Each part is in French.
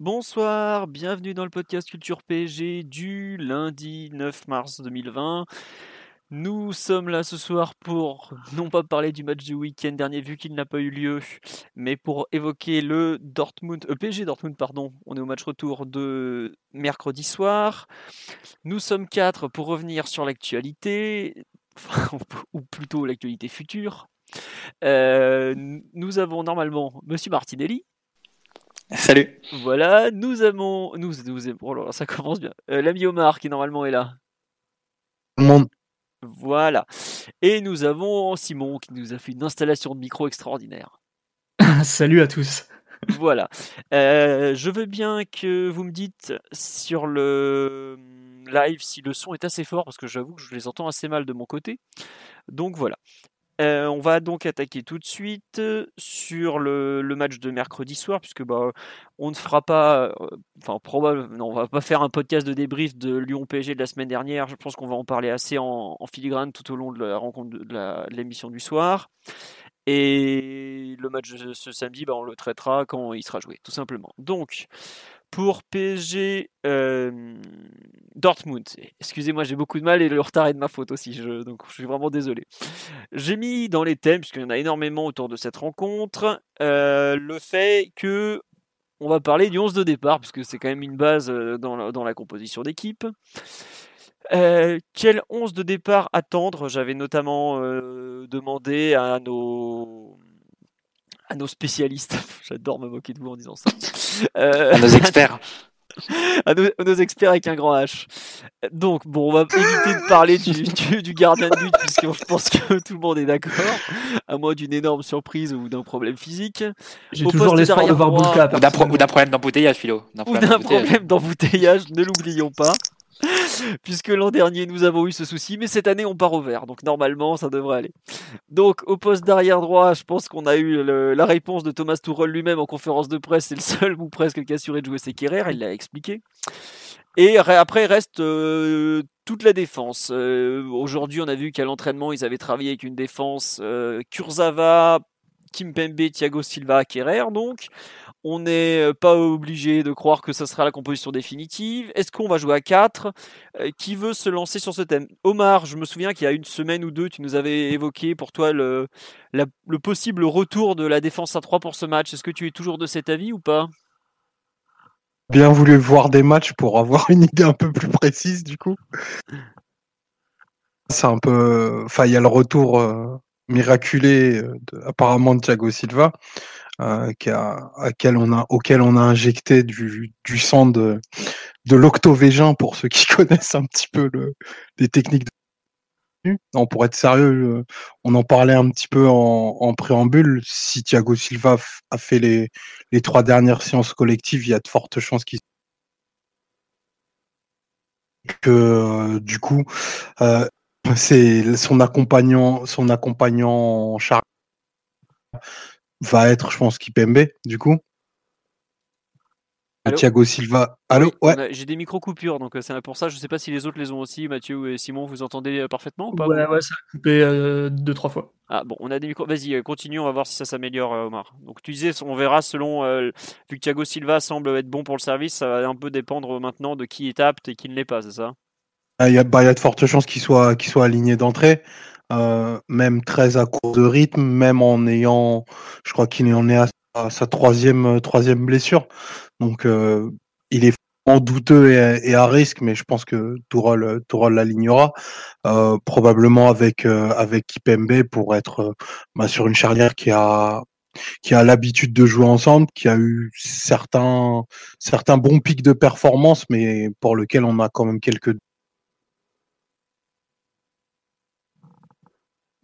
Bonsoir, bienvenue dans le podcast Culture PSG du lundi 9 mars 2020. Nous sommes là ce soir pour non pas parler du match du week-end dernier vu qu'il n'a pas eu lieu, mais pour évoquer le Dortmund, euh, Dortmund pardon. On est au match retour de mercredi soir. Nous sommes quatre pour revenir sur l'actualité, ou plutôt l'actualité future. Euh, nous avons normalement Monsieur Martinelli. Salut. Voilà, nous avons, nous, nous oh là là, ça commence bien. Euh, L'ami Omar qui normalement est là. Monde. Voilà. Et nous avons Simon qui nous a fait une installation de micro extraordinaire. Salut à tous. Voilà. Euh, je veux bien que vous me dites sur le live si le son est assez fort parce que j'avoue que je les entends assez mal de mon côté. Donc voilà. On va donc attaquer tout de suite sur le, match de mercredi soir, puisque bah, on ne fera pas, enfin probablement, on va pas faire un podcast de débrief de Lyon PSG de la semaine dernière. Je pense qu'on va en parler assez en, en, filigrane tout au long de la rencontre de l'émission du soir. Et le match de ce samedi, bah, on le traitera quand il sera joué, tout simplement. Donc, pour PSG euh, Dortmund. Excusez-moi, j'ai beaucoup de mal et le retard est de ma faute aussi, je, donc je suis vraiment désolé. J'ai mis dans les thèmes, puisqu'il y en a énormément autour de cette rencontre, euh, le fait que on va parler du 11 de départ, puisque c'est quand même une base euh, dans la, composition d'équipe. Quel 11 de départ attendre? J'avais notamment demandé à nos à nos spécialistes. J'adore me moquer de vous en disant ça. Euh, à nos experts. à, nos, à, nos, experts avec un grand H. Donc, bon, on va éviter de parler du, du, du gardien de but, puisque je pense que tout le monde est d'accord, à moins d'une énorme surprise ou d'un problème physique. J'ai toujours l'espoir de voir Boulka. Ou d'un problème d'embouteillage, Philo. Ou d'un problème d'embouteillage, ne l'oublions pas. Puisque l'an dernier nous avons eu ce souci, mais cette année on part au vert, donc normalement ça devrait aller. Donc au poste d'arrière droit, je pense qu'on a eu la réponse de Thomas Tuchel lui-même en conférence de presse, c'est le seul ou presque qui a assuré de jouer ses Kerrer, il l'a expliqué. Et après reste euh, toute la défense. Euh, Aujourd'hui on a vu qu'à l'entraînement ils avaient travaillé avec une défense euh, Kurzawa, Kimpembe, Thiago Silva, Kerrer donc. On n'est pas obligé de croire que ça sera la composition définitive. Est-ce qu'on va jouer à 4 Qui veut se lancer sur ce thème? Omar, je me souviens qu'il y a une semaine ou deux, tu nous avais évoqué pour toi le, possible retour de la défense à 3 pour ce match. Est-ce que tu es toujours de cet avis ou pas? Bien voulu voir des matchs pour avoir une idée un peu plus précise du coup. C'est un peu. Enfin, il y a le retour euh, miraculé de, apparemment de Thiago Silva. Euh, à quel on a, auquel on a injecté du, du sang de, de l'octovégin pour ceux qui connaissent un petit peu le, les techniques de non, pour être sérieux, on en parlait un petit peu en, en préambule. Si Thiago Silva a fait les, les trois dernières séances collectives, il y a de fortes chances qu'il que euh, du coup euh, c'est son accompagnant son accompagnant Charles va être, je pense, Kipembe, du coup. Allô Thiago Silva. Allô oui, Ouais. J'ai des micro-coupures, donc c'est pour ça. Je ne sais pas si les autres les ont aussi. Mathieu et Simon, vous entendez parfaitement ou pas? Ouais, ouais, ça a coupé euh, deux, trois fois. Ah bon, on a des micros. Vas-y, continue, on va voir si ça s'améliore, Omar. Donc tu disais, on verra selon. Euh, vu que Thiago Silva semble être bon pour le service, ça va un peu dépendre maintenant de qui est apte et qui ne l'est pas, c'est ça? Il y, a, bah, y a de fortes chances qu'il soit, qu soit aligné d'entrée. Euh, même très à court de rythme, même en ayant, je crois qu'il en est à, sa troisième, troisième blessure. Donc, euh, il est en douteux et, à risque, mais je pense que Tourol, Tourol l'alignera, euh, probablement avec avec Kipembe pour être bah, sur une charnière qui a qui a l'habitude de jouer ensemble, qui a eu certains certains bons pics de performance, mais pour lequel on a quand même quelques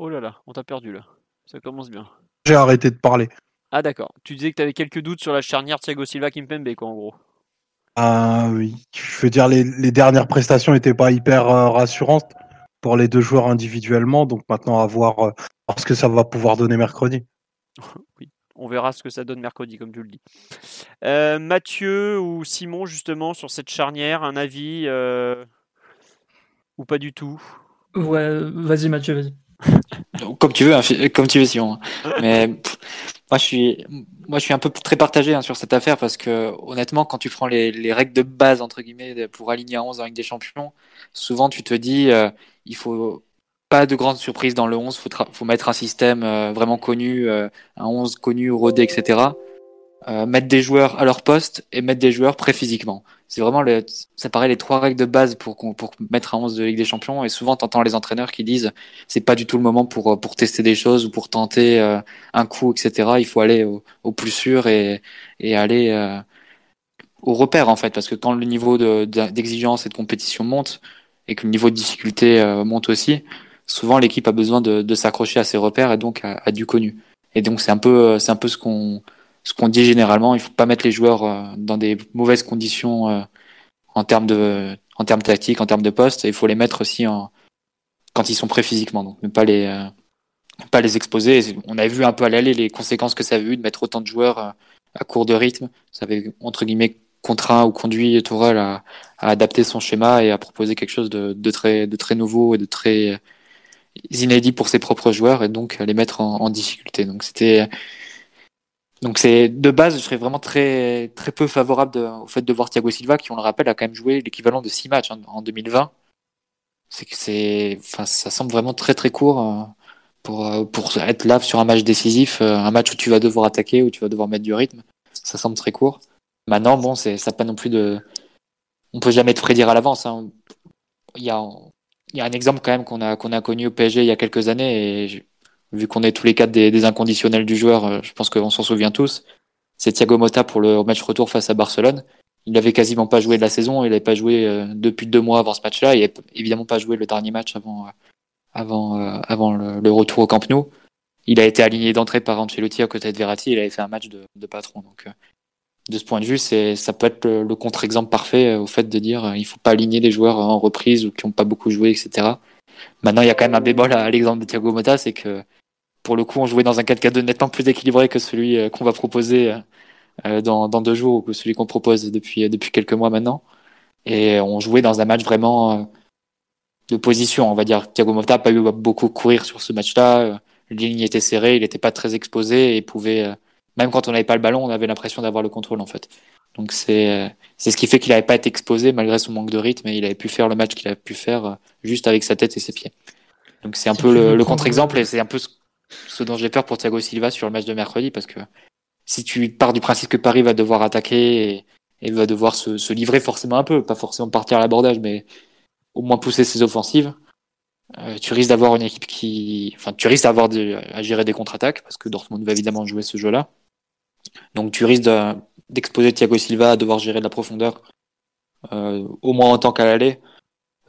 Oh là là, on t'a perdu là. Ça commence bien. J'ai arrêté de parler. Ah d'accord. Tu disais que tu avais quelques doutes sur la charnière Thiago Silva Kimpembe quoi en gros. Ah oui, je veux dire les, les dernières prestations n'étaient pas hyper euh, rassurantes pour les deux joueurs individuellement, donc maintenant à voir euh, ce que ça va pouvoir donner mercredi. oui, on verra ce que ça donne mercredi comme tu le dis. Euh, Mathieu ou Simon justement sur cette charnière, un avis ou pas du tout? Ouais, vas-y Mathieu, vas-y. Comme tu veux, hein, comme tu veux, Simon. Mais moi, je suis, moi, je suis un peu très partagé hein, sur cette affaire parce que, honnêtement, quand tu prends les, les, règles de base entre guillemets pour aligner à 11 en Ligue des Champions, souvent tu te dis, euh, il faut pas de grandes surprises dans le 11, faut, faut mettre un système euh, vraiment connu, euh, un 11 connu, rodé, etc. Euh, mettre des joueurs à leur poste et mettre des joueurs prêts physiquement. C'est vraiment le, ça paraît les trois règles de base pour, pour mettre un 11 de Ligue des Champions. Et souvent, t'entends les entraîneurs qui disent c'est pas du tout le moment pour, pour tester des choses ou pour tenter euh, un coup, etc. Il faut aller au, au plus sûr et, et aller euh, au repère en fait, parce que quand le niveau d'exigence de, et de compétition monte et que le niveau de difficulté monte aussi, souvent l'équipe a besoin de, de s'accrocher à ses repères et donc à, à du connu. Et donc c'est un peu, c'est un peu ce qu'on ce qu'on dit généralement, il faut pas mettre les joueurs euh, dans des mauvaises conditions euh, en termes de, en termes tactiques, en termes de poste. il faut les mettre aussi en, quand ils sont prêts physiquement, donc ne pas les, euh, pas les exposer. On a vu un peu à l'aller les conséquences que ça avait eu de mettre autant de joueurs à court de rythme. Ça avait entre guillemets contraint ou conduit Tourelle à, à, adapter son schéma et à proposer quelque chose de, de, très, de très nouveau et de très inédit pour ses propres joueurs et donc à les mettre en, en difficulté. Donc c'était donc c'est de base, je serais vraiment très très peu favorable au fait de voir Thiago Silva, qui on le rappelle a quand même joué l'équivalent de 6 matchs hein, en 2020. C'est que c'est, enfin, ça semble vraiment très très court euh, pour euh, pour être là sur un match décisif, euh, un match où tu vas devoir attaquer, où tu vas devoir mettre du rythme. Ça semble très court. Maintenant, bon, c'est ça pas non plus de, on peut jamais te prédire à l'avance. Hein. Il y a il y a un exemple quand même qu'on a qu'on a connu au PSG il y a quelques années et vu qu'on est tous les quatre des, inconditionnels du joueur, euh, je pense qu'on s'en souvient tous. C'est Thiago Motta pour le match retour face à Barcelone. Il n'avait quasiment pas joué de la saison, il n'avait pas joué euh, depuis deux mois avant ce match-là, il n'avait évidemment pas joué le dernier match avant, euh, avant, avant le, retour au Camp Nou. Il a été aligné d'entrée par Ancelotti à côté de Verratti, il avait fait un match de, de patron. Donc, de ce point de vue, c'est, ça peut être le, contre-exemple parfait au fait de dire il faut pas aligner des joueurs en reprise ou qui n'ont pas beaucoup joué, etc. Maintenant, il y a quand même un bémol à l'exemple de Thiago Motta, c'est que pour le coup, on jouait dans un 4-4-2 nettement plus équilibré que celui euh, qu'on va proposer euh, euh, dans, dans, deux jours ou que celui qu'on propose depuis, depuis quelques mois maintenant. Et on jouait dans un match vraiment de position, on va dire. Thiago Motta n'a pas eu beaucoup courir sur ce match-là. La ligne était serrée, il n'était pas très exposé et pouvait, même quand on n'avait pas le ballon, on avait l'impression d'avoir le contrôle en fait. Donc c'est c'est ce qui fait qu'il n'avait pas été exposé malgré son manque de rythme et il avait pu faire le match qu'il a pu faire juste avec sa tête et ses pieds. Donc c'est un peu le, le contre-exemple et c'est un peu ce ce dont j'ai peur pour Thiago Silva sur le match de mercredi, parce que si tu pars du principe que Paris va devoir attaquer et, va devoir se, livrer forcément un peu, pas forcément partir à l'abordage, mais au moins pousser ses offensives, euh, tu risques d'avoir une équipe qui, enfin, tu risques d'avoir à gérer des contre-attaques, parce que Dortmund va évidemment jouer ce jeu-là. Donc tu risques d'exposer Thiago Silva à devoir gérer de la profondeur, euh, au moins en tant qu'à l'aller,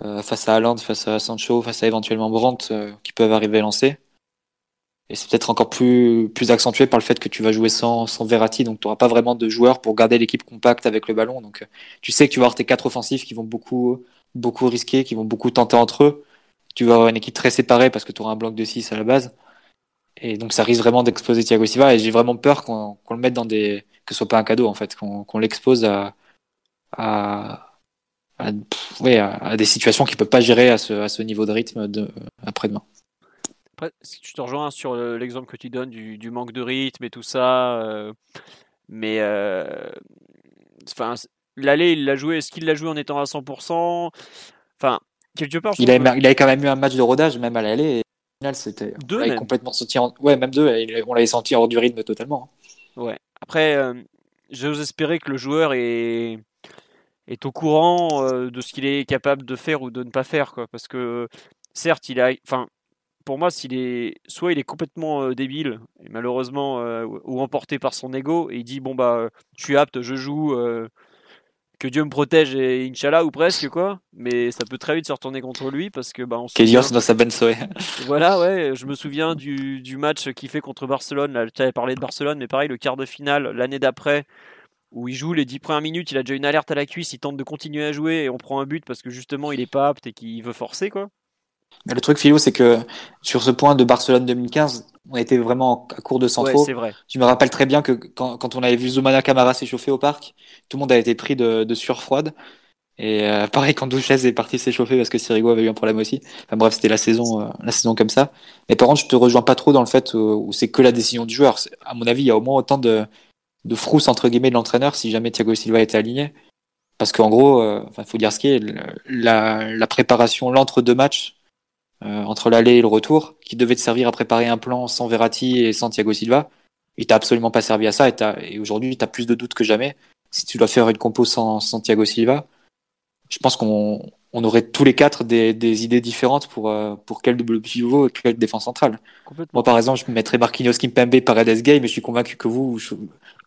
euh, face à Haaland, face à Sancho, face à éventuellement Brandt, qui peuvent arriver à lancer. Et c'est peut-être encore plus, plus accentué par le fait que tu vas jouer sans, sans Verratti, donc tu n'auras pas vraiment de joueurs pour garder l'équipe compacte avec le ballon. Donc euh, tu sais que tu vas avoir tes quatre offensifs qui vont beaucoup, beaucoup risquer, qui vont beaucoup tenter entre eux. Tu vas avoir une équipe très séparée parce que tu auras un bloc de 6 à la base. Et donc ça risque vraiment d'exposer Thiago Silva. Et j'ai vraiment peur qu'on le mette dans des. que ce soit pas un cadeau en fait, qu'on l'expose à, à, à, à, des situations qu'il peut pas gérer à ce, à ce niveau de rythme de, après-demain. Après, je te rejoins sur euh, l'exemple que tu donnes du, manque de rythme et tout ça. Euh, mais euh, enfin, l'aller, il l'a joué. Est-ce qu'il l'a joué en étant à 100% Enfin, quelque part. Il, avait, il avait quand même eu un match de rodage, même à l'aller. Au final, c'était. Deux, complètement sorti Ouais, même deux. On l'avait senti hors du rythme totalement. Hein. Ouais. Après, j'ose espérer que le joueur est est au courant de ce qu'il est capable de faire ou de ne pas faire quoi parce que certes il a enfin pour moi, s'il est soit il est complètement euh, débile et malheureusement euh, ou emporté par son ego et il dit bon bah je suis apte, je joue que Dieu me protège et Inch'Allah ou presque quoi. Mais ça peut très vite se retourner contre lui parce que bah on souvient- dans sa Soé. Voilà, ouais, je me souviens du, du match qu'il fait contre Barcelone. Là, tu avais parlé de Barcelone, mais pareil, le quart de finale, l'année d'après, où il joue les 10 premières minutes, il a déjà une alerte à la cuisse, il tente de continuer à jouer et on prend un but parce que justement il est pas apte et qu'il veut forcer, quoi. Le truc, Philo, c'est que sur ce point de Barcelone 2015, on était vraiment à court de Ouais, centraux. c'est vrai. Je me rappelle très bien que quand, quand on avait vu Zoumana Camara s'échauffer au parc, tout le monde a été pris de, de sueur froide. Et euh, pareil quand Douchez est parti s'échauffer parce que Sirigo avait eu un problème aussi. Enfin bref, c'était la saison, euh, la saison comme ça. Mais par contre, je te rejoins pas trop dans le fait où, où c'est que la décision du joueur. À mon avis, il y a au moins autant de, de frousse entre guillemets de l'entraîneur si jamais Thiago Silva était aligné. Parce qu'en gros, euh, enfin, faut dire ce qui est, la, la préparation, l'entre-deux matchs euh, entre l'aller et le retour, qui devait te servir à préparer un plan sans Verratti et sans Thiago Silva, il t'a absolument pas servi à ça. Et, et aujourd'hui, tu as plus de doutes que jamais. Si tu dois faire une compo sans, Thiago Silva, je pense qu'on on aurait tous les quatre des, des idées différentes pour, euh, pour quel double pivot et quelle défense centrale. Moi, par exemple, je mettrais Marquinhos, Kimpembe, Paredes, Gay, mais je suis convaincu que vous,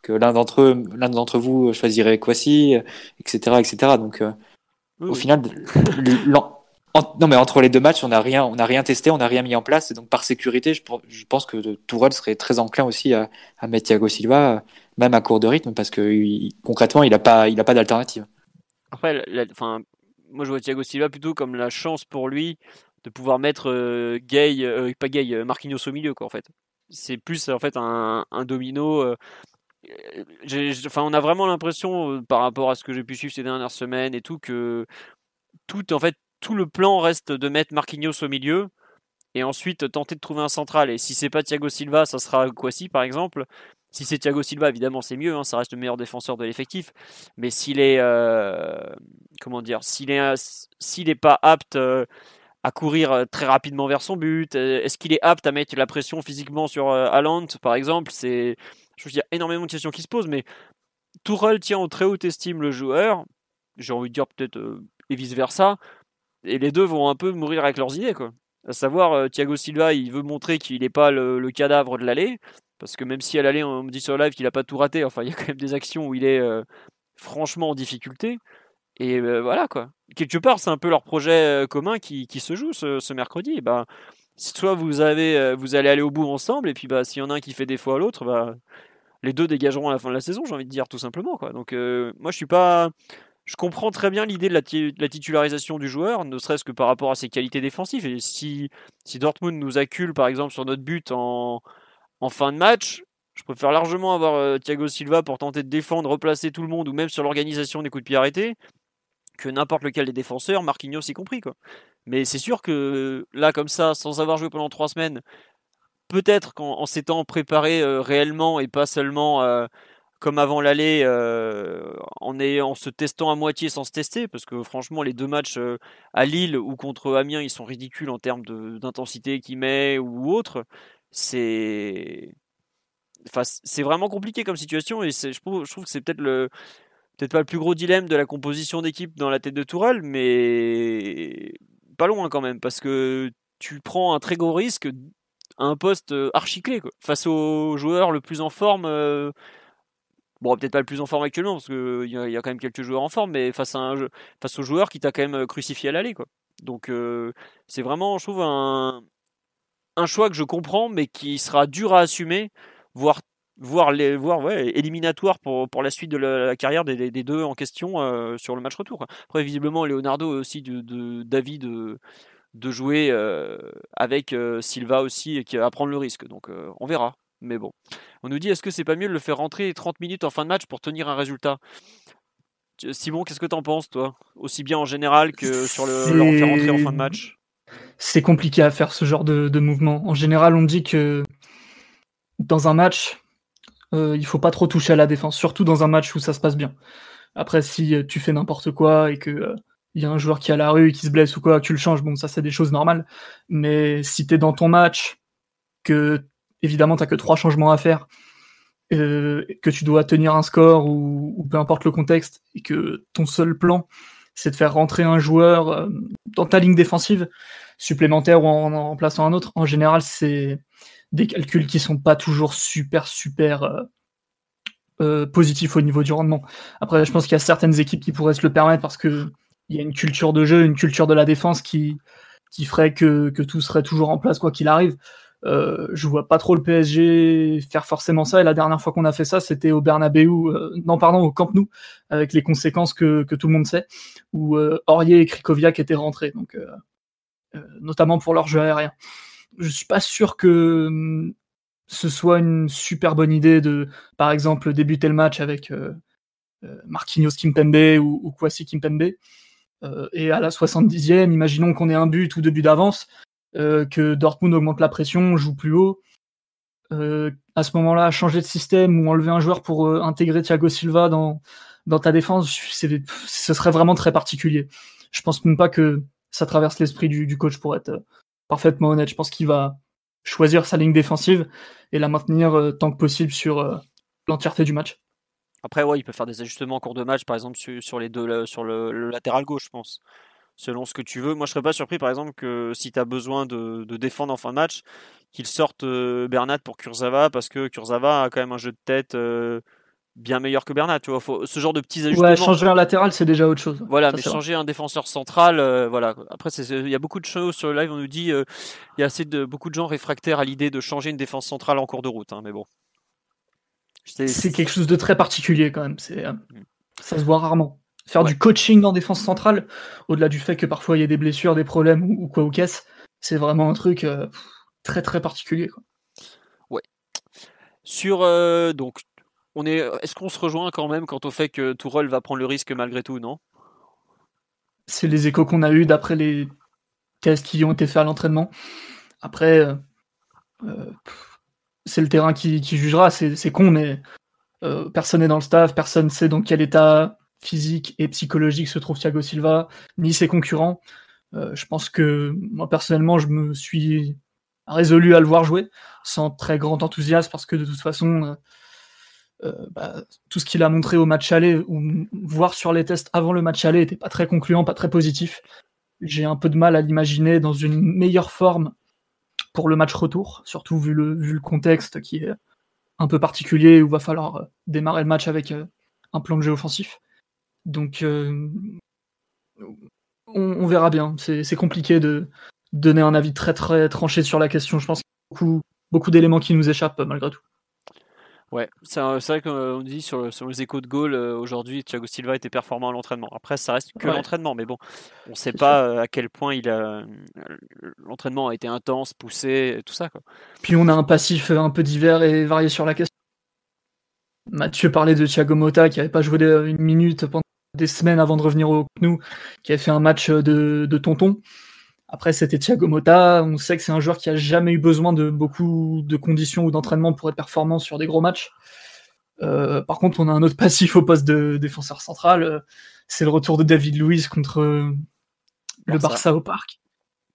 que l'un d'entre eux, l'un d'entre vous choisirait Kwasi, etc., etc. Donc, euh, Oui, au final, non mais entre les deux matchs, on n'a rien, on n'a rien testé, on n'a rien mis en place, et donc par sécurité, je, pense que Tourelle serait très enclin aussi à, mettre Thiago Silva, même à court de rythme, parce que concrètement, il n'a pas, il a pas d'alternative. Après, moi je vois Thiago Silva plutôt comme la chance pour lui de pouvoir mettre euh, euh, pas Gay, euh, Marquinhos au milieu, quoi, en fait. C'est plus en fait un, domino. euh, Enfin, on a vraiment l'impression, par rapport à ce que j'ai pu suivre ces dernières semaines et tout, que tout, en fait, tout le plan reste de mettre Marquinhos au milieu et ensuite tenter de trouver un central. Et si c'est pas Thiago Silva, ça sera Kwasi, par exemple. Si c'est Thiago Silva, évidemment, c'est mieux, hein, ça reste le meilleur défenseur de l'effectif. Mais s'il est, euh, comment dire, s'il est, pas apte euh, à courir euh, très rapidement vers son but, est-ce qu'il est apte à mettre la pression physiquement sur euh, par exemple? C'est, je a énormément de questions qui se posent, mais Tourelle tient en très haute estime le joueur. J'ai envie de dire peut-être et vice versa. Et les deux vont un peu mourir avec leurs idées, quoi. À savoir, euh, Thiago Silva, il veut montrer qu'il n'est pas le, cadavre de l'aller. Parce que même si à l'aller, on me dit sur live qu'il n'a pas tout raté, enfin, il y a quand même des actions où il est euh, franchement en difficulté. Et euh, voilà, quoi. Quelque part, c'est un peu leur projet commun qui, qui se joue ce, ce mercredi. Et ben, soit vous, avez, vous allez aller au bout ensemble, et puis bah, s'il y en a un qui fait défaut à l'autre, bah, les deux dégageront à la fin de la saison, j'ai envie de dire, tout simplement. Quoi. Donc, moi, je suis pas. Je comprends très bien l'idée de la, titularisation du joueur, ne serait-ce que par rapport à ses qualités défensives. Et si, Dortmund nous accule, par exemple, sur notre but en, en fin de match, je préfère largement avoir euh, Thiago Silva pour tenter de défendre, replacer tout le monde, ou même sur l'organisation des coups de pied arrêtés, que n'importe lequel des défenseurs, Marquinhos y compris. Quoi. Mais c'est sûr que là, comme ça, sans avoir joué pendant trois semaines, peut-être qu'en en s'étant préparé euh, réellement et pas seulement euh, comme avant l'aller, euh, en, en se testant à moitié sans se tester, parce que franchement, les deux matchs euh, à Lille ou contre Amiens, ils sont ridicules en termes d'intensité qu'il met ou autre. C'est. Enfin, c'est vraiment compliqué comme situation et je trouve, je trouve que c'est peut-être le peut-être pas le plus gros dilemme de la composition d'équipe dans la tête de Tourelle, mais pas loin quand même parce que tu prends un très gros risque à un poste euh, archi clé quoi. face au joueur le plus en forme. euh, Bon, peut-être pas le plus en forme actuellement parce qu'il y, y a quand même quelques joueurs en forme, mais face à un face au joueur qui t'a quand même euh, crucifié à l'aller quoi. Donc euh, c'est vraiment, je trouve un choix que je comprends, mais qui sera dur à assumer, voire voire voire éliminatoire pour, la suite de la, carrière des, deux en question euh, sur le match retour. Après, visiblement, Leonardo aussi d'avis de, jouer avec Silva aussi et qui va prendre le risque. Donc on verra. Mais bon, on nous dit est-ce que c'est pas mieux de le faire rentrer 30 minutes en fin de match pour tenir un résultat? Simon, qu'est-ce que t'en penses toi? Aussi bien en général que sur le, le faire rentrer en fin de match? C'est compliqué à faire ce genre de, de mouvement. En général, on dit que dans un match, euh, il faut pas trop toucher à la défense, surtout dans un match où ça se passe bien. Après, si euh, tu fais n'importe quoi et que euh, il y a un joueur qui est à la rue et qui se blesse ou quoi, tu le changes, bon, ça c'est des choses normales. Mais si tu es dans ton match, que évidemment t'as que trois changements à faire, euh, que tu dois tenir un score ou, peu importe le contexte, et que ton seul plan c'est de faire rentrer un joueur euh, dans ta ligne défensive supplémentaire ou en, remplaçant un autre, en général c'est des calculs qui sont pas toujours super super euh, euh, positif au niveau du rendement. Après, je pense qu'il y a certaines équipes qui pourraient se le permettre parce que il y a une culture de jeu, une culture de la défense qui, qui ferait que, que tout serait toujours en place quoi qu'il arrive. Euh, je vois pas trop le PSG faire forcément ça. Et la dernière fois qu'on a fait ça, c'était au Bernabeu, euh, non pardon, au Camp Nou, avec les conséquences que, tout le monde sait, où euh, Aurier et Krikoviak étaient rentrés, donc euh, notamment pour leur jeu aérien. Je suis pas sûr que hum, ce soit une super bonne idée de, par exemple, débuter le match avec Marquinhos Kimpembe ou, ou Kwasi Kimpembe. Et à la 70e, imaginons qu'on ait un but ou deux buts d'avance, que Dortmund augmente la pression, joue plus haut. Euh, à ce moment-là, changer de système ou enlever un joueur pour euh, intégrer Thiago Silva dans, dans ta défense, ce serait vraiment très particulier. Je pense même pas que ça traverse l'esprit du, du coach pour être euh, parfaitement honnête. Je pense qu'il va choisir sa ligne défensive et la maintenir euh, tant que possible sur euh, l'entièreté du match. Après, ouais, il peut faire des ajustements en cours de match, par exemple sur, les deux, sur le latéral gauche, je pense. Selon ce que tu veux. Moi, je serais pas surpris, par exemple, que si tu as besoin de, de défendre en fin de match, qu'il sorte euh, Bernat pour Kurzawa, parce que Kurzawa a quand même un jeu de tête euh, bien meilleur que Bernat. Tu vois, faut, ce genre de petits ajustements. Ouais, changer un latéral, c'est déjà autre chose. Voilà, Ça, mais vrai. changer un défenseur central, euh, voilà. Après, il y a beaucoup de choses sur le live. On nous dit, il y a assez de beaucoup de gens réfractaires à l'idée de changer une défense centrale en cours de route. hein, mais bon, C'est- quelque chose de très particulier quand même. C'est, Mm. ça se voit rarement. Faire Ouais. du coaching en défense centrale, au-delà du fait que parfois il y a des blessures, des problèmes ou, ou quoi ou qu'est-ce, c'est vraiment un truc euh, très très particulier. quoi. Sur euh, donc, on est. Est-ce qu'on se rejoint quand même quant au fait que Tourelle va prendre le risque malgré tout, non? C'est les échos qu'on a eus d'après les tests qui ont été faits à l'entraînement. Après, euh, c'est le terrain qui, qui jugera. C'est, c'est con, mais personne n'est dans le staff, personne ne sait dans quel état physique et psychologique se trouve Thiago Silva, ni ses concurrents. Euh, je pense que moi personnellement, je me suis résolu à le voir jouer sans très grand enthousiasme parce que de toute façon, euh, euh, bah, tout ce qu'il a montré au match aller ou m- voir sur les tests avant le match aller était pas très concluant, pas très positif. J'ai un peu de mal à l'imaginer dans une meilleure forme pour le match retour, surtout vu le, vu le contexte qui est un peu particulier où va falloir démarrer le match avec un plan de jeu offensif. Donc, euh, on, on verra bien. C'est compliqué de donner un avis très très tranché sur la question. Je pense qu'il y a beaucoup, beaucoup d'éléments qui nous échappent malgré tout. Ouais, c'est vrai qu'on dit sur, le- sur les échos de Gaulle euh, aujourd'hui, Thiago Silva était performant à l'entraînement. Après, ça reste que Ouais. l'entraînement, mais bon, on ne sait pas euh, à quel point il a l'entraînement a été intense, poussé, tout ça quoi. Puis on a un passif un peu divers et varié sur la question. Mathieu parlait de Thiago Motta qui avait pas joué une minute pendant des semaines avant de revenir au CNU, qui avait fait un match euh, de, de tonton. Après, c'était Thiago Motta. On sait que c'est un joueur qui a jamais eu besoin de beaucoup de conditions ou d'entraînement pour être performant sur des gros matchs. Euh, par contre, on a un autre passif au poste de défenseur central. euh, C'est le retour de David Luiz contre le Barça. Au parc.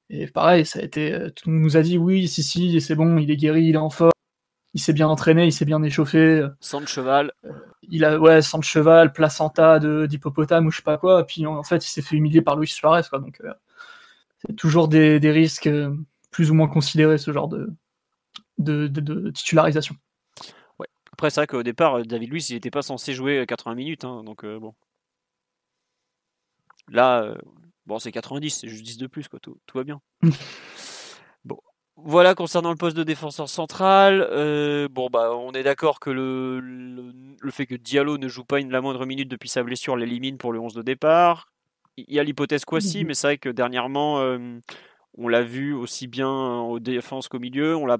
Et pareil, ça a été. Tout le monde nous a dit oui, si, si, c'est bon, il est guéri, il est en forme, il s'est bien entraîné, il s'est bien échauffé. Sans de cheval, Il a, ouais, sang de cheval, placenta de- d'hippopotame ou je sais pas quoi. Puis en fait, il s'est fait humilier par Luis Suarez, quoi. Donc, euh, c'est toujours des, des risques euh, plus ou moins considérés, ce genre de, de, de- de titularisation. Après, c'est vrai qu'au départ, euh, David Luiz, il n'était pas censé jouer euh, 80 minutes, hein, donc euh, bon. Là, bon, c'est 90, c'est juste 10 de plus, quoi, tout, tout va bien. voilà concernant le poste de défenseur central. euh, bon, bah, on est d'accord que le, le, le fait que Diallo ne joue pas une, la moindre minute depuis sa blessure l'élimine pour le 11 de départ. Il y a l'hypothèse Kwasi, Mhm. mais c'est vrai que dernièrement, euh, on l'a vu aussi bien aux défenses qu'au milieu. On l'a.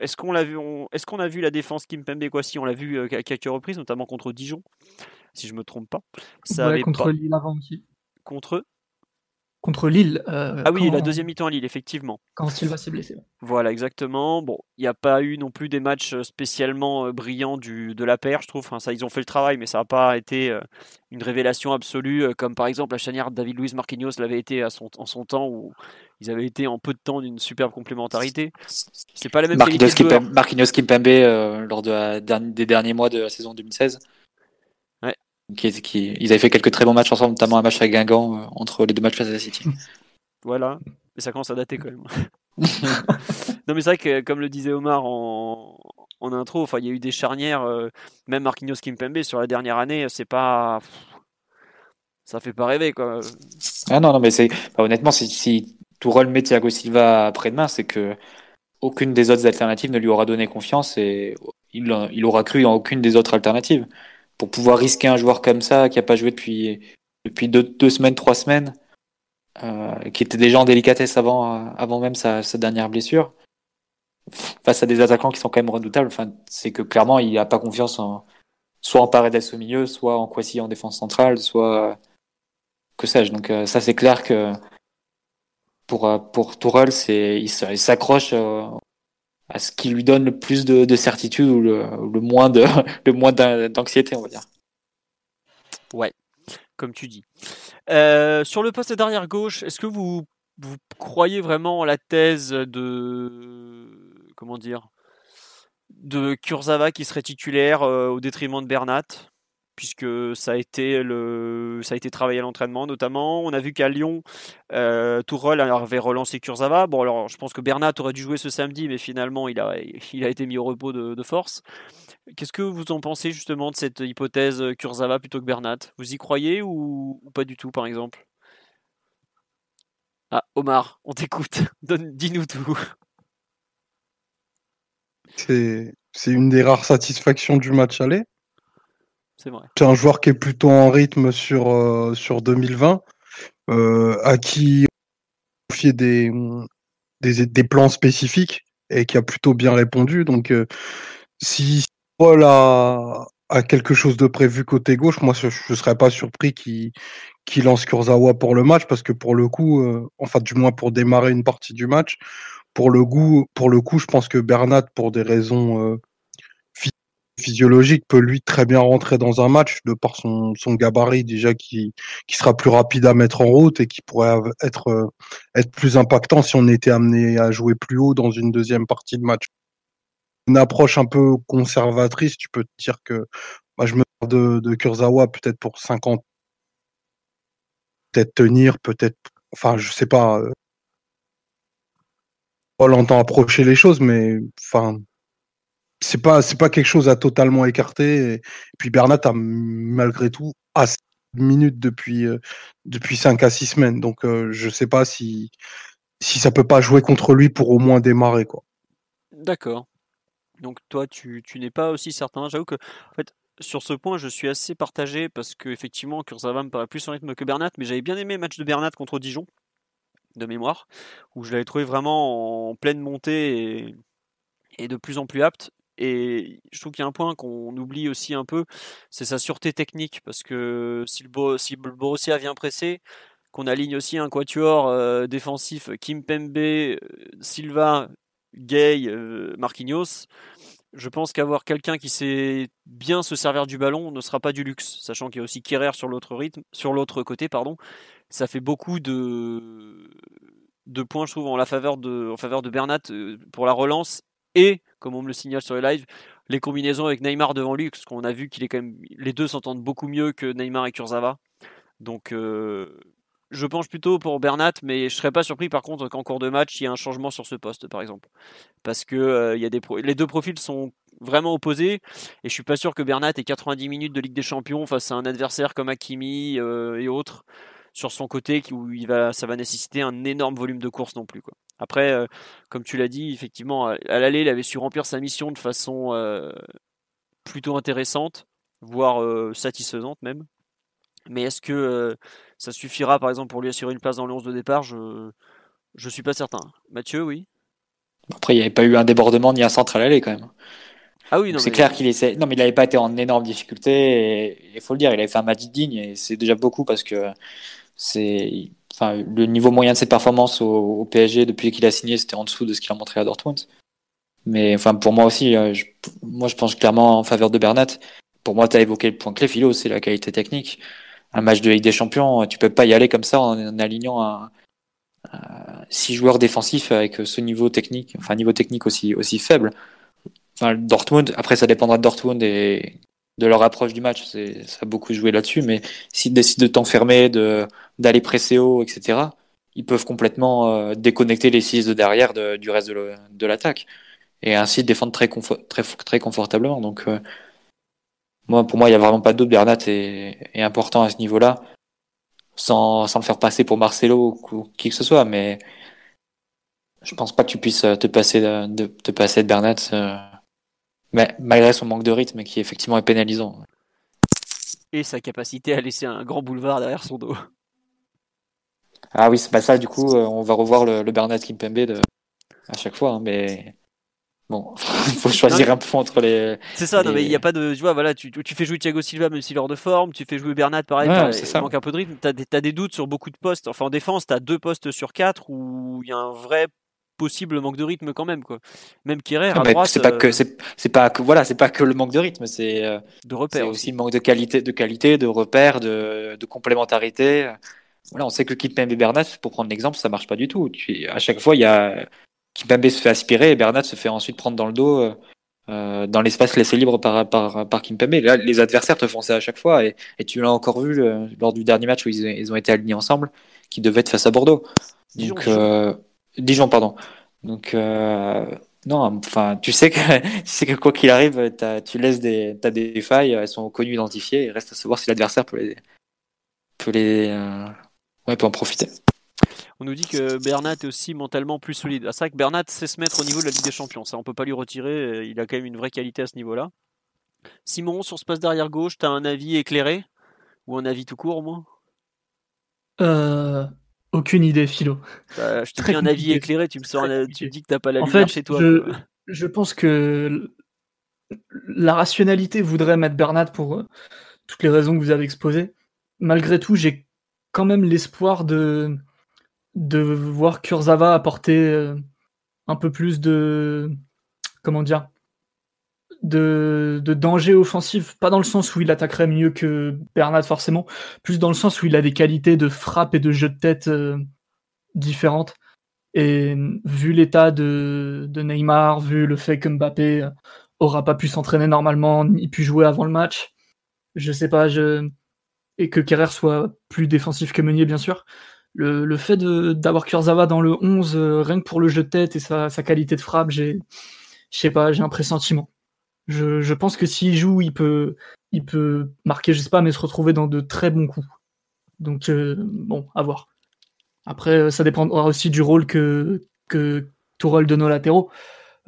Est-ce qu'on l'a vu on- Est-ce qu'on a vu la défense Kimpembe Kwasi? On l'a vu euh, à quelques reprises, notamment contre Dijon, si je me trompe pas. Ça Ouais, contre pas- Lille avant aussi. contre eux? Contre Lille. euh, Ah oui, quand, la deuxième mi-temps à Lille, effectivement. Quand Silva s'est blessé. Voilà, exactement. Bon, il n'y a pas eu non plus des matchs euh, spécialement euh, brillants du, de la paire, je trouve. Enfin, ça, ils ont fait le travail, mais ça n'a pas été une révélation absolue, comme par exemple la chanière de David Luiz Marquinhos l'avait été à son, en son temps, où ils avaient été en peu de temps d'une superbe complémentarité. C'est pas la même Marquinhos qualité de joueur. Kimpembe, Marquinhos Kimpembe, euh, lors de la dernière- des derniers mois de la saison 2016. Ouais. Qui, qui- ils avaient fait quelques très bons matchs ensemble, notamment un match à Guingamp euh, entre les deux matchs face à City. Voilà, mais ça commence à dater quand même. non, mais c'est vrai que, comme le disait Omar en, intro. Enfin, il y a eu des charnières, même Marquinhos Kimpembe sur la dernière année, c'est pas. Ça fait pas rêver, quoi. Ah non, non, mais c'est. honnêtement, si, si Tourelle met Thiago Silva après-demain, c'est que aucune des autres alternatives ne lui aura donné confiance et il, il aura cru en aucune des autres alternatives. Pour pouvoir risquer un joueur comme ça, qui n'a pas joué depuis, depuis deux, deux semaines, trois semaines, euh, qui était déjà en délicatesse avant, avant même sa, sa, dernière blessure, face à des attaquants qui sont quand même redoutables, enfin, c'est que clairement, il n'a pas confiance en, soit en Paredes au milieu, soit en Kwasi en défense centrale, soit que sais-je. Donc euh, ça, c'est clair que pour, euh, pour Tourelle, il s'accroche euh, à ce qui lui donne le plus de, de certitude ou le, le, moins de, le moins d'anxiété, on va dire. Ouais, comme tu dis. Euh, sur le poste d'arrière gauche, est-ce que vous, vous croyez vraiment à la thèse de comment dire de Kurzawa qui serait titulaire euh, au détriment de Bernat? Puisque ça a été le ça a été travaillé à l'entraînement notamment. On a vu qu'à Lyon, euh, avait relancé Kurzawa. Bon alors je pense que Bernat aurait dû jouer ce samedi, mais finalement il a il a été mis au repos de, force. Qu'est-ce que vous en pensez justement de cette hypothèse Kurzawa plutôt que Bernat? Vous y croyez ou, ou, pas du tout par exemple? Ah Omar, on t'écoute. Dis-nous tout. C'est une des rares satisfactions du match aller. C'est vrai. C'est un joueur qui est plutôt en rythme sur, euh, sur 2020, euh, à qui on confié des, des, plans spécifiques et qui a plutôt bien répondu. Donc, euh, si Paul a, quelque chose de prévu côté gauche, moi, je ne serais pas surpris qu'il qu lance Kurzawa pour le match, parce que pour le coup, enfin, du moins pour démarrer une partie du match, pour le, pour le coup, je pense que Bernat, pour des raisons physiologique peut lui très bien rentrer dans un match de par son, son gabarit déjà qui, qui sera plus rapide à mettre en route et qui pourrait être, euh, être plus impactant si on était amené à jouer plus haut dans une deuxième partie de match. Une approche un peu conservatrice, tu peux te dire que moi, je me de, de Kurzawa peut-être pour 50 peut-être tenir, peut-être enfin je sais pas euh, Paul entend approcher les choses mais enfin c'est pas pas quelque chose à totalement écarter. Et puis Bernat a malgré tout assez de minutes depuis euh, depuis 5 à 6 semaines. Donc euh, je sais pas si si ça peut pas jouer contre lui pour au moins démarrer quoi. D'accord. Donc toi tu, n'es pas aussi certain. J'avoue que en fait sur ce point, je suis assez partagé parce que effectivement, Kurzawa me paraît plus en rythme que Bernat, mais j'avais bien aimé le match de Bernat contre Dijon de mémoire, où je l'avais trouvé vraiment en pleine montée et de plus en plus apte. Et je trouve qu'il y a un point qu'on oublie aussi un peu, c'est sa sûreté technique, parce que si le, si le Borussia vient presser, qu'on aligne aussi un quatuor euh, défensif, Kim Pembe, euh, Silva, Gay, euh, Marquinhos, je pense qu'avoir quelqu'un qui sait bien se servir du ballon ne sera pas du luxe, sachant qu'il y a aussi Kerrer sur l'autre rythme, sur l'autre côté, pardon. Ça fait beaucoup de de points, je trouve, en faveur de, en faveur de Bernat pour la relance et, comme on me le signale sur le live, les combinaisons avec Neymar devant lui, parce qu'on a vu qu'il est quand même, les deux s'entendent beaucoup mieux que Neymar et Kurzawa. Donc, euh, je penche plutôt pour Bernat, mais je serais pas surpris par contre qu'en cours de match il y ait un changement sur ce poste, par exemple, parce que euh, y a des les deux profils sont vraiment opposés, et je suis pas sûr que Bernat ait 90 minutes de Ligue des Champions face à un adversaire comme Hakimi euh, et autres sur son côté où il va, ça va nécessiter un énorme volume de course non plus. Quoi. Après, euh, comme tu l'as dit, effectivement, à l'aller, il avait su remplir sa mission de façon euh, plutôt intéressante, voire euh, satisfaisante même. Mais est-ce que ça suffira, par exemple, pour lui assurer une place dans le 11 de départ? Je je suis pas certain. Mathieu, oui? Après, il n'y avait pas eu un débordement ni un centre à l'aller quand même. Ah oui, non. C'est mais... clair qu'il essaie. Non, mais il n'avait pas été en énorme difficulté. Il faut le dire, il avait fait un match digne et c'est déjà beaucoup parce que c'est enfin le niveau moyen de ses performances au, au PSG depuis qu'il a signé c'était en dessous de ce qu'il a montré à Dortmund. Mais enfin pour moi aussi euh, je, moi je pense clairement en faveur de Bernat. Pour moi tu as évoqué le point clé philo c'est la qualité technique. Un match de Ligue des Champions tu peux pas y aller comme ça en, alignant un, un, six joueurs défensifs avec ce niveau technique enfin niveau technique aussi aussi faible. Enfin, Dortmund après ça dépendra de Dortmund et de leur approche du match. Ça a beaucoup joué là-dessus, mais s'ils décident de t'enfermer, de, d'aller presser haut, etc., ils peuvent complètement euh, déconnecter les six de derrière de, du reste de, l'attaque. et ainsi défendre très, très, très confortablement. Donc, euh, moi, pour moi, il n'y a vraiment pas de doute. Bernat est, est important à ce niveau-là, sans, sans le faire passer pour Marcelo ou qui que ce soit. Mais je pense pas que tu puisses te passer de, te passer de Bernat, euh, mais malgré son manque de rythme qui effectivement est pénalisant. Et sa capacité à laisser un grand boulevard derrière son dos. Ah oui, c'est pas ça. Du coup, euh, on va revoir le, le Bernat Kimpembe de, à chaque fois, hein, mais Bon, il faut choisir un peu entre les. C'est ça, non, mais il n'y a pas de. Tu vois, voilà, tu, tu fais jouer Thiago Silva même s'il est hors de forme, tu fais jouer Bernat pareil, il manque un peu de rythme. Tu as, des doutes sur beaucoup de postes. Enfin, en défense, tu as deux postes sur quatre où il y a un vrai possible manque de rythme quand même quoi. Même à droite. C'est pas que euh, c'est pas que voilà, c'est pas que le manque de rythme, c'est euh, de repères aussi. le manque de qualité, de qualité, de repères, de, de complémentarité. Voilà, on sait que Kimpembe et Bernat, pour prendre l'exemple, ça marche pas du tout. Tu, à chaque fois, il y a Kimpembe se fait aspirer et Bernat se fait ensuite prendre dans le dos euh, dans l'espace laissé libre par, par, par Kimpembe. Là, les adversaires te font ça à chaque fois et, et tu l'as encore vu lors du dernier match où ils, ils, ont été alignés ensemble, qui devait être face à Bordeaux. Donc, euh, Dijon pardon. Donc euh, non, enfin, tu sais que, tu sais que quoi qu'il arrive, tu laisses des, as des failles, elles sont connues, identifiées, et reste à savoir si l'adversaire peut les, peut les, euh, ouais, peut en profiter. On nous dit que Bernat est aussi mentalement plus solide. Ah, c'est vrai que Bernat sait se mettre au niveau de la Ligue des Champions. Ça, on peut pas lui retirer. Il a quand même une vraie qualité à ce niveau-là. Simon, sur ce passe derrière gauche, tu as un avis éclairé? Ou un avis tout court, au moins? Euh, Aucune idée, Philo. Bah, je te dis un avis éclairé, tu me, sors tu dis que t'as pas la en lumière fait, chez toi. Je, je, pense que la rationalité voudrait mettre Bernat pour euh, toutes les raisons que vous avez exposées. Malgré tout, j'ai quand même l'espoir de de voir Kurzawa apporter euh, un peu plus de comment dire de, danger offensif, pas dans le sens où il attaquerait mieux que Bernat forcément, plus dans le sens où il a des qualités de frappe et de jeu de tête euh, différentes. Et vu l'état de, de, Neymar, vu le fait que Mbappé euh, aura pas pu s'entraîner normalement, ni pu jouer avant le match, je sais pas, je... et que Kerrer soit plus défensif que Meunier bien sûr, le, le fait d'avoir Kurzawa dans le 11, euh, rien que pour le jeu de tête et sa, sa qualité de frappe, j'ai, je sais pas, j'ai un pressentiment. Je, pense que s'il joue, il peut, il peut marquer, je sais pas, mais se retrouver dans de très bons coups. Donc, euh, bon, à voir. Après, euh, ça dépendra aussi du rôle que, que Tourelle donne aux latéraux.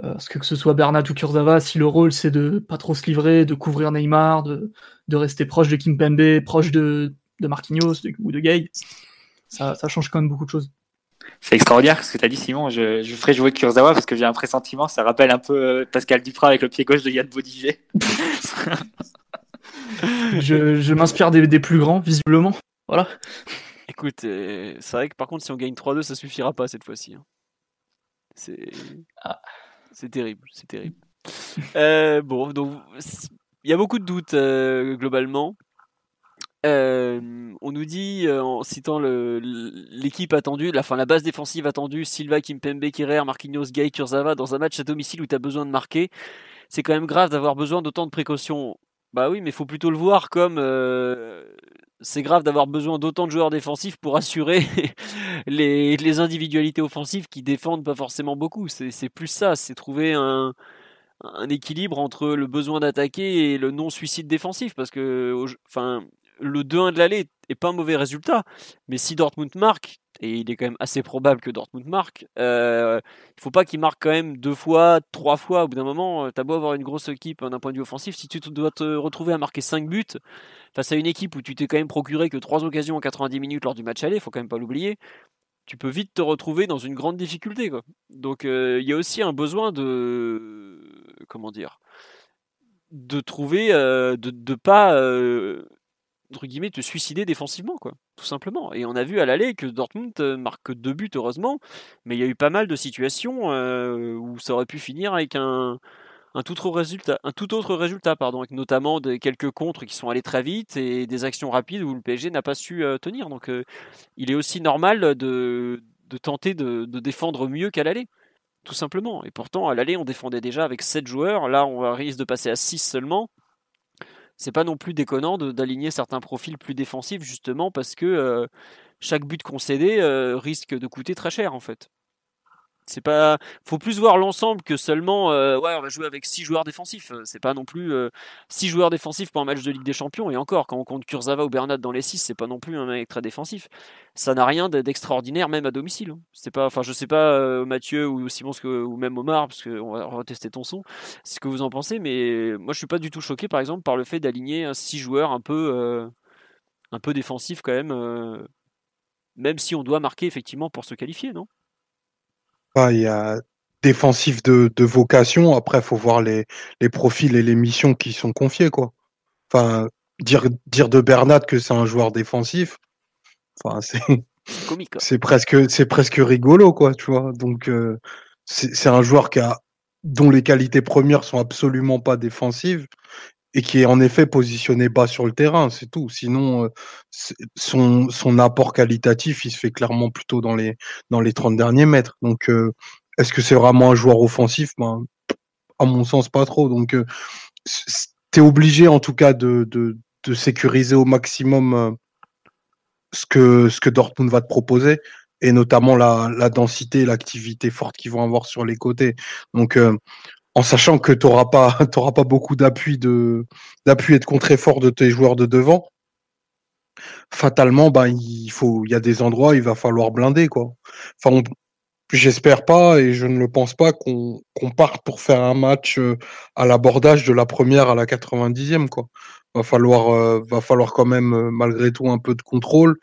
parce que que ce soit Bernat ou Kurzawa, si le rôle c'est de pas trop se livrer, de couvrir Neymar, de, de rester proche de Kimpembe, proche de, de Marquinhos ou de Gay, ça, ça, change quand même beaucoup de choses. C'est extraordinaire ce que tu as dit, Simon. Je, je ferai jouer Kurzawa parce que j'ai un pressentiment. Ça rappelle un peu euh, Pascal Duprat avec le pied gauche de Yann Bodiger. je, je m'inspire des, des, plus grands, visiblement. Voilà. Écoute, euh, c'est vrai que par contre, si on gagne 3-2, ça suffira pas cette fois-ci. Hein. C'est ah. c'est terrible, c'est terrible. euh, bon, donc il y a beaucoup de doutes euh, globalement. Euh, on nous dit, euh, en citant l'équipe attendue, la, fin, la base défensive attendue, Silva, Kimpembe, Kirer, Marquinhos, Gay, Kurzawa, dans un match à domicile où tu as besoin de marquer, c'est quand même grave d'avoir besoin d'autant de précautions. Bah oui, mais il faut plutôt le voir comme euh, c'est grave d'avoir besoin d'autant de joueurs défensifs pour assurer les, individualités offensives qui défendent pas forcément beaucoup. C'est plus ça, c'est trouver un, un équilibre entre le besoin d'attaquer et le non-suicide défensif. Parce que, enfin, le 2-1 de l'aller est pas un mauvais résultat, mais si Dortmund marque, et il est quand même assez probable que Dortmund marque, euh, il faut pas qu'il marque quand même deux fois, trois fois. Au bout d'un moment, euh, t'as beau avoir une grosse équipe hein, d'un point de vue offensif, si tu dois te retrouver à marquer 5 buts face à une équipe où tu t'es quand même procuré que trois occasions en 90 minutes lors du match aller, faut quand même pas l'oublier. Tu peux vite te retrouver dans une grande difficulté. Quoi. Donc euh, il y a aussi un besoin de comment dire de trouver euh, de, de pas entre guillemets, te suicider défensivement, quoi, tout simplement. Et on a vu à l'aller que Dortmund euh, marque deux buts, heureusement, mais il y a eu pas mal de situations euh, où ça aurait pu finir avec un, un tout autre résultat, un tout autre résultat, pardon, avec notamment quelques contres qui sont allés très vite et des actions rapides où le PSG n'a pas su euh, tenir. Donc, il est aussi normal de, de tenter de, de défendre mieux qu'à l'aller tout simplement. Et pourtant, à l'aller, on défendait déjà avec 7 joueurs. Là, on risque de passer à 6 seulement c'est pas non plus déconnant d'aligner certains profils plus défensifs justement parce que euh, chaque but concédé euh, risque de coûter très cher en fait. C'est pas, faut plus voir l'ensemble que seulement, euh, ouais, on va jouer avec six joueurs défensifs. C'est pas non plus euh, six joueurs défensifs pour un match de Ligue des Champions. Et encore, quand on compte Kurzawa ou Bernat dans les six, c'est pas non plus un mec très défensif. Ça n'a rien d'extraordinaire, même à domicile. Hein. C'est pas, enfin, je sais pas, euh, Mathieu ou Simon, ou même Omar, parce qu'on va retester ton son, ce que vous en pensez. Mais moi, je suis pas du tout choqué, par exemple, par le fait d'aligner six joueurs un peu, un peu défensifs quand même même si on doit marquer effectivement pour se qualifier, non? Il y a défensif de, vocation, après il faut voir les, les, profils et les missions qui sont confiées. Quoi. Enfin, dire, dire de Bernat que c'est un joueur défensif, enfin, c'est, c'est presque, c'est presque rigolo, quoi, tu vois. Donc, euh, c'est, un joueur qui a, dont les qualités premières sont absolument pas défensives et qui est en effet positionné bas sur le terrain, c'est tout. Sinon, euh, son, son apport qualitatif, il se fait clairement plutôt dans les, dans les 30 derniers mètres. Donc, euh, est-ce que c'est vraiment un joueur offensif? Ben, À mon sens, pas trop. Donc, euh, tu es obligé en tout cas de, de, sécuriser au maximum ce, que, ce que Dortmund va te proposer et notamment la, la densité l'activité forte qu'ils vont avoir sur les côtés. Donc, en sachant que tu n'auras pas, beaucoup d'appui d'appui et de contre-effort de tes joueurs de devant. Fatalement, ben, il faut, il y a des endroits, il va falloir blinder quoi. J'espère pas et je ne le pense pas qu'on parte pour faire un match euh, à l'abordage de la première à la 90e quoi. Va falloir, euh, va falloir quand même euh, malgré tout un peu de contrôle,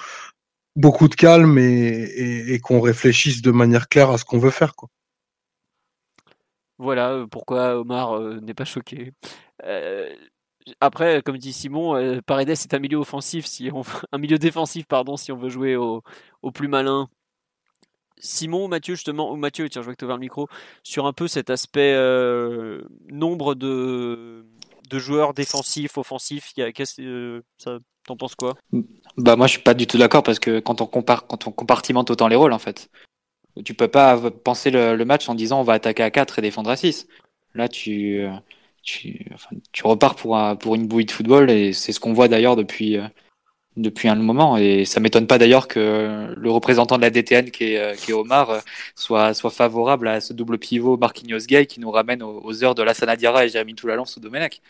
beaucoup de calme et, et qu'on réfléchisse de manière claire à ce qu'on veut faire. Voilà euh, pourquoi Omar euh, n'est pas choqué. Euh, après, comme dit Simon, Paredes est un milieu offensif, si un milieu défensif, pardon, si on veut jouer au, plus malin. Simon, Mathieu, justement, ou Mathieu, tiens, je vois que tu le micro, sur un peu cet aspect nombre de, de joueurs défensifs, offensifs, ça, t'en penses quoi? Bah moi je suis pas du tout d'accord parce que quand on compare, quand on compartimente autant les rôles en fait, tu peux pas penser le, match en disant on va attaquer à 4 et défendre à 6. Là, tu, tu, tu repars pour, pour une bouille de football et c'est ce qu'on voit d'ailleurs depuis, depuis un moment. Et ça m'étonne pas d'ailleurs que le représentant de la DTN, qui est, qui est Omar, soit, soit favorable à ce double pivot Marquinhos Gay qui nous ramène aux, heures de la Sanadiara et Jérémy Toulalan sous Domenech.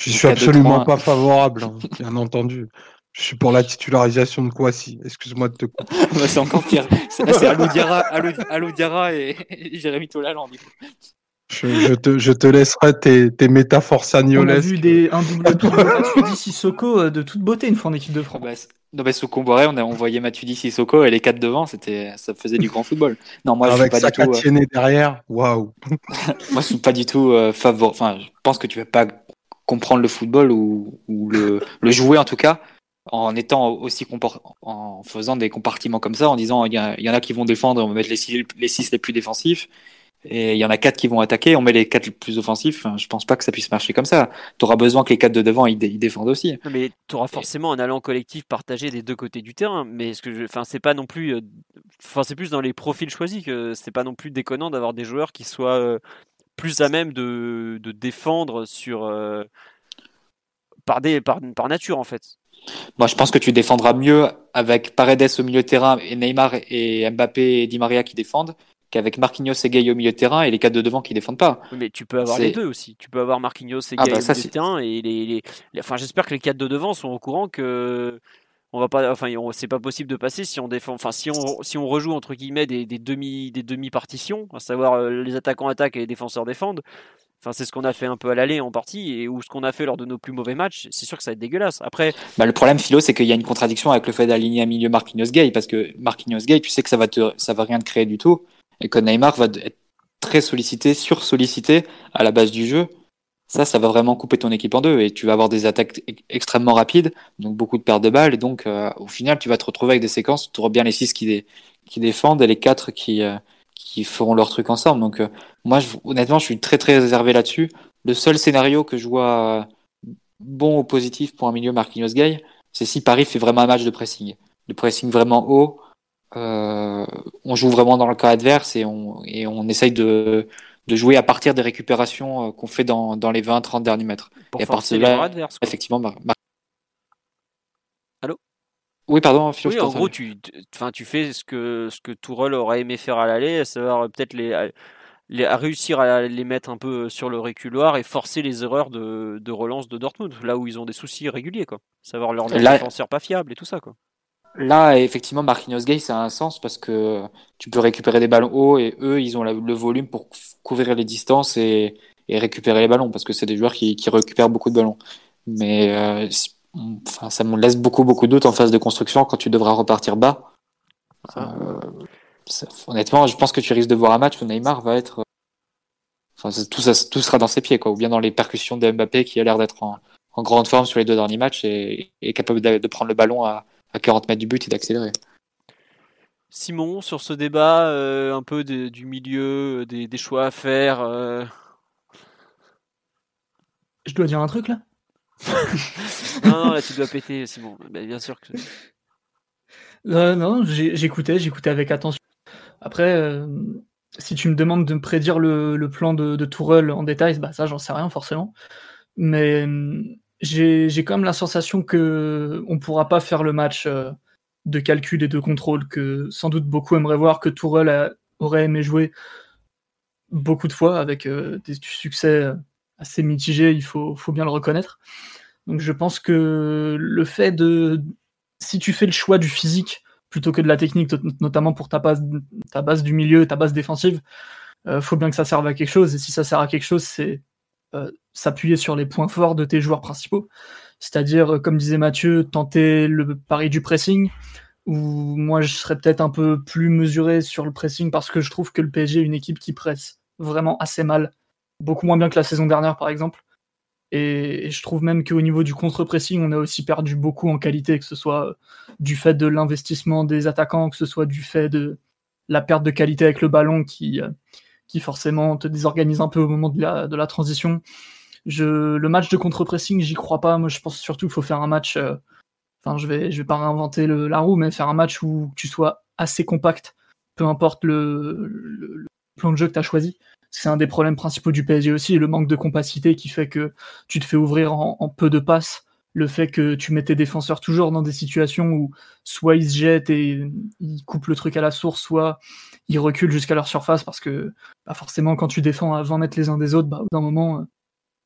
Je suis absolument pas favorable, hein, bien entendu. Je suis pour la titularisation de Kouassi. Excuse-moi de te couper. Bah, c'est encore pire. C'est Alou Diarra, et, Jérémy Tolalan, Je, te, je te laisserai tes, tes métaphores sagnolesques. On a vu des, un double pivot Matuidi Sissoko euh, de toute beauté une fois en équipe de France. Bah, non, mais sous on a envoyé Matuidi Sissoko et les quatre devant, c'était, ça faisait du grand football. Non, moi, Avec je suis pas du tout. Euh... derrière, waouh. moi, je suis pas du tout euh, favor... Enfin, je pense que tu vas pas comprendre le football ou, ou le, le jouer en tout cas en étant aussi en faisant des compartiments comme ça, en disant il y, en a qui vont défendre, on va mettre les six les, six les plus défensifs, et il y en a quatre qui vont attaquer, on met les quatre les plus offensifs. je pense pas que ça puisse marcher comme ça. Tu auras besoin que les quatre de devant ils, défendent aussi. Mais tu auras forcément un allant collectif partagé des deux côtés du terrain. Mais ce que je, enfin c'est pas non plus, euh, enfin c'est plus dans les profils choisis que c'est pas non plus déconnant d'avoir des joueurs qui soient euh, plus à même de, de défendre sur euh, par, des, par, par nature en fait. Moi, je pense que tu défendras mieux avec Paredes au milieu de terrain et Neymar et Mbappé et Di Maria qui défendent qu'avec Marquinhos et Gay au milieu de terrain et les quatre de devant qui défendent pas. mais tu peux avoir les deux aussi. Tu peux avoir Marquinhos et ah Gay bah au milieu de terrain et les, enfin j'espère que les quatre de devant sont au courant que on va pas enfin c'est pas possible de passer si on défend enfin si on si on rejoue entre guillemets des, demi des demi partitions, à savoir euh, les attaquants attaquent et les défenseurs défendent. Enfin, c'est ce qu'on a fait un peu à l'aller en partie, et ou ce qu'on a fait lors de nos plus mauvais matchs. C'est sûr que ça va être dégueulasse. Après, bah, le problème, Philo, c'est qu'il y a une contradiction avec le fait d'aligner un milieu Marquinhos Gay, parce que Marquinhos Gay, tu sais que ça va te, ça va rien te créer du tout, et que Neymar va être très sollicité, sur-sollicité à la base du jeu. Ça, ça va vraiment couper ton équipe en deux, et tu vas avoir des attaques extrêmement rapides, donc beaucoup de pertes de balles, et donc euh, au final, tu vas te retrouver avec des séquences tu auras bien les six qui, qui défendent et les quatre qui, euh, qui feront leur truc ensemble. Donc euh, moi, honnêtement, je suis très très réservé là-dessus. Le seul scénario que je vois bon ou positif pour un milieu Marquinhos Gay, c'est si Paris fait vraiment un match de pressing. De pressing vraiment haut. Euh, on joue vraiment dans le cas adverse et on, et on essaye de, de jouer à partir des récupérations euh, qu'on fait dans, dans les 20-30 derniers mètres. et à partir de là, effectivement, Allô Oui, pardon, Philo, Oui, en gros, tu, enfin, tu fais ce que, ce que Tourelle aurait aimé faire à l'aller, à savoir peut-être les, les, à réussir à les mettre un peu sur le reculoir et forcer les erreurs de, de relance de Dortmund, là où ils ont des soucis réguliers, quoi. Savoir leur défenseur pas fiable et tout ça, quoi. Là, effectivement, Marquinhos Gay, ça a un sens parce que tu peux récupérer des ballons hauts et eux, ils ont le volume pour couvrir les distances et, et récupérer les ballons parce que c'est des joueurs qui, qui, récupèrent beaucoup de ballons. Mais euh, enfin, ça me laisse beaucoup, beaucoup de doutes en phase de construction quand tu devras repartir bas. Euh, honnêtement, je pense que tu risques de voir un match où Neymar va être. Enfin, tout, ça, tout sera dans ses pieds, quoi, ou bien dans les percussions de Mbappé qui a l'air d'être en, en, grande forme sur les deux derniers matchs et, est capable de, prendre le ballon à, à 40 mètres du but et d'accélérer. Simon, sur ce débat, euh, un peu du milieu, des, des, choix à faire. Euh... Je dois dire un truc là? non, là tu dois péter, Simon. Bah, bien sûr que. Non, j'écoutais, j'écoutais avec attention. Après, euh, si tu me demandes de me prédire le, plan de, de en détail, bah ça j'en sais rien forcément. Mais euh, j'ai quand même la sensation que on pourra pas faire le match euh, de calcul et de contrôle que sans doute beaucoup aimeraient voir que Tourelle aurait aimé jouer beaucoup de fois avec des succès assez mitigé, il faut, bien le reconnaître. Donc je pense que le fait de... Si tu fais le choix du physique plutôt que de la technique, notamment pour ta base, du milieu, ta base défensive, euh, faut bien que ça serve à quelque chose. Et si ça sert à quelque chose, c'est euh, s'appuyer sur les points forts de tes joueurs principaux. C'est-à-dire, euh, comme disait Mathieu, tenter le pari du pressing, ou moi je serais peut-être un peu plus mesuré sur le pressing parce que je trouve que le PSG est une équipe qui presse vraiment assez mal beaucoup moins bien que la saison dernière, par exemple. Et, je trouve même qu'au niveau du contre-pressing, on a aussi perdu beaucoup en qualité, que ce soit du fait de l'investissement des attaquants, que ce soit du fait de la perte de qualité avec le ballon qui, qui forcément te désorganise un peu au moment de la, de la transition. Je, le match de contre-pressing, j'y crois pas. Moi, je pense surtout qu'il faut faire un match. Euh, enfin, je vais, je vais pas réinventer la roue, mais faire un match où tu sois assez compact, peu importe le, le plan de jeu que tu as choisi c'est un des problèmes principaux du PSG aussi, le manque de compacité qui fait que tu te fais ouvrir en, peu de passes, le fait que tu mets tes défenseurs toujours dans des situations où soit ils se jettent et ils coupent le truc à la source, soit ils reculent jusqu'à leur surface parce que bah forcément quand tu défends à 20 mètres les uns des autres, bah, d'un moment,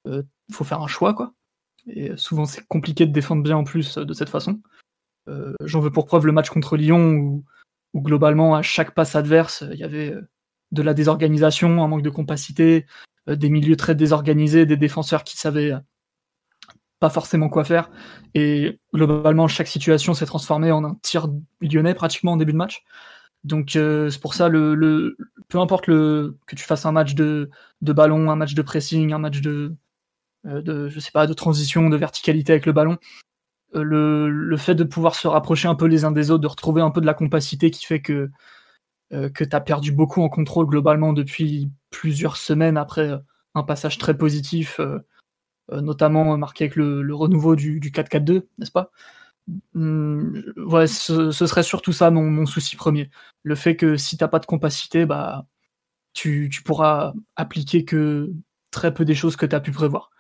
il euh, faut faire un choix quoi. Et souvent c'est compliqué de défendre bien en plus de cette façon. Euh, j'en veux pour preuve le match contre Lyon où, où globalement à chaque passe adverse, il y avait euh, de la désorganisation, un manque de compacité, euh, des milieux très désorganisés, des défenseurs qui savaient pas forcément quoi faire. Et globalement, chaque situation s'est transformée en un tir lyonnais pratiquement en début de match. Donc euh, c'est pour ça le, peu importe que tu fasses un match de, ballon, un match de pressing, un match de, euh, je sais pas de transition, de verticalité avec le ballon, le fait de pouvoir se rapprocher un peu les uns des autres, de retrouver un peu de la compacité qui fait que euh, que tu as perdu beaucoup en contrôle globalement depuis plusieurs semaines après euh, un passage très positif, euh, notamment marqué avec le, renouveau du, 4-4-2, n'est-ce pas? Hum, ouais, ce, serait surtout ça mon, souci premier. Le fait que si t'as pas de compacité, bah, tu, pourras appliquer que très peu des choses que tu as pu prévoir.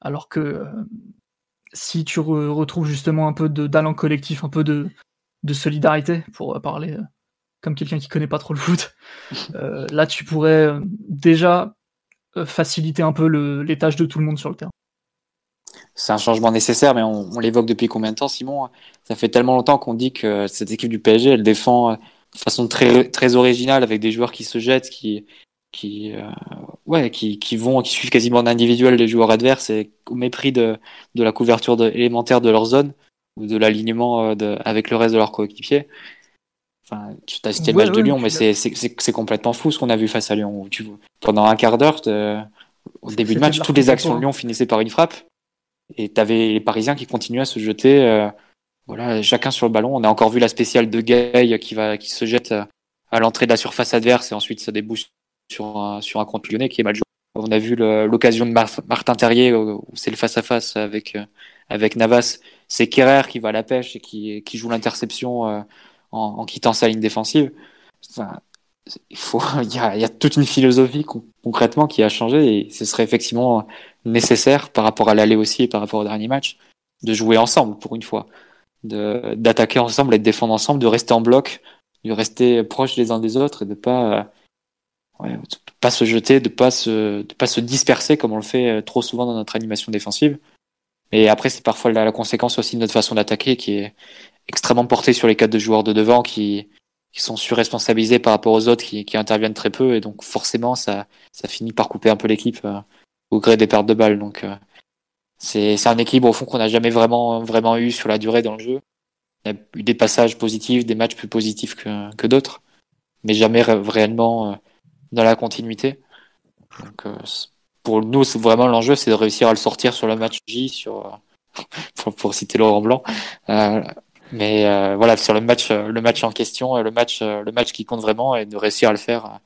Alors que si tu retrouves justement un peu d'allant collectif, un peu de solidarité, pour parler comme quelqu'un qui connaît pas trop le foot, euh, là tu pourrais euh, déjà euh, faciliter un peu les tâches de tout le monde sur le terrain. C'est un changement nécessaire, mais on, l'évoque depuis combien de temps, Simon? Ça fait tellement longtemps qu'on dit que cette équipe du PSG, elle défend de façon très, très originale avec des joueurs qui se jettent, qui, qui, ouais, qui, qui vont, qui suivent quasiment en individuel les joueurs adverses et au mépris de, de la couverture élémentaire de leur zone ou de l'alignement avec le reste de leurs coéquipiers. Enfin, tu as cité le match de Lyon, mais c'est complètement fou ce qu'on a vu face à Lyon. Tu, pendant un quart d'heure, au début de match, toutes les actions de Lyon finissaient par une frappe. Et tu avais les Parisiens qui continuaient à se jeter, euh, voilà, chacun sur le ballon. On a encore vu la spéciale de Gay qui, va, qui se jette à l'entrée de la surface adverse et ensuite ça débouche sur un, sur un compte lyonnais qui est mal joué. On a vu l'occasion de Martin Terrier où c'est le face-à-face avec, euh, avec Navas. C'est Kerrer qui va à la pêche et qui, qui joue l'interception euh, en, quittant sa ligne défensive. il faut, il y, a, toute une philosophie concrètement qui a changé et ce serait effectivement nécessaire par rapport à l'aller aussi et par rapport au dernier match de jouer ensemble pour une fois. d'attaquer ensemble et de défendre ensemble, de rester en bloc, de rester proche les uns des autres et de pas pas se jeter, de pas pas se disperser comme on le fait trop souvent dans notre animation défensive. Et après c'est parfois la, conséquence aussi de notre façon d'attaquer qui est extrêmement portée sur les quatre de joueurs de devant qui qui sont surresponsabilisés par rapport aux autres qui, qui interviennent très peu et donc forcément ça ça finit par couper un peu l'équipe euh, au gré des pertes de balles. Donc euh, c'est un équilibre au fond qu'on n'a jamais vraiment vraiment eu sur la durée dans le jeu. Il y a eu des passages positifs, des matchs plus positifs que, que d'autres, mais jamais réellement euh, dans la continuité. Donc pour nous, c'est vraiment l'enjeu, c'est de réussir à le sortir sur le match J, sur pour, pour citer Laurent Blanc. Euh, mais euh, voilà, sur le match, le match en question, le match, le match qui compte vraiment, et de réussir à le faire.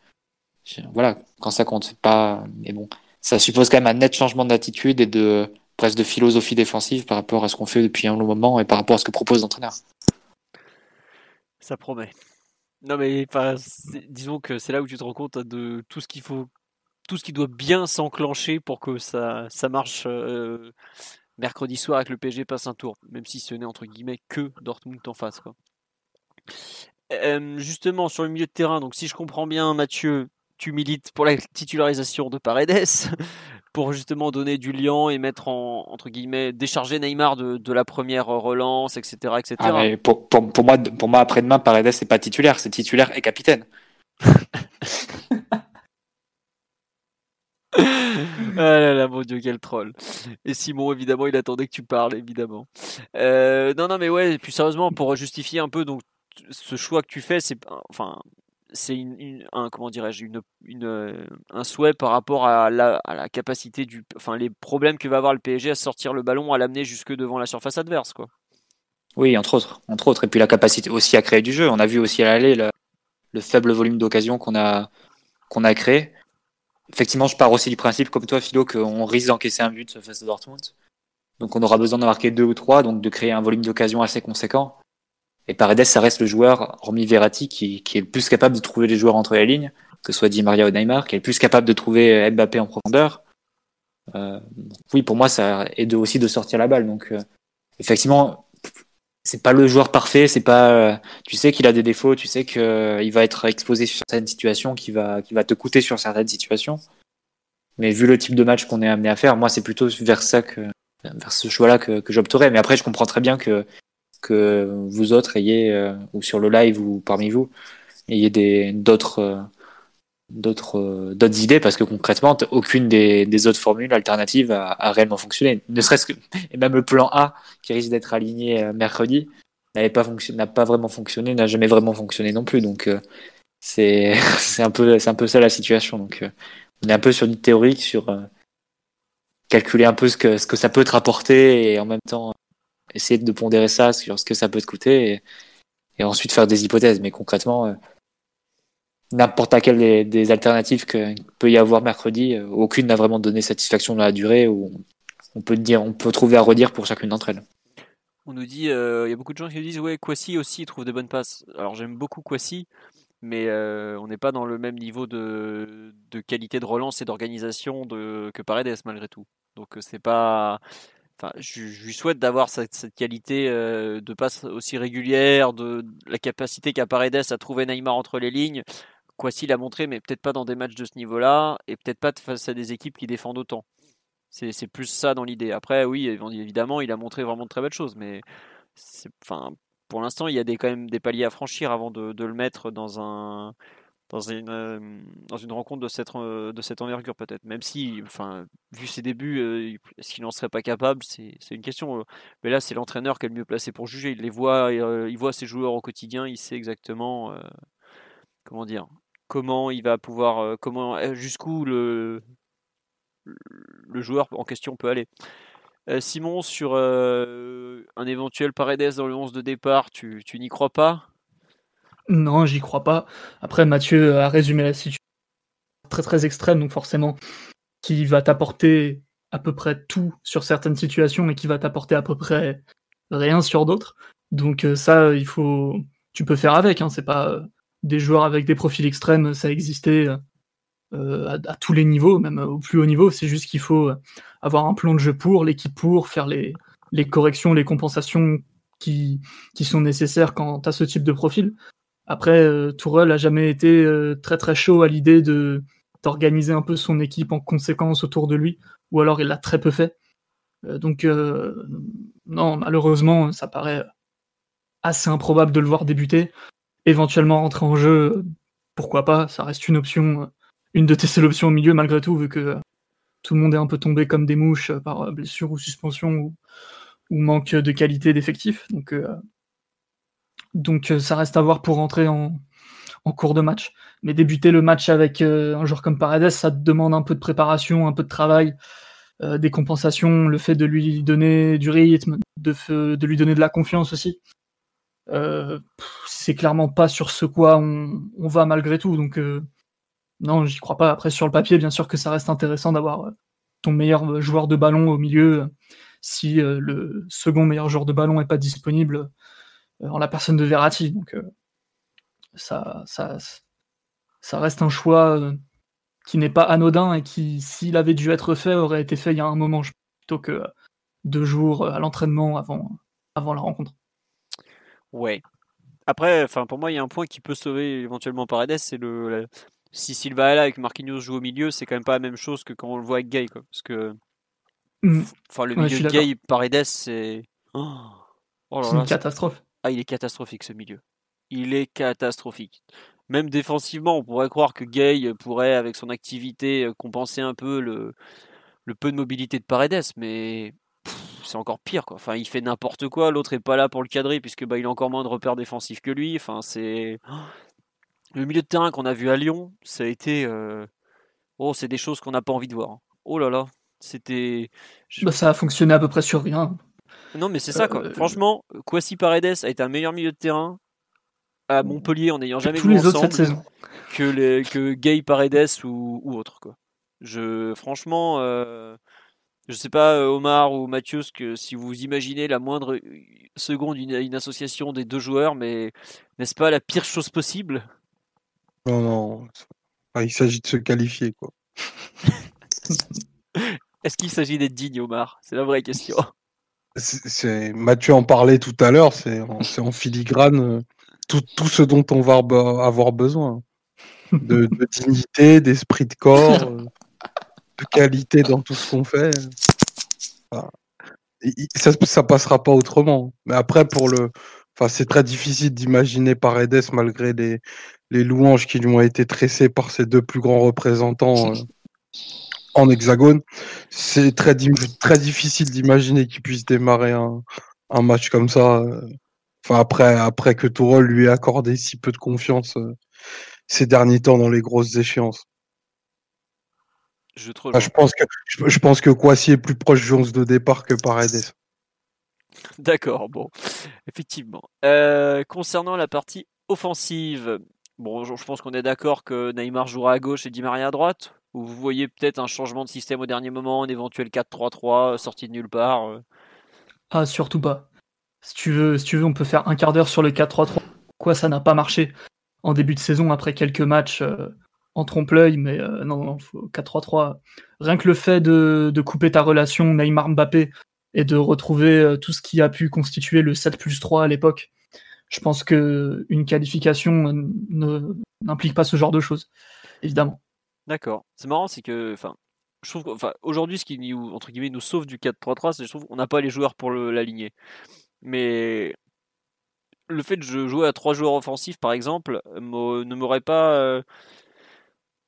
Voilà, quand ça compte, pas. Mais bon, ça suppose quand même un net changement d'attitude et de presque de philosophie défensive par rapport à ce qu'on fait depuis un long moment et par rapport à ce que propose l'entraîneur. Ça promet. Non mais disons que c'est là où tu te rends compte de tout ce qu'il faut, tout ce qui doit bien s'enclencher pour que ça, ça marche euh, mercredi soir avec le PSG passe un tour, même si ce n'est entre guillemets que Dortmund en face. Quoi. Euh, justement sur le milieu de terrain, donc si je comprends bien Mathieu, tu milites pour la titularisation de Paredes, pour justement donner du lien et mettre en entre guillemets décharger Neymar de, de la première relance, etc., etc. Ah, pour, pour, pour, moi, pour moi après-demain, Paredes c'est pas titulaire, c'est titulaire et capitaine. ah là là, mon dieu, quel troll. Et Simon, évidemment, il attendait que tu parles, évidemment. Euh, non, non, mais ouais, et puis sérieusement, pour justifier un peu donc ce choix que tu fais, c'est enfin c'est un comment dirais-je une, un souhait par rapport à la, capacité du enfin les problèmes que va avoir le PSG à sortir le ballon à l'amener jusque devant la surface adverse quoi. Oui, entre autres, entre autres et puis la capacité aussi à créer du jeu. On a vu aussi à l'aller le, le, faible volume d'occasion qu'on a qu'on a créé. Effectivement, je pars aussi du principe comme toi Philo qu'on risque d'encaisser un but face à Dortmund. Donc on aura besoin d'en marquer deux ou trois donc de créer un volume d'occasion assez conséquent. Et Paredes, ça reste le joueur, hormis Verratti, qui, qui, est le plus capable de trouver les joueurs entre les lignes, que ce soit Di Maria ou Neymar, qui est le plus capable de trouver Mbappé en profondeur. Euh, oui, pour moi, ça aide aussi de sortir la balle. Donc, euh, effectivement, c'est pas le joueur parfait. C'est pas, euh, tu sais qu'il a des défauts, tu sais qu'il euh, va être exposé sur certaines situations, qui va, qui va te coûter sur certaines situations. Mais vu le type de match qu'on est amené à faire, moi, c'est plutôt vers ça que, vers ce choix-là que, que j'opterais. Mais après, je comprends très bien que que vous autres ayez, euh, ou sur le live ou parmi vous, ayez des, d'autres, d'autres, euh, d'autres idées parce que concrètement, aucune des, des autres formules alternatives a, réellement fonctionné. Ne serait-ce que, et même le plan A qui risque d'être aligné mercredi n'avait pas n'a pas vraiment fonctionné, n'a jamais vraiment fonctionné non plus. Donc, c'est, c'est un peu, c'est un peu ça la situation. Donc, on est un peu sur du théorique, sur calculer un peu ce que, ce que ça peut te rapporter et en même temps essayer de pondérer ça sur ce que ça peut te coûter et, ensuite faire des hypothèses. Mais concrètement, euh, n'importe laquelle des, alternatives qu'il peut y avoir mercredi, euh, aucune n'a vraiment donné satisfaction dans la durée ou on peut dire, on peut trouver à redire pour chacune d'entre elles. On nous dit, euh, il y a beaucoup de gens qui nous disent, ouais, Kwasi aussi trouve des bonnes passes. Alors j'aime beaucoup Kwasi, mais on n'est pas dans le même niveau de, de qualité de relance et d'organisation que Paredes malgré tout. Donc c'est pas, Enfin, je, lui souhaite d'avoir cette, qualité euh, de passe aussi régulière, de, la capacité qu'a Paredes à trouver Neymar entre les lignes. Kwasi l'a montré, mais peut-être pas dans des matchs de ce niveau-là, et peut-être pas face à des équipes qui défendent autant. C'est plus ça dans l'idée. Après, oui, évidemment, il a montré vraiment de très belles choses, mais enfin, pour l'instant, il y a quand même des paliers à franchir avant de, le mettre dans un, dans une, euh, dans une rencontre de cette, euh, de cette envergure peut-être. Même si, enfin, vu ses débuts, euh, est-ce qu'il n'en serait pas capable? C'est une question. mais là, c'est l'entraîneur qui est le mieux placé pour juger. Il les voit, il voit ses joueurs au quotidien, il sait exactement comment dire, comment il va pouvoir, comment, jusqu'où le, le joueur en question peut aller. Simon, sur un éventuel Paredes dans le 11 de départ, tu, tu n'y crois pas? Non, j'y crois pas. Après, Mathieu a résumé la situation très très extrême, donc forcément, qui va t'apporter à peu près tout sur certaines situations, mais qui va t'apporter à peu près rien sur d'autres. Donc euh, ça, il faut, tu peux faire avec. Hein. C'est pas euh, des joueurs avec des profils extrêmes, ça existait euh, à, tous les niveaux, même au plus haut niveau. C'est juste qu'il faut avoir un plan de jeu pour l'équipe pour faire les, corrections, les compensations qui, qui sont nécessaires quand tu as ce type de profil. Après, euh, Tourelle a jamais été euh, très très chaud à l'idée de d'organiser un peu son équipe en conséquence autour de lui, ou alors il l'a très peu fait. Euh, donc non, malheureusement, ça paraît assez improbable de le voir débuter. Éventuellement rentrer en jeu, pourquoi pas, ça reste une option, une de tes seules options au milieu malgré tout, vu que tout le monde est un peu tombé comme des mouches par blessure ou suspension ou, manque de qualité d'effectif. Donc, euh, donc euh, ça reste à voir pour rentrer en, en, cours de match. Mais débuter le match avec euh, un joueur comme Paredes, ça demande un peu de préparation, un peu de travail, des compensations, le fait de lui donner du rythme, de, de lui donner de la confiance aussi. C'est clairement pas sur ce quoi on, va malgré tout. Donc non, j'y crois pas. Après, sur le papier, bien sûr que ça reste intéressant d'avoir ton meilleur joueur de ballon au milieu si euh, le second meilleur joueur de ballon n'est pas disponible euh, en la personne de Verratti. Donc euh, ça, ça, ça reste un choix qui n'est pas anodin et qui, s'il avait dû être fait, aurait été fait il y a un moment plutôt que deux jours à l'entraînement avant, avant la rencontre. Ouais. Après, enfin pour moi, il y a un point qui peut sauver éventuellement Paredes, c'est le, si Silva est là et que Marquinhos joue au milieu, c'est quand même pas la même chose que quand on le voit avec Gay, quoi. Parce que Mm. Enfin, le milieu de Gay Paredes, c'est. Oh. Oh c'est une catastrophe. Ah, il est catastrophique ce milieu. Il est catastrophique. Même défensivement, on pourrait croire que Gay pourrait, avec son activité, euh, compenser un peu le, le peu de mobilité de Paredes, mais c'est encore pire. Quoi. Enfin, il fait n'importe quoi. L'autre est pas là pour le cadrer puisque bah, il a encore moins de repères défensifs que lui. Enfin, c'est le milieu de terrain qu'on a vu à Lyon. Ça a été, euh, oh, c'est des choses qu'on n'a pas envie de voir. Oh là là, c'était. Bah, ça a fonctionné à peu près sur rien. Non, mais c'est ça, quoi. Euh, Franchement, Kwasi Paredes a été un meilleur milieu de terrain à Montpellier en n'ayant jamais tous les autres cette saison. Que, les, que Gay Paredes ou, ou autre, quoi. Je, franchement, euh, je sais pas, euh, Omar ou Mathieu, que si vous imaginez la moindre seconde une, une association des deux joueurs, mais n'est-ce pas la pire chose possible? Non, non. il s'agit de se qualifier, quoi. Est-ce qu'il s'agit d'être digne, Omar? C'est la vraie question. C'est, Mathieu en parlait tout à l'heure, c'est en, filigrane euh, tout, tout, ce dont on va avoir besoin. De, dignité, d'esprit de corps, euh, de qualité dans tout ce qu'on fait. Ça, ça passera pas autrement. Mais après, pour le, enfin, c'est très difficile d'imaginer Paredes malgré les, louanges qui lui ont été tressées par ses deux plus grands représentants. Euh, en hexagone. C'est très, très difficile d'imaginer qu'il puisse démarrer un, match comme ça. Euh, enfin, après, après que Tourol lui ait accordé si peu de confiance euh, ces derniers temps dans les grosses échéances. Je, je, pense que je, pense que est plus proche de de départ que Paredes. D'accord, bon, effectivement. Euh, concernant la partie offensive, bon, je pense qu'on est d'accord que Neymar jouera à gauche et Di Maria à droite. Ou vous voyez peut-être un changement de système au dernier moment, un éventuel 4-3-3 euh, sorti de nulle part euh Ah, surtout pas. Si tu veux, si tu veux on peut faire un quart d'heure sur le 4-3-3. Quoi, ça n'a pas marché en début de saison après quelques matchs euh, en trompe-l'œil, mais non, non, 4-3-3. Rien que le fait de, couper ta relation Neymar-Mbappé et de retrouver tout ce qui a pu constituer le 7 plus 3 à l'époque, je pense que une qualification n'implique pas ce genre de choses, évidemment. D'accord. C'est marrant, c'est que, enfin, je trouve, ce qui nous, entre guillemets, nous sauve du 4-3-3, c'est je trouve qu'on n'a pas les joueurs pour l'aligner. Mais le fait de jouer à trois joueurs offensifs, par exemple, ne m'aurait pas euh,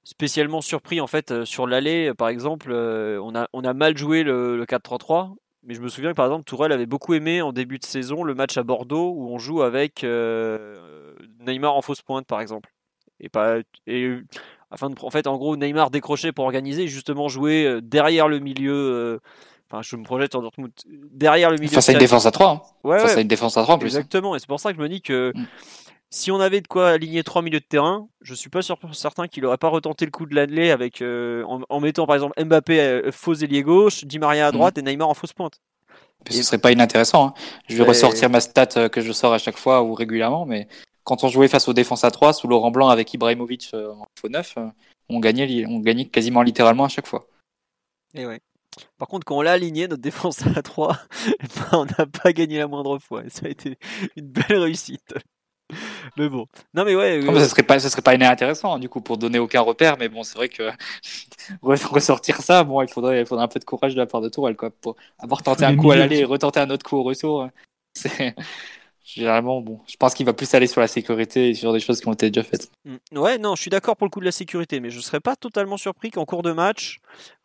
spécialement surpris en fait euh, sur l'aller. Par exemple, euh, on a, on a mal joué le, 4-3-3. Mais je me souviens que par exemple Tourelle avait beaucoup aimé en début de saison le match à Bordeaux où on joue avec Neymar en fausse pointe par exemple. Et, pas, et en fait, en gros, Neymar décroché pour organiser, justement jouer euh, derrière le milieu. Euh, enfin, je me projette en Dortmund derrière le milieu. Face à une défense à 3. Hein. Ouais, Face à une défense à 3 en plus. Exactement. Et c'est pour ça que je me dis que mm. Si on avait de quoi aligner trois milieux de terrain, je suis pas sûr certain qu'il aurait pas retenté le coup de l'année avec euh, en, mettant par exemple Mbappé faux ailier gauche, Di Maria à droite mm. et Neymar en fausse pointe. Ce serait pas inintéressant. Hein. Je vais ressortir ma stat que je sors à chaque fois ou régulièrement, mais quand on jouait face aux défenses à 3 sous Laurent Blanc avec Ibrahimovic euh, en faux neuf, euh, on gagnait, on gagnait quasiment littéralement à chaque fois. Et ouais. Par contre, quand on l'a aligné, notre défense à 3, eh ben, on n'a pas gagné la moindre fois. Ça a été une belle réussite. Mais bon. Non, mais ouais. ça serait pas, ça serait pas intéressant, du coup, pour donner aucun repère. Mais bon, c'est vrai que ressortir ça, bon, il faudrait, il faudrait un peu de courage de la part de Tourelle, quoi. Pour avoir tenté un coup à l'aller et retenter un autre coup au retour. C'est généralement, bon, je pense qu'il va plus aller sur la sécurité et sur des choses qui ont été déjà faites. Mm. Ouais, non, je suis d'accord pour le coup de la sécurité, mais je ne serais pas totalement surpris qu'en cours de match,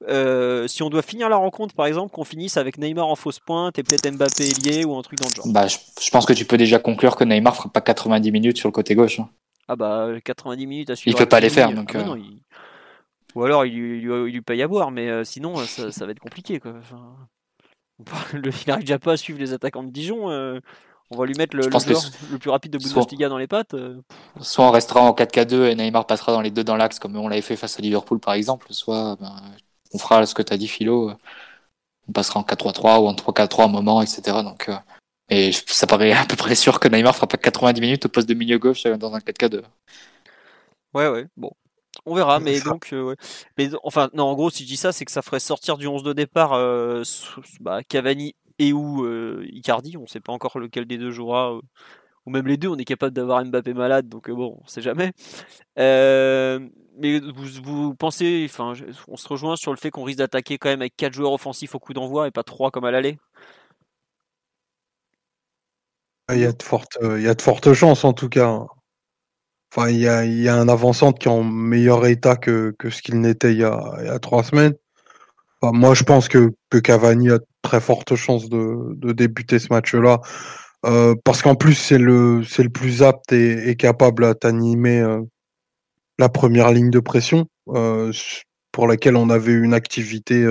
euh, si on doit finir la rencontre, par exemple, qu'on finisse avec Neymar en fausse pointe et peut-être Mbappé lié ou un truc dans le genre. Bah, je, pense que tu peux déjà conclure que Neymar fera pas 90 minutes sur le côté gauche. Hein. Ah bah, 90 minutes à suivre. Il peut pas les faire, donc. Ah bah euh. Ou alors il, lui paye à boire, mais euh, sinon ça, va être compliqué. Quoi. il n'arrive déjà pas à suivre les attaquants de Dijon. On va lui mettre le, le, plus rapide de Bundesliga dans les pattes. Euh. Soit on restera en 4K2 et Neymar passera dans les deux dans l'axe comme on l'avait fait face à Liverpool par exemple, soit ben, on fera ce que tu as dit Philo, on passera en 4-3-3 ou en 3-4-3 à un moment, etc. Donc, euh, et ça paraît à peu près sûr que Neymar fera pas 90 minutes au poste de milieu gauche euh, dans un 4K2. Ouais, ouais, bon. On verra, mais donc, mais enfin, non, en gros, si je dis ça, c'est que ça ferait sortir du 11 de départ bah, Cavani et ou euh, Icardi, on ne sait pas encore lequel des deux jouera, euh, ou même les deux, on est capable d'avoir Mbappé malade, donc euh, bon, on sait jamais. mais vous, pensez, enfin, on se rejoint sur le fait qu'on risque d'attaquer quand même avec 4 joueurs offensifs au coup d'envoi et pas 3 comme à l'aller? Il y, a de fortes, il y a de fortes chances en tout cas. Enfin, il y a, un avant-centre qui est en meilleur état que, que ce qu'il n'était il, y a trois semaines. moi, je pense que, que Cavani a très forte chance de, débuter ce match-là. Euh, parce qu'en plus, c'est le, c'est le plus apte et, capable à t'animer euh, la première ligne de pression, euh, pour laquelle on avait une activité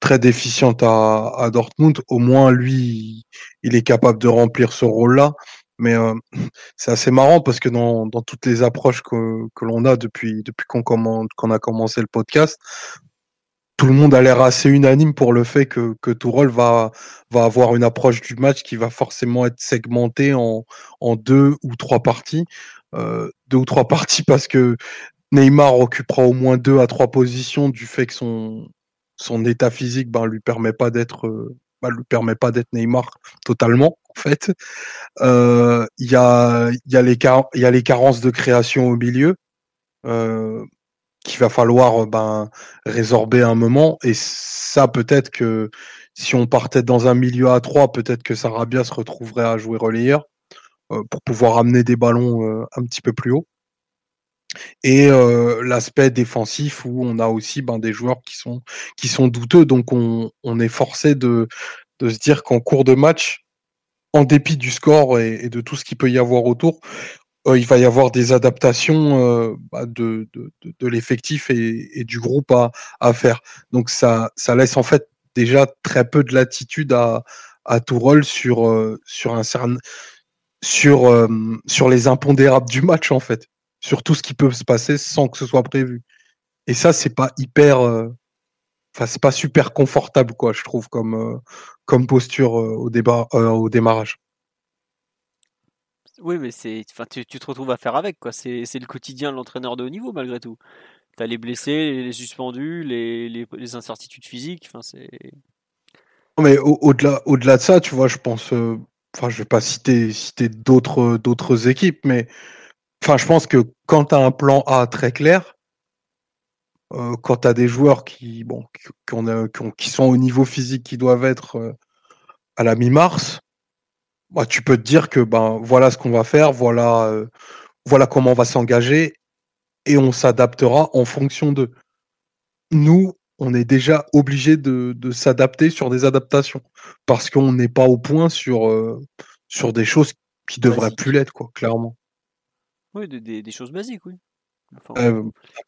très déficiente à, Dortmund. Au moins, lui, il est capable de remplir ce rôle-là. Mais c'est assez marrant parce que dans, toutes les approches que, l'on a depuis, depuis qu'on, qu'on a commencé le podcast, tout le monde a l'air assez unanime pour le fait que, que Tourelle va, va avoir une approche du match qui va forcément être segmentée en, en deux ou trois parties. Euh, deux ou trois parties parce que Neymar occupera au moins deux à trois positions du fait que son, son état physique ben, lui permet pas d'être ben, lui permet pas d'être Neymar totalement en fait. Euh, il y, a, y, a les, y a les carences de création au milieu. Euh, qu'il va falloir euh, ben, résorber un moment. Et ça, peut-être que si on partait dans un milieu à 3, peut-être que Sarabia se retrouverait à jouer relayeur euh, pour pouvoir amener des ballons euh, un petit peu plus haut. Et l'aspect défensif où on a aussi ben, des joueurs qui sont, qui sont douteux. Donc on, est forcé de, de se dire qu'en cours de match, en dépit du score et, et de tout ce qu'il peut y avoir autour, euh, il va y avoir des adaptations euh, bah, de, de, l'effectif et, du groupe à, à, faire. Donc ça, ça laisse en fait déjà très peu de latitude à, à tout rôle sur, euh, sur, un certain, sur, sur les impondérables du match en fait, sur tout ce qui peut se passer sans que ce soit prévu. Et ça, c'est pas hyper, enfin c'est pas super confortable quoi, je trouve comme comme posture au débat au démarrage. Oui, mais c'est, enfin, tu, te retrouves à faire avec, quoi. C'est, le quotidien de l'entraîneur de haut niveau, malgré tout. T'as les blessés, les suspendus, les, les, incertitudes physiques. Enfin, c'est. Mais au-delà, au-delà de ça, tu vois, je pense. Euh, enfin, je vais pas citer, citer d'autres, d'autres équipes, mais enfin, je pense que quand tu as un plan A très clair, euh, quand tu as des joueurs qui, bon, qui, qui, sont au niveau physique qui doivent être euh, à la mi-mars, bah, tu peux te dire que ben voilà ce qu'on va faire, voilà, euh, voilà comment on va s'engager et on s'adaptera en fonction de. Nous, on est déjà obligé de, de s'adapter sur des adaptations parce qu'on n'est pas au point sur, euh, sur des choses qui devraient plus l'être, quoi, clairement. Oui, des, des, choses basiques, oui. Euh,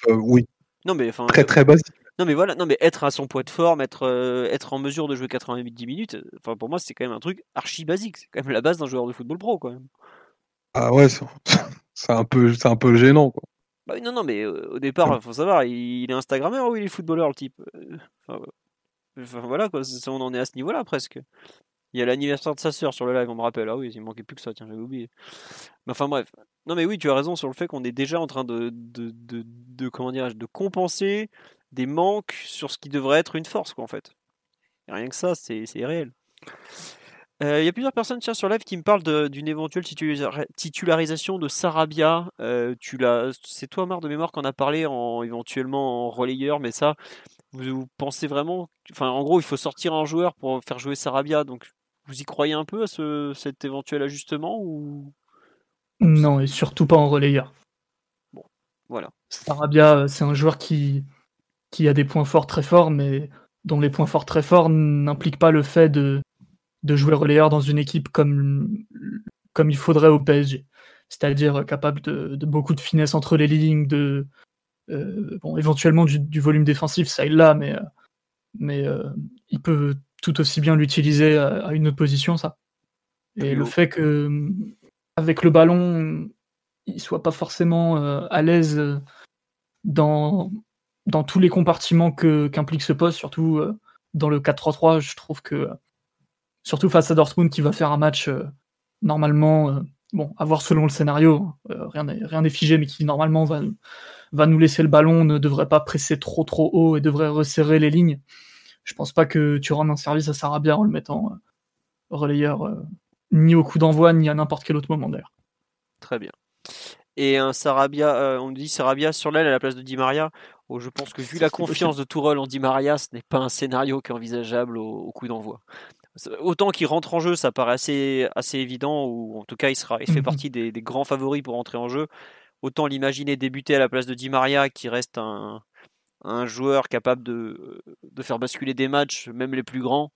oui. Non, mais enfin, très très basique. Non mais voilà, non mais être à son poids de forme, être, euh, être en mesure de jouer 90 minutes, euh, enfin pour moi c'est quand même un truc archi basique, c'est quand même la base d'un joueur de football pro quand même. Ah ouais, c'est un peu c'est un peu gênant quoi. Bah non non mais euh, au départ, il faut savoir, il, est instagrammeur ou il est footballeur le type. Enfin, voilà quoi, on en est à ce niveau-là presque. Il y a l'anniversaire de sa sœur sur le live, on me rappelle. Ah oui, il manquait plus que ça, tiens, j'avais oublié. Mais enfin bref. Non mais oui, tu as raison sur le fait qu'on est déjà en train de, de, de, de comment de compenser des manques sur ce qui devrait être une force, quoi, en fait. rien que ça, c'est réel. Euh, il y a plusieurs personnes tiens, sur live qui me parlent d'une éventuelle titularisation de Sarabia. Euh, c'est toi, Marc, de mémoire, qu'on a parlé en, éventuellement en relayeur, mais ça, vous, pensez vraiment. Enfin, en gros, il faut sortir un joueur pour faire jouer Sarabia, donc vous y croyez un peu à ce, cet éventuel ajustement ou? Non, et surtout pas en relayeur. Bon, voilà. Sarabia, c'est un joueur qui, qui a des points forts très forts, mais dont les points forts très forts n'impliquent pas le fait de de jouer relayeur dans une équipe comme, comme il faudrait au PSG. C'est-à-dire capable de, beaucoup de finesse entre les lignes, de euh, bon, éventuellement du, volume défensif, ça il l'a, mais, euh, mais euh, il peut tout aussi bien l'utiliser à, une autre position, ça. Et le fait que avec le ballon, il soit pas forcément à l'aise dans, dans tous les compartiments qu'implique ce poste, surtout dans le 4-3-3, je trouve que surtout face à Dortmund qui va faire un match euh, normalement, euh, bon, à voir selon le scénario, euh, rien n'est figé, mais qui normalement va, va nous laisser le ballon, ne devrait pas presser trop trop haut et devrait resserrer les lignes. Je pense pas que tu rendes un service à Sarabia en le mettant relayeur ni au coup d'envoi ni à n'importe quel autre moment d'ailleurs. Très bien. Et Sarabia, on dit Sarabia sur l'aile à la place de Di Maria. Oh, je pense que vu la confiance de Tourelle en Di Maria, ce n'est pas un scénario qui est envisageable au coup d'envoi. Autant qu'il rentre en jeu, ça paraît assez, assez évident, ou en tout cas il, sera, il fait mhm. partie des, grands favoris pour rentrer en jeu. Autant l'imaginer débuter à la place de Di Maria, qui reste un, joueur capable de, faire basculer des matchs, même les plus grands.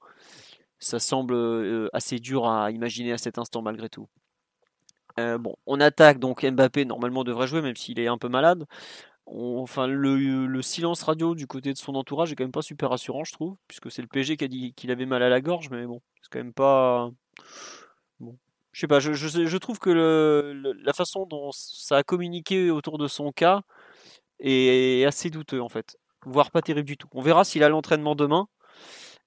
Ça semble euh, assez dur à imaginer à cet instant malgré tout. Euh, bon, on attaque donc Mbappé normalement devrait jouer même s'il est un peu malade enfin, le, silence radio du côté de son entourage est quand même pas super rassurant, je trouve, puisque c'est le PG qui a dit qu'il avait mal à la gorge, mais bon, c'est quand même pas. Bon. Je sais pas, je, trouve que la façon dont ça a communiqué autour de son cas est assez douteux en fait, voire pas terrible du tout. On verra s'il a l'entraînement demain,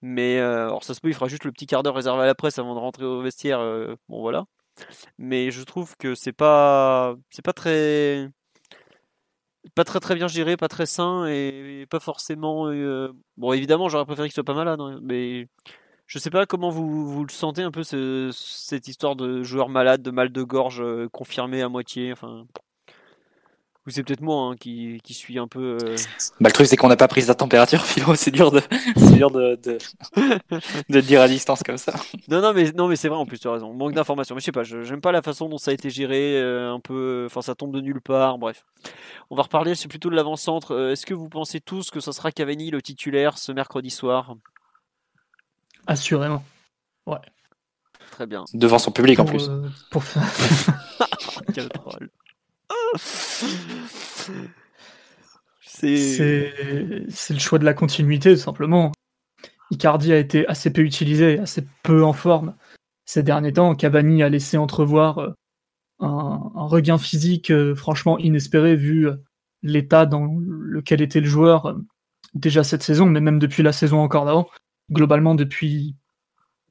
mais euh, alors ça se peut, il fera juste le petit quart d'heure réservé à la presse avant de rentrer au vestiaire. Euh, bon voilà, mais je trouve que c'est pas, c'est pas très pas très très bien géré, pas très sain et, pas forcément. Euh, bon, évidemment, j'aurais préféré qu'il soit pas malade, hein, mais je sais pas comment vous, vous le sentez un peu cette histoire de joueur malade, de mal de gorge euh, confirmé à moitié. Enfin, ou c'est peut-être moi hein, qui, qui, suis un peu. Euh, bah, le truc, c'est qu'on n'a pas pris sa température, Philo. C'est dur, de, c'est dur de, de, de, dire à distance comme ça. Non, non, mais, non, mais c'est vrai en plus, tu as raison. Manque d'informations. Mais je sais pas, j'aime pas la façon dont ça a été géré. Euh, un peu. Enfin, ça tombe de nulle part. Bref. On va reparler, c'est plutôt de l'avant-centre. Euh, est-ce que vous pensez tous que ce sera Cavani le titulaire ce mercredi soir? Assurément. Ouais. Très bien. Devant son public en plus. pour faire. Quel troll. C'est le choix de la continuité, tout simplement. Icardi a été assez peu utilisé, assez peu en forme ces derniers temps. Cavani a laissé entrevoir euh, un, regain physique euh, franchement inespéré vu euh, l'état dans lequel était le joueur déjà cette saison, mais même depuis la saison encore d'avant. Globalement, depuis.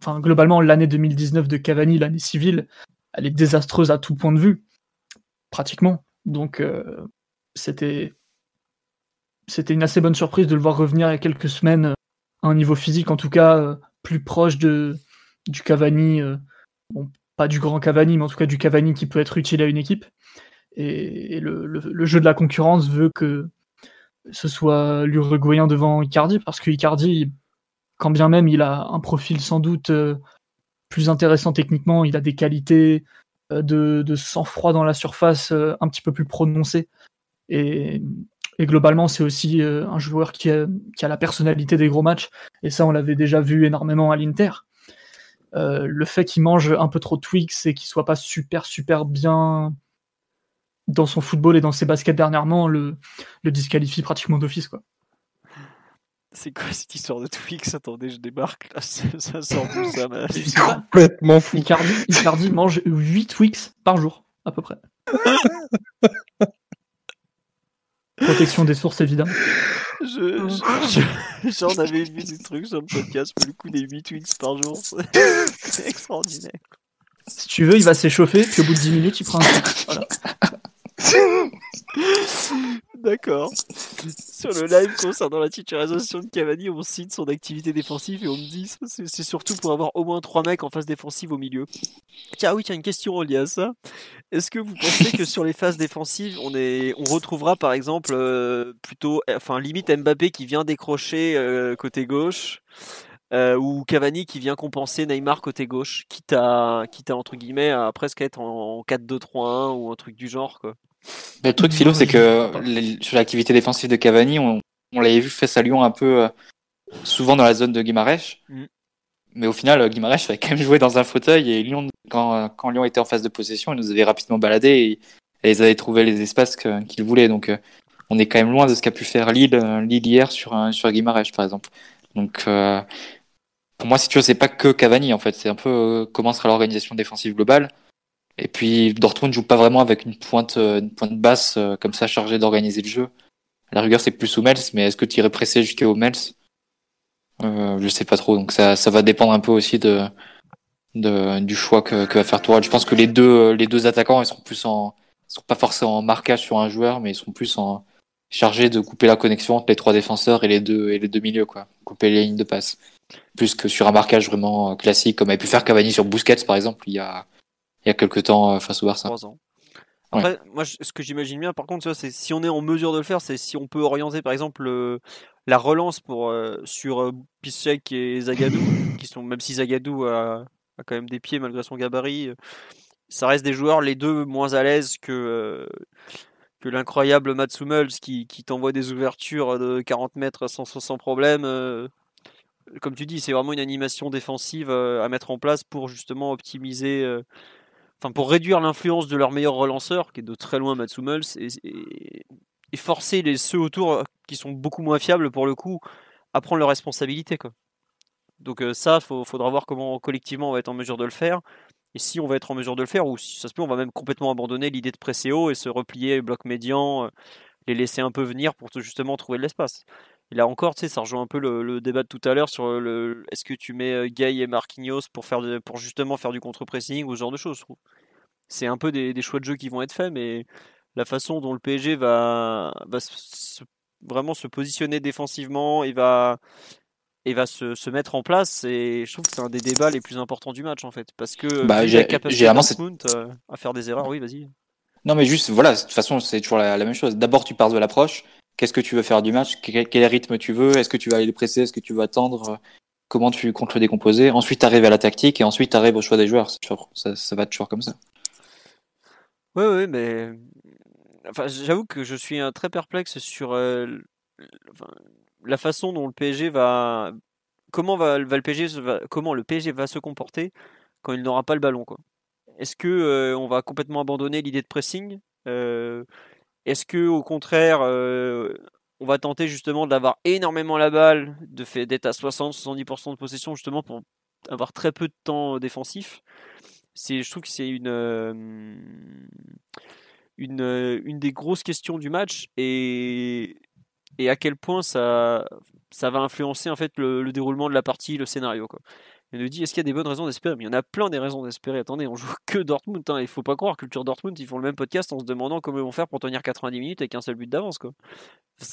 Globalement, l'année 2019 de Cavani, l'année civile, elle est désastreuse à tout point de vue, pratiquement. Donc euh, c'était une assez bonne surprise de le voir revenir il y a quelques semaines euh, à un niveau physique en tout cas euh, plus proche de du Cavani bon pas du grand Cavani mais en tout cas du Cavani qui peut être utile à une équipe. Et, le, jeu de la concurrence veut que ce soit l'Uruguayen devant Icardi parce que Icardi quand bien même il a un profil sans doute plus intéressant techniquement il a des qualités euh, de, sang-froid dans la surface euh, un petit peu plus prononcé. Et, globalement, c'est aussi euh, un joueur qui a, la personnalité des gros matchs. Et ça, on l'avait déjà vu énormément à l'Inter. le fait qu'il mange un peu trop de Twix et qu'il soit pas super super bien dans son football et dans ses baskets dernièrement le, disqualifie pratiquement d'office quoi. C'est quoi cette histoire de Twix? Attendez, je débarque là, ça sort tout ça. C'est complètement fou. Icardi, mange 8 Twix par jour, à peu près. Protection des sources, évidemment. J'en avais vu des trucs sur le podcast, mais le coup des 8 Twix par jour, c'est extraordinaire. Si tu veux, il va s'échauffer, puis au bout de 10 minutes, il prend un Twix. Voilà. D'accord. Sur le live concernant la titularisation de Cavani, on cite son activité défensive et on me dit c'est surtout pour avoir au moins trois mecs en phase défensive au milieu. Tiens, oui, tiens, une question liée à ça. Est-ce que vous pensez que sur les phases défensives, on, est, on retrouvera par exemple euh, plutôt, enfin limite Mbappé qui vient décrocher euh, côté gauche euh, ou Cavani qui vient compenser Neymar côté gauche, quitte à, quitte à entre guillemets à presque être en 4-2-3-1 ou un truc du genre quoi? Le truc philo, c'est que sur l'activité défensive de Cavani, on, on l'avait vu face à Lyon un peu souvent dans la zone de Guimarães. Mm. Mais au final, Guimarães avait quand même joué dans un fauteuil et Lyon, quand, quand Lyon était en phase de possession, ils nous avaient rapidement baladé et, ils avaient trouvé les espaces qu'ils voulaient. Donc, on est quand même loin de ce qu'a pu faire Lille, Lille hier sur, sur Guimarães, par exemple. Donc, pour moi, si tu veux, c'est pas que Cavani en fait, c'est un peu euh, comment sera l'organisation défensive globale. Et puis Dortmund joue pas vraiment avec une pointe, euh, une pointe basse euh, comme ça chargée d'organiser le jeu. la rigueur, c'est plus Mels, mais est-ce que tu irais presser jusqu'au Mels euh, Je sais pas trop. Donc ça, ça va dépendre un peu aussi de, de du choix que, que va faire Tourelle. Je pense que les deux, les deux attaquants, ils sont plus en, ils sont pas forcément en marquage sur un joueur, mais ils sont plus en chargés de couper la connexion entre les trois défenseurs et les deux et les deux milieux, quoi. Couper les lignes de passe plus que sur un marquage vraiment classique, comme avait pu faire Cavani sur Busquets, par exemple, il y a, il y a quelques temps euh, face au Barça. ans. Après, moi, ce que j'imagine bien, par contre, c'est si on est en mesure de le faire, c'est si on peut orienter, par exemple, la relance pour euh, sur euh, et Zagadou, qui sont, même si Zagadou a, a, quand même des pieds malgré son gabarit, euh, ça reste des joueurs les deux moins à l'aise que que l'incroyable Mats Hummels qui, qui t'envoie des ouvertures de 40 mètres sans, sans problème comme tu dis, c'est vraiment une animation défensive euh, à mettre en place pour justement optimiser, euh, enfin pour réduire l'influence de leur meilleur relanceur, qui est de très loin Matsumels, et, forcer les ceux autour euh, qui sont beaucoup moins fiables pour le coup à prendre leurs responsabilités. Donc ça, il faudra voir comment collectivement on va être en mesure de le faire. Et si on va être en mesure de le faire, ou si ça se peut, on va même complètement abandonner l'idée de presser haut et se replier bloc médian, les laisser un peu venir pour justement trouver de l'espace. Et là encore, tu sais, ça rejoint un peu le, débat de tout à l'heure sur le est-ce que tu mets euh, Gay et Marquinhos pour, faire pour justement faire du contre-pressing ou ce genre de choses, C'est un peu des, choix de jeu qui vont être faits, mais la façon dont le PSG va, va vraiment se positionner défensivement et va, et va se, se, mettre en place, et je trouve que c'est un des débats les plus importants du match en fait. Parce que bah, j'ai la capacité euh, à faire des erreurs, oui, vas-y. Non, mais juste, voilà, de toute façon, c'est toujours la, la même chose. D'abord, tu pars de l'approche, Qu'est-ce que tu veux faire du match? Quel, rythme tu veux? Est-ce que tu vas aller le presser? Est-ce que tu vas attendre? Comment tu comptes le décomposer? Ensuite, tu arrives à la tactique et ensuite, tu arrives au choix des joueurs. Ça, va toujours comme ça. Oui, oui, mais j'avoue que je suis très perplexe sur euh, la façon dont le PSG va. Comment va, le PSG comment le PSG va se comporter quand il n'aura pas le ballon. Est-ce que euh, on va complètement abandonner l'idée de pressing? Euh, est-ce que au contraire, on va tenter justement d'avoir énormément la balle, de fait d'être à 60-70% de possession justement pour avoir très peu de temps défensif? C'est, je trouve que c'est une, des grosses questions du match et, à quel point ça, va influencer en fait le, le déroulement de la partie, le scénario. Il nous dit est-ce qu'il y a des bonnes raisons d'espérer? Mais il y en a plein des raisons d'espérer. Attendez, on joue que Dortmund. Hein. Il faut pas croire, Culture Dortmund, ils font le même podcast en se demandant comment ils vont faire pour tenir 90 minutes avec un seul but d'avance. Quoi.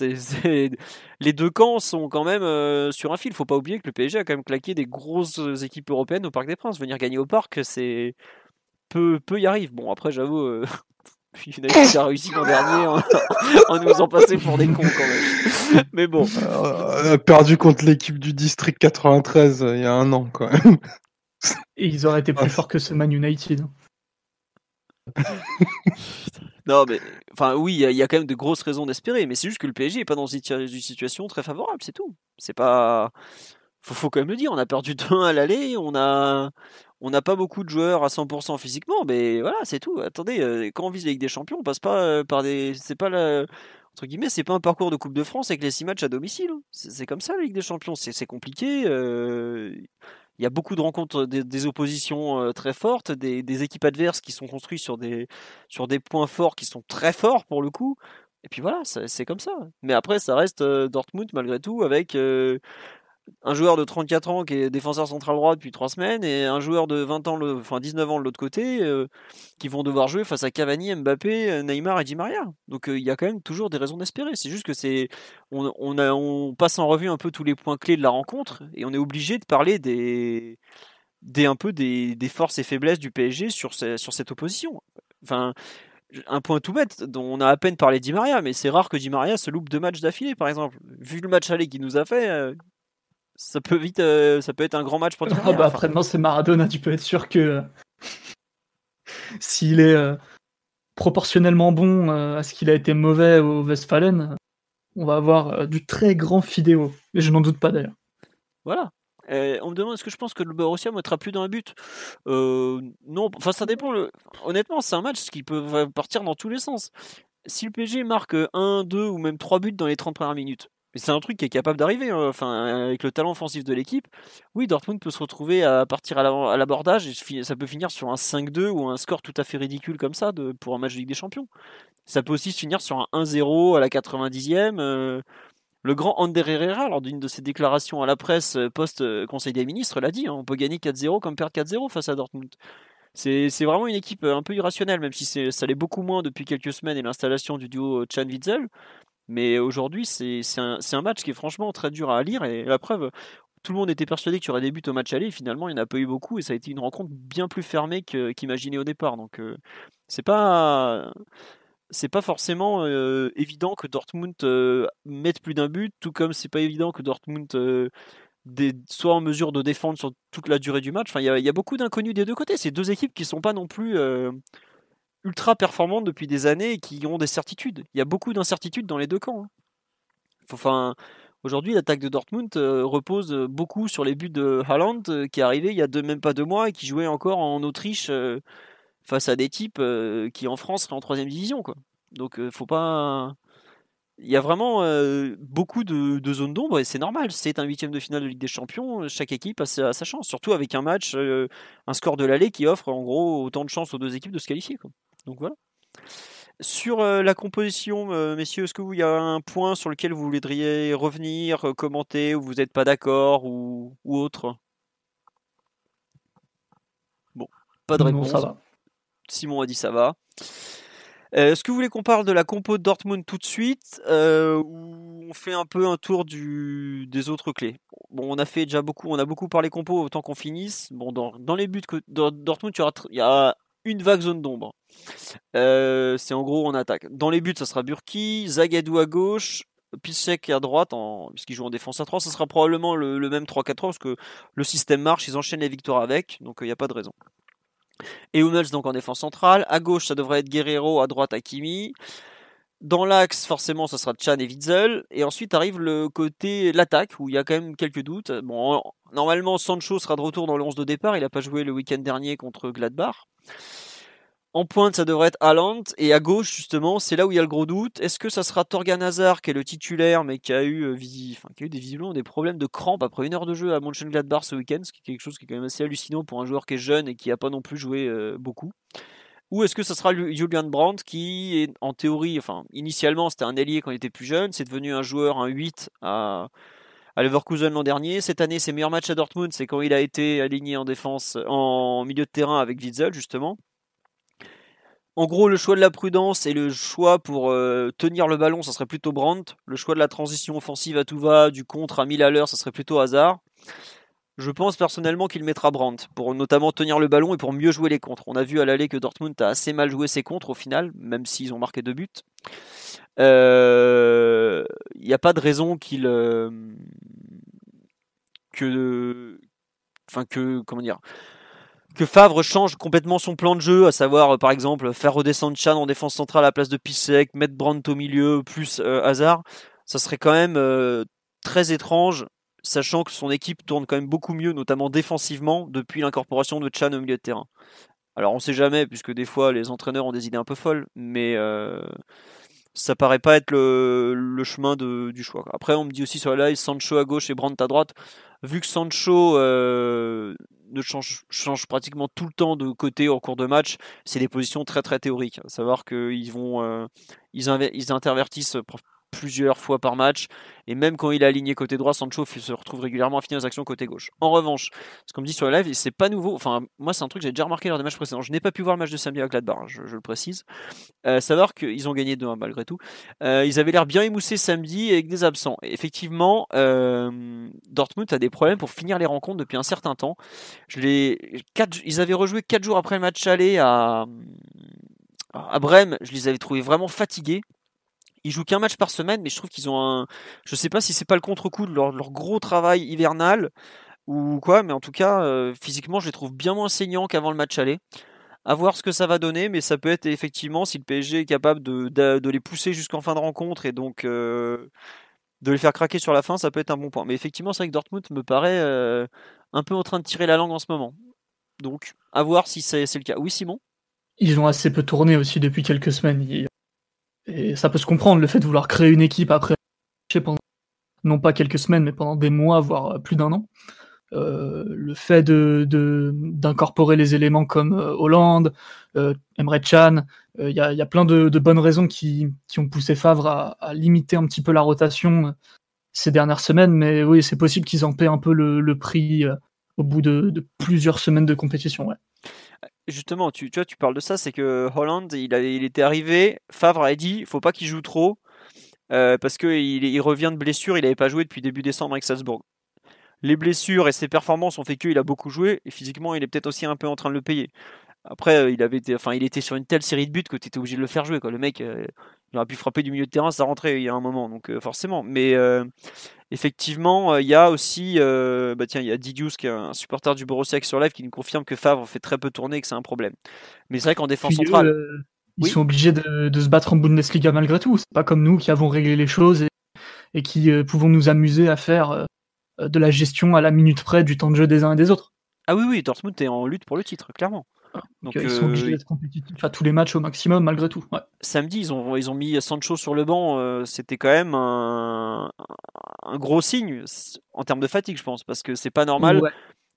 Les deux camps sont quand même euh, sur un fil. Faut pas oublier que le PSG a quand même claqué des grosses équipes européennes au Parc des Princes. Venir gagner au Parc, c'est peu, peu y arrive. Bon, après, j'avoue, euh, Puis United a réussi l'an dernier en, nous en passer pour des cons quand même. Mais bon. Euh, on a perdu contre l'équipe du District 93 euh, il y a un an quand même. Et ils auraient été plus forts que ce Man United. non, mais enfin, oui, il y, a quand même de grosses raisons d'espérer, mais c'est juste que le PSG est pas dans une situation très favorable, c'est tout. C'est pas. Faut, faut quand même le dire, on a perdu 2-1 à l'aller, on a, on n'a pas beaucoup de joueurs à 100% physiquement, mais voilà, c'est tout. Attendez, euh, quand on vise la Ligue des Champions, on passe pas euh, par des. C'est pas. Entre guillemets, c'est pas un parcours de Coupe de France avec les 6 matchs à domicile. Hein. C'est comme ça la Ligue des Champions. C'est compliqué. Euh, il y a beaucoup de rencontres, des, oppositions très fortes, des, équipes adverses qui sont construites sur des, sur des points forts qui sont très forts pour le coup. Et puis voilà, c'est comme ça. Mais après, ça reste Dortmund malgré tout avec un joueur de 34 ans qui est défenseur central droit depuis 3 semaines et un joueur de 20 ans, enfin 19 ans de l'autre côté, qui vont devoir jouer face à Cavani, Mbappé, Neymar et Di Maria. Donc il y a quand même toujours des raisons d'espérer. C'est juste que c'est, on, on, passe en revue un peu tous les points clés de la rencontre et on est obligé de parler des, des un peu des, des forces et faiblesses du PSG sur, sur cette opposition. Enfin, un point tout bête dont on a à peine parlé Di Maria, mais c'est rare que Di Maria se loupe deux matchs d'affilée, par exemple. Vu le match aller qu'il nous a fait, euh, ça peut vite, euh, ça peut être un grand match pour. Ah bah après, non, c'est Maradona, tu peux être sûr que euh, s'il est proportionnellement bon à ce qu'il a été mauvais au Westfalen, on va avoir du très grand fidéo. Et je n'en doute pas d'ailleurs. Voilà. Euh, on me demande est-ce que je pense que le Borussia mettra plus dans un but? Euh, Non, enfin ça dépend. Le... Honnêtement, c'est un match qui peut partir dans tous les sens. Si le PSG marque 1, 2 ou même 3 buts dans les 30 premières minutes, mais c'est un truc qui est capable d'arriver, hein, enfin, avec le talent offensif de l'équipe. Oui, Dortmund peut se retrouver à partir à l'abordage et ça peut finir sur un 5-2 ou un score tout à fait ridicule comme ça pour un match de Ligue des Champions. Ça peut aussi se finir sur un 1-0 à la 90e. Le grand Ander Herrera, lors d'une de ses déclarations à la presse euh, post-Conseil des ministres, l'a dit hein, on peut gagner 4-0 comme perdre 4-0 face à Dortmund. C'est vraiment une équipe euh, un peu irrationnelle, même si ça l'est beaucoup moins depuis quelques semaines et l'installation du duo Chan-Witzel. Mais aujourd'hui, c'est un, match qui est franchement très dur à lire. Et la preuve, tout le monde était persuadé qu'il y aurait des buts au match aller. Finalement, il n'y en a pas eu beaucoup. Et ça a été une rencontre bien plus fermée qu'imaginé au départ. Donc, euh, c'est pas c'est pas forcément euh, évident que Dortmund euh, mette plus d'un but, tout comme c'est pas évident que Dortmund euh, soit en mesure de défendre sur toute la durée du match. Enfin, il y, a beaucoup d'inconnus des deux côtés. C'est deux équipes qui sont pas non plus ultra performantes depuis des années et qui ont des certitudes. Il y a beaucoup d'incertitudes dans les deux camps. Hein. Enfin, aujourd'hui, l'attaque de Dortmund repose beaucoup sur les buts de Haaland, qui est arrivé il y a même pas deux mois et qui jouait encore en Autriche face à des types euh, qui en France seraient en troisième division. Quoi. Donc euh, faut pas. Il y a vraiment euh, beaucoup de, zones d'ombre et c'est normal. C'est un huitième de finale de Ligue des Champions. Chaque équipe a sa, chance, surtout avec un match, un score de l'aller qui offre en gros autant de chances aux deux équipes de se qualifier. Donc voilà. Sur la composition, messieurs, est-ce qu'il y a un point sur lequel vous voudriez revenir, commenter, ou vous n'êtes pas d'accord ou, autre? Bon, pas de réponse. ça va. Simon a dit ça va. Euh, est-ce que vous voulez qu'on parle de la compo de Dortmund tout de suite euh, ou on fait un peu un tour du, des autres clés? Bon, on a fait déjà beaucoup, on a beaucoup parlé compo autant qu'on finisse. Bon, dans, dans les buts que Dortmund, il y, a une vague zone d'ombre. Euh, c'est en gros on attaque. Dans les buts, ça sera Burki, Zagadou à gauche, Pisek à droite, en, puisqu'il joue en défense à 3. Ça sera probablement le, même 3-4-3 parce que le système marche, ils enchaînent les victoires avec, donc il n'y a pas de raison. Et Hummels donc en défense centrale. À gauche, ça devrait être Guerrero, à droite Hakimi. Dans l'axe, forcément, ça sera Chan et Witzel. Et ensuite arrive le côté l'attaque, où il y a quand même quelques doutes. Bon, normalement, Sancho sera de retour dans le 11 de départ. Il n'a pas joué le week-end dernier contre Gladbach. En pointe, ça devrait être Haaland. Et à gauche, justement, c'est là où il y a le gros doute. Est-ce que ça sera Torgan Hazard, qui est le titulaire, mais qui a eu, euh, des, visiblement des problèmes de crampes après une heure de jeu à Mönchengladbach ce week-end, ce qui est quelque chose qui est quand même assez hallucinant pour un joueur qui est jeune et qui n'a pas non plus joué euh, beaucoup. Ou est-ce que ça sera Julian Brandt, qui est en théorie, enfin, initialement, c'était un ailier quand il était plus jeune, c'est devenu un joueur, un 8 à Leverkusen l'an dernier. Cette année, ses meilleurs matchs à Dortmund, c'est quand il a été aligné en défense, en milieu de terrain avec Witzel, justement. En gros, le choix de la prudence et le choix pour euh, tenir le ballon, ça serait plutôt Brandt. Le choix de la transition offensive à tout va, du contre à 1000 à l'heure, ça serait plutôt hasard. Je pense personnellement qu'il mettra Brandt pour notamment tenir le ballon et pour mieux jouer les contres. On a vu à l'aller que Dortmund a assez mal joué ses contres au final, même s'ils ont marqué deux buts. Il euh, n'y a pas de raison qu'il euh, que enfin que comment dire que Favre change complètement son plan de jeu, à savoir par exemple faire redescendre Chan en défense centrale à la place de Pisek, mettre Brandt au milieu, plus euh, Hazard, ça serait quand même euh, très étrange, sachant que son équipe tourne quand même beaucoup mieux, notamment défensivement, depuis l'incorporation de Chan au milieu de terrain. Alors on sait jamais, puisque des fois les entraîneurs ont des idées un peu folles, mais euh, ça paraît pas être le, chemin du choix. Après on me dit aussi sur la live Sancho à gauche et Brandt à droite. Vu que Sancho ne change, pratiquement tout le temps de côté en cours de match. C'est des positions très très théoriques. Savoir qu'ils vont, euh, ils, intervertissent plusieurs fois par match. Et même quand il est aligné côté droit, Sancho se retrouve régulièrement à finir les actions côté gauche. En revanche, ce qu'on me dit sur le live, c'est pas nouveau. Enfin, moi, c'est un truc que j'ai déjà remarqué lors des matchs précédents. Je n'ai pas pu voir le match de samedi avec Gladbach, je, je, le précise. Euh, savoir qu'ils ont gagné 2-1 malgré tout. Euh, ils avaient l'air bien émoussés samedi avec des absents. Effectivement, euh, Dortmund a des problèmes pour finir les rencontres depuis un certain temps. Je les, ils avaient rejoué 4 jours après le match aller à, à Brême. Je les avais trouvés vraiment fatigués. Ils jouent qu'un match par semaine, mais je trouve qu'ils ont un. Je sais pas si c'est pas le contre-coup de leur, gros travail hivernal ou quoi, mais en tout cas, euh, physiquement, je les trouve bien moins saignants qu'avant le match aller. À voir ce que ça va donner, mais ça peut être effectivement, si le PSG est capable de, les pousser jusqu'en fin de rencontre et donc euh, de les faire craquer sur la fin, ça peut être un bon point. Mais effectivement, c'est vrai que Dortmund me paraît euh, un peu en train de tirer la langue en ce moment. Donc, à voir si c'est le cas. Oui, Simon? Ils ont assez peu tourné aussi depuis quelques semaines. Et ça peut se comprendre, le fait de vouloir créer une équipe après, pendant, non pas quelques semaines, mais pendant des mois, voire plus d'un an. Euh, le fait de d'incorporer les éléments comme euh, Hollande, euh, Emre Can, il y, a, plein de, bonnes raisons qui, qui ont poussé Favre à, limiter un petit peu la rotation ces dernières semaines, mais oui, c'est possible qu'ils en paient un peu le, prix au bout de, plusieurs semaines de compétition. Ouais justement, tu, vois, tu parles de ça, c'est que Holland, il, il était arrivé, Favre a dit, faut pas qu'il joue trop, euh, parce qu'il il revient de blessure, il n'avait pas joué depuis début décembre avec Salzbourg. Les blessures et ses performances ont fait qu'il a beaucoup joué, et physiquement, il est peut-être aussi un peu en train de le payer. Après, euh, il avait été, enfin, il était sur une telle série de buts que tu étais obligé de le faire jouer. Quoi. Le mec, euh, il aurait pu frapper du milieu de terrain, ça rentrait il y a un moment, donc forcément. Mais effectivement, il y a aussi, bah tiens, il y a Didius qui est un supporter du Borussia sur live qui nous confirme que Favre fait très peu tourner et que c'est un problème. Mais c'est vrai qu'en défense centrale, ils sont obligés de, se battre en Bundesliga malgré tout. C'est pas comme nous qui avons réglé les choses et, qui pouvons nous amuser à faire de la gestion à la minute près du temps de jeu des uns et des autres. Ah oui, oui, Dortmund est en lutte pour le titre, clairement. Donc, ils sont obligés euh, d'être compétitifs à tous les matchs au maximum malgré tout. Samedi, ils ont, ils ont mis Sancho sur le banc. Euh, c'était quand même un, gros signe en termes de fatigue, je pense, parce que c'est pas normal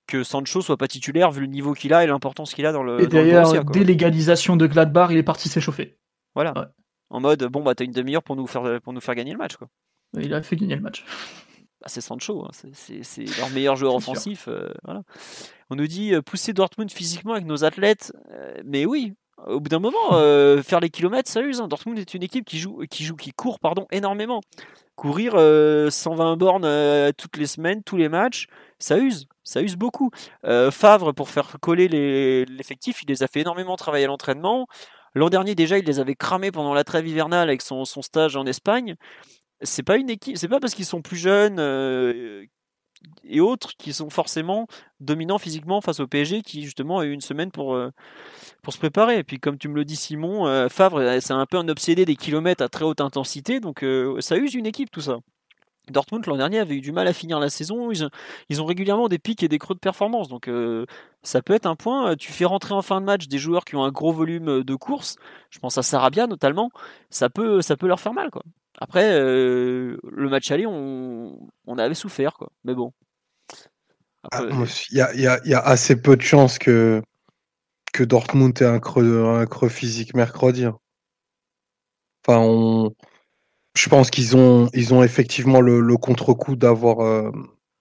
que Sancho soit pas titulaire vu le niveau qu'il a et l'importance qu'il a dans le. Et d'ailleurs, dès l'égalisation de Gladbach, il est parti s'échauffer. Voilà. En mode, bon, bah t'as une demi-heure pour nous faire pour nous faire gagner le match, quoi. Il a fait gagner le match. Bah, c'est Sancho, hein. c'est leur meilleur joueur offensif. Euh, voilà. On nous dit euh, pousser Dortmund physiquement avec nos athlètes, euh, mais oui, au bout d'un moment, faire les kilomètres, ça use. Hein. Dortmund est une équipe qui joue, qui joue, qui court, pardon, énormément. Courir 120 bornes toutes les semaines, tous les matchs, ça use, ça use beaucoup. Favre, pour faire coller l'effectif, il les a fait énormément travailler à l'entraînement. L'an dernier déjà, il les avait cramés pendant la trêve hivernale avec son, son stage en Espagne c'est pas une équipe, c'est pas parce qu'ils sont plus jeunes euh, et autres qui sont forcément dominants physiquement face au PSG qui justement a eu une semaine pour euh, pour se préparer. Et puis comme tu me le dis Simon, euh, Favre c'est un peu un obsédé des kilomètres à très haute intensité, donc ça use une équipe tout ça. Dortmund l'an dernier avait eu du mal à finir la saison. Ils, ont régulièrement des pics et des creux de performance. Donc ça peut être un point. Tu fais rentrer en fin de match des joueurs qui ont un gros volume de course. Je pense à Sarabia notamment. Ça peut, ça peut leur faire mal. Quoi. Après, euh, le match aller, on, avait souffert, quoi. Mais bon. Ah, il y, a, assez peu de chances que, que Dortmund ait un creux, un creux physique mercredi. Hein. Enfin, on... je pense qu'ils ont, ils ont effectivement le, contre-coup d'avoir euh,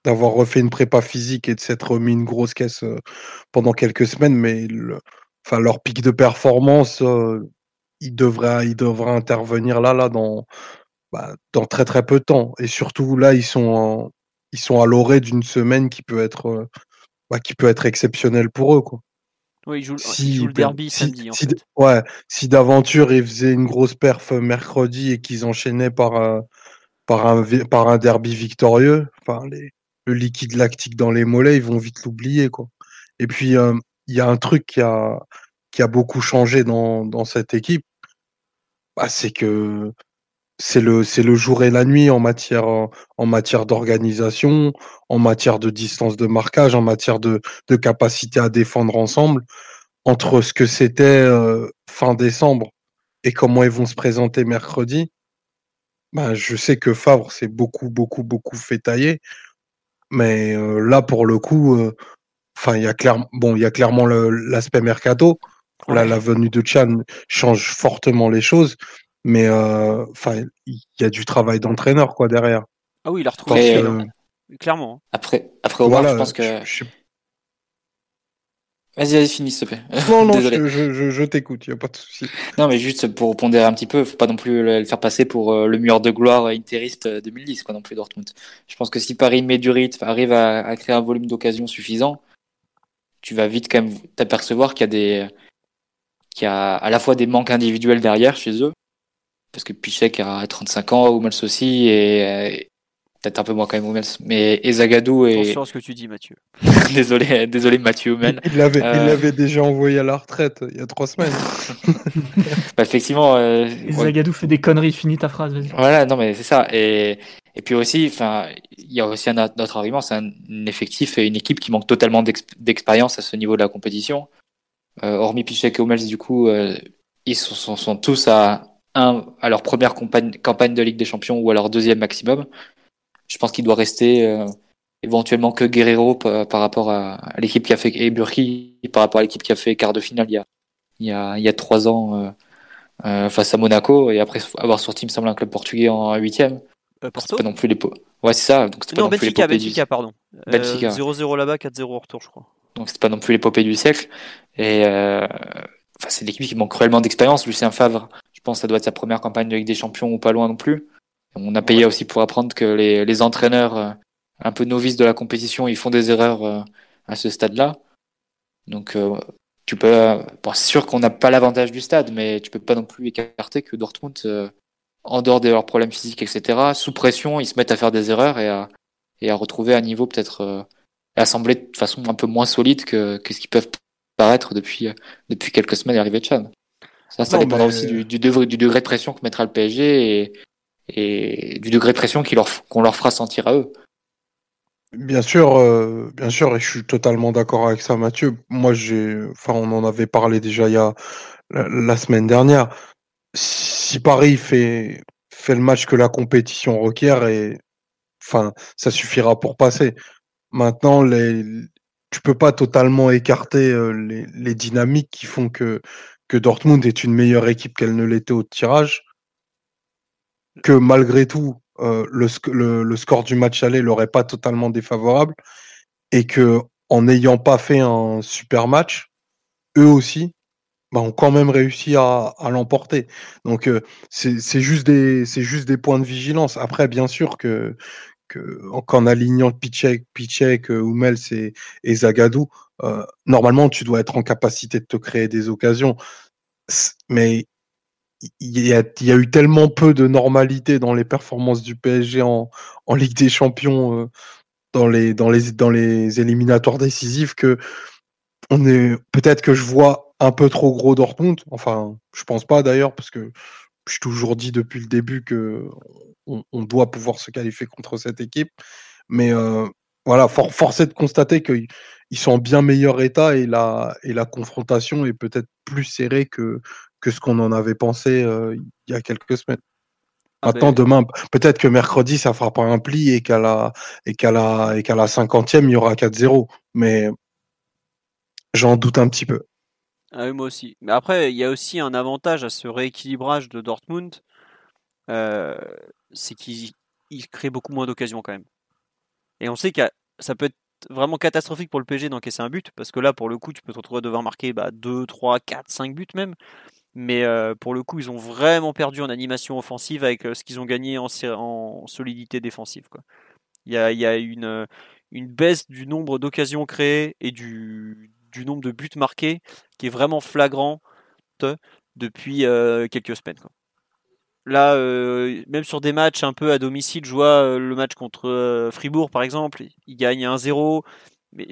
d'avoir refait une prépa physique et de s'être mis une grosse caisse euh, pendant quelques semaines, mais enfin, leur pic de performance, il, devrait, il devrait intervenir là, là, dans, bah, dans très très peu de temps. Et surtout là, ils sont, ils sont à l'orée d'une semaine qui peut être, euh, bah, qui peut être exceptionnelle pour eux, quoi. Oui, ils jouent, si, le derby samedi. Si, Ouais, si d'aventure ils faisaient une grosse perf mercredi et qu'ils enchaînaient par, euh, par, un, par un derby victorieux, enfin, les, le liquide lactique dans les mollets, ils vont vite l'oublier. quoi. Et puis, euh, il y a un truc qui a, qui a beaucoup changé dans, dans cette équipe, bah, c'est que c'est le c'est le jour et la nuit en matière en matière d'organisation, en matière de distance de marquage, en matière de, de capacité à défendre ensemble. Entre ce que c'était euh, fin décembre et comment ils vont se présenter mercredi, ben, je sais que Favre s'est beaucoup beaucoup beaucoup fait tailler, mais euh, là pour le coup, euh, enfin il y a clairement bon il y a clairement l'aspect mercato. Là, la venue de Chan change fortement les choses. Mais enfin, il y a du travail d'entraîneur quoi derrière. Ah oui, il a retrouvé Après, clairement. hein. Après, après Omar, Voilà, je pense que. je- je- Vas-y, vas-y, finis, s'il te plaît. Non, non, Désolé. je, je, je, je t'écoute, il a pas de souci. Non, mais juste pour pondérer un petit peu, faut pas non plus le le faire passer pour euh, le mur de gloire interiste euh, 2010, quoi, non plus Dortmund. Je pense que si Paris met du rythme, arrive à, à créer un volume d'occasion suffisant, tu vas vite quand même t'apercevoir qu'il y a des, qu'il y a à la fois des manques individuels derrière chez eux, parce que Pichek a 35 ans, Hummels aussi, et euh, peut-être un peu moins quand même Hummels, mais et Zagadou et Attention à ce que tu dis, Mathieu. désolé, désolé Mathieu Hummel. Il l'avait, Euh. l'avait déjà envoyé à la retraite il y a trois semaines. Bah, effectivement, euh, Et ouais, Zagadou fait des conneries, finis ta phrase, vas-y. Voilà, non, mais c'est ça. Et, et puis aussi, enfin, il y a aussi un autre argument, c'est un, effectif et une équipe qui manque totalement d'ex- d'expérience à ce niveau de la compétition. Euh, hormis Pichek et Hummels, du coup, euh, ils sont, sont, sont tous à un, à leur première campagne, campagne de Ligue des Champions ou à leur deuxième maximum. Je pense qu'il doit rester euh, éventuellement que Guerrero par, par rapport à, à l'équipe qui a fait et Burki par rapport à l'équipe qui a fait quart de finale il y a, il y a, il y a trois ans. euh, euh, face à Monaco et après avoir sorti, il me semble, un club portugais en huitième. Euh, C'est Porto pas non plus les Ouais, c'est ça. Donc c'était pas Non, non plus Benfica. Benfica, pardon. Euh, Benfica. 0-0 là-bas, 4-0 au retour, je crois. Donc c'était pas non plus l'épopée du siècle. Et euh... enfin, c'est l'équipe qui manque cruellement d'expérience. Lucien Favre, je pense que ça doit être sa première campagne de Ligue des Champions ou pas loin non plus. On a payé aussi pour apprendre que les, les entraîneurs euh, un peu novices de la compétition, ils font des erreurs euh, à ce stade-là. Donc euh, tu peux, bon, c'est sûr qu'on n'a pas l'avantage du stade, mais tu peux pas non plus écarter que Dortmund, euh, en dehors de leurs problèmes physiques, etc., sous pression, ils se mettent à faire des erreurs et à, et à retrouver un niveau peut-être euh, et à sembler de façon un peu moins solide que, que ce qu'ils peuvent paraître depuis, depuis quelques semaines à l'arrivée de Chan. Ça, ça Non, dépendra mais- aussi du, du, degré, du degré de pression que mettra le PSG et, et du degré de pression leur, qu'on leur fera sentir à eux. Bien sûr, euh, bien sûr, et je suis totalement d'accord avec ça, Mathieu. Moi, j'ai, enfin, on en avait parlé déjà il y a la, la semaine dernière. Si Paris fait fait le match que la compétition requiert, et enfin, ça suffira pour passer. Maintenant, les, tu peux pas totalement écarter euh, les, les dynamiques qui font que Dortmund est une meilleure équipe qu'elle ne l'était au tirage. Que malgré tout, euh, le, sc- le, le score du match aller l'aurait pas totalement défavorable et que en n'ayant pas fait un super match, eux aussi bah, ont quand même réussi à, l'emporter. Donc euh, c'est juste des points de vigilance. Après, bien sûr que que en- qu'en alignant Pichek, Pichek, euh, Hummels et Zagadou, euh, normalement tu dois être en capacité de te créer des occasions. Mais il y a, eu tellement peu de normalité dans les performances du PSG en, Ligue des Champions, euh, dans les éliminatoires décisifs que on est peut-être que je vois un peu trop gros Dortmund. Enfin, je pense pas d'ailleurs parce que j'ai toujours dit depuis le début que on, doit pouvoir se qualifier contre cette équipe. Mais euh, voilà, for, force est de constater qu'ils ils sont en bien meilleur état et la et la confrontation est peut-être plus serrée que que ce qu'on en avait pensé euh, il y a quelques semaines. Ah Maintenant, ben, demain, peut-être que mercredi, ça fera pas un pli et qu'à la, et qu'à la, et qu'à la cinquantième, il y aura 4-0. Mais j'en doute un petit peu. ah oui, moi aussi. Mais après, il y a aussi un avantage à ce rééquilibrage de Dortmund, euh, c'est qu'ils ils créent beaucoup moins d'occasions quand même. Et on sait que ça peut être vraiment catastrophique pour le PSG d'encaisser un but, parce que là, pour le coup, tu peux te retrouver devoir marquer bah, 2, 3, 4, 5 buts même. Mais euh, pour le coup, ils ont vraiment perdu en animation offensive avec euh, ce qu'ils ont gagné en, solidité défensive. Quoi. Il y a, euh, une baisse du nombre d'occasions créées et du, nombre de buts marqués qui est vraiment flagrante depuis quelques semaines. quoi. Là, euh, même sur des matchs un peu à domicile, je vois euh, le match contre euh, Fribourg par exemple, il gagne 1-0, mais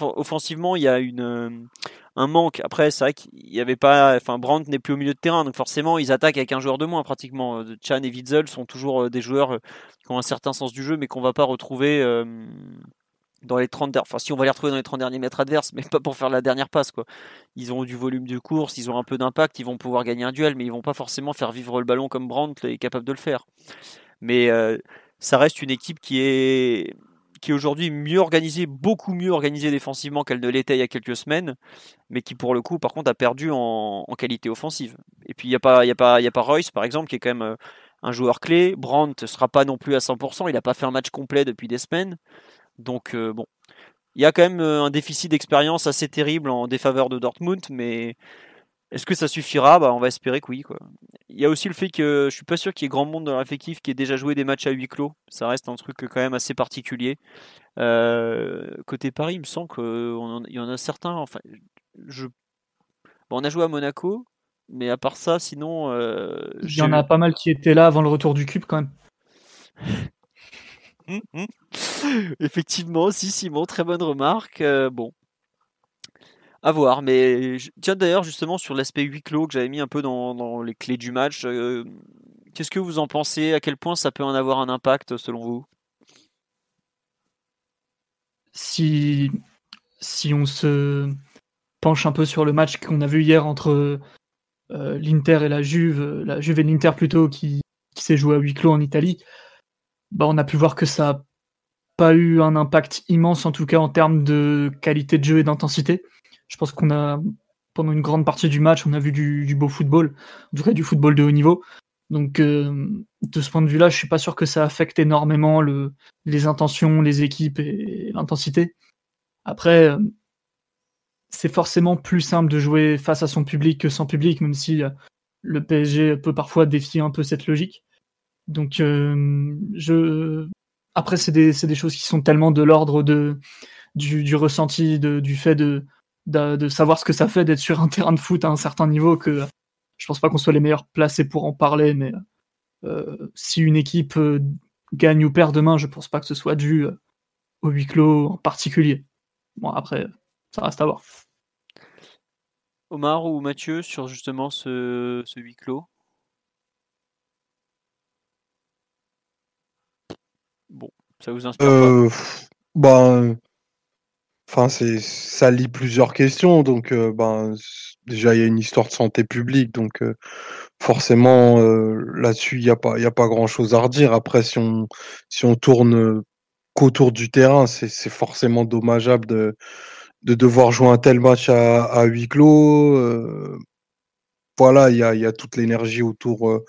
offensivement, il y a une, un manque. Après, c'est vrai qu'il y avait pas, enfin, Brandt n'est plus au milieu de terrain, donc forcément, ils attaquent avec un joueur de moins pratiquement. Chan et Witzel sont toujours des joueurs qui ont un certain sens du jeu, mais qu'on va pas retrouver dans les 30 der- Enfin, si on va les retrouver dans les 30 derniers mètres adverses, mais pas pour faire la dernière passe, quoi. Ils ont du volume de course, ils ont un peu d'impact, ils vont pouvoir gagner un duel, mais ils vont pas forcément faire vivre le ballon comme Brandt est capable de le faire. Mais euh, ça reste une équipe qui est aujourd'hui mieux organisée, beaucoup mieux organisée défensivement qu'elle ne l'était il y a quelques semaines, mais qui pour le coup, par contre, a perdu en, qualité offensive. Et puis il n'y a, pas, a pas Royce, par exemple, qui est quand même euh, un joueur clé. Brandt ne sera pas non plus à 100%, il n'a pas fait un match complet depuis des semaines. Donc euh, bon, il y a quand même un déficit d'expérience assez terrible en défaveur de Dortmund, mais est-ce que ça suffira? Bah, On va espérer que oui. Quoi. Il y a aussi le fait que je suis pas sûr qu'il y ait grand monde dans l'effectif qui ait déjà joué des matchs à huis clos. Ça reste un truc quand même assez particulier. Euh, côté Paris, il me semble qu'il y en a certains. Enfin, je... on a joué à Monaco, mais à part ça, sinon. Euh, il y en a pas mal qui étaient là avant le retour du cube quand même. Hum, hum. Effectivement, si Simon, très bonne remarque. Euh, bon, à voir. Mais tiens d'ailleurs justement sur l'aspect huis clos que j'avais mis un peu dans, les clés du match. Euh, qu'est-ce que vous en pensez? À quel point ça peut en avoir un impact selon vous? Si si on se penche un peu sur le match qu'on a vu hier entre euh, l'Inter et la Juve, la Juve et l'Inter plutôt qui, s'est joué à huis clos en Italie, bah on a pu voir que ça n'a pas eu un impact immense en tout cas en termes de qualité de jeu et d'intensité. Je pense qu'on a, pendant une grande partie du match, on a vu du, beau football, en tout cas du football de haut niveau. Donc, euh, de ce point de vue-là, je suis pas sûr que ça affecte énormément le, les intentions, les équipes et, l'intensité. Après, euh, c'est forcément plus simple de jouer face à son public que sans public, même si euh, le PSG peut parfois défier un peu cette logique. Donc, je... après, c'est des, des, choses qui sont tellement de l'ordre de, du, ressenti, du fait de, savoir ce que ça fait d'être sur un terrain de foot à un certain niveau que je pense pas qu'on soit les meilleurs placés pour en parler, mais euh, si une équipe euh, gagne ou perd demain, je pense pas que ce soit dû euh, au huis clos en particulier. Bon, après, ça reste à voir. Omar ou Mathieu sur justement ce huis clos? Bon, ça vous inspire euh, bah, Enfin, c'est ça lie plusieurs questions. Donc, euh, ben, déjà, il y a une histoire de santé publique. Donc, euh, forcément, là-dessus, il n'y a pas, il a pas grand-chose à redire. Après, si on, si on tourne qu'autour du terrain, c'est forcément dommageable de, de devoir jouer un tel match à, à huis clos. voilà, il y a, y a toute l'énergie autour,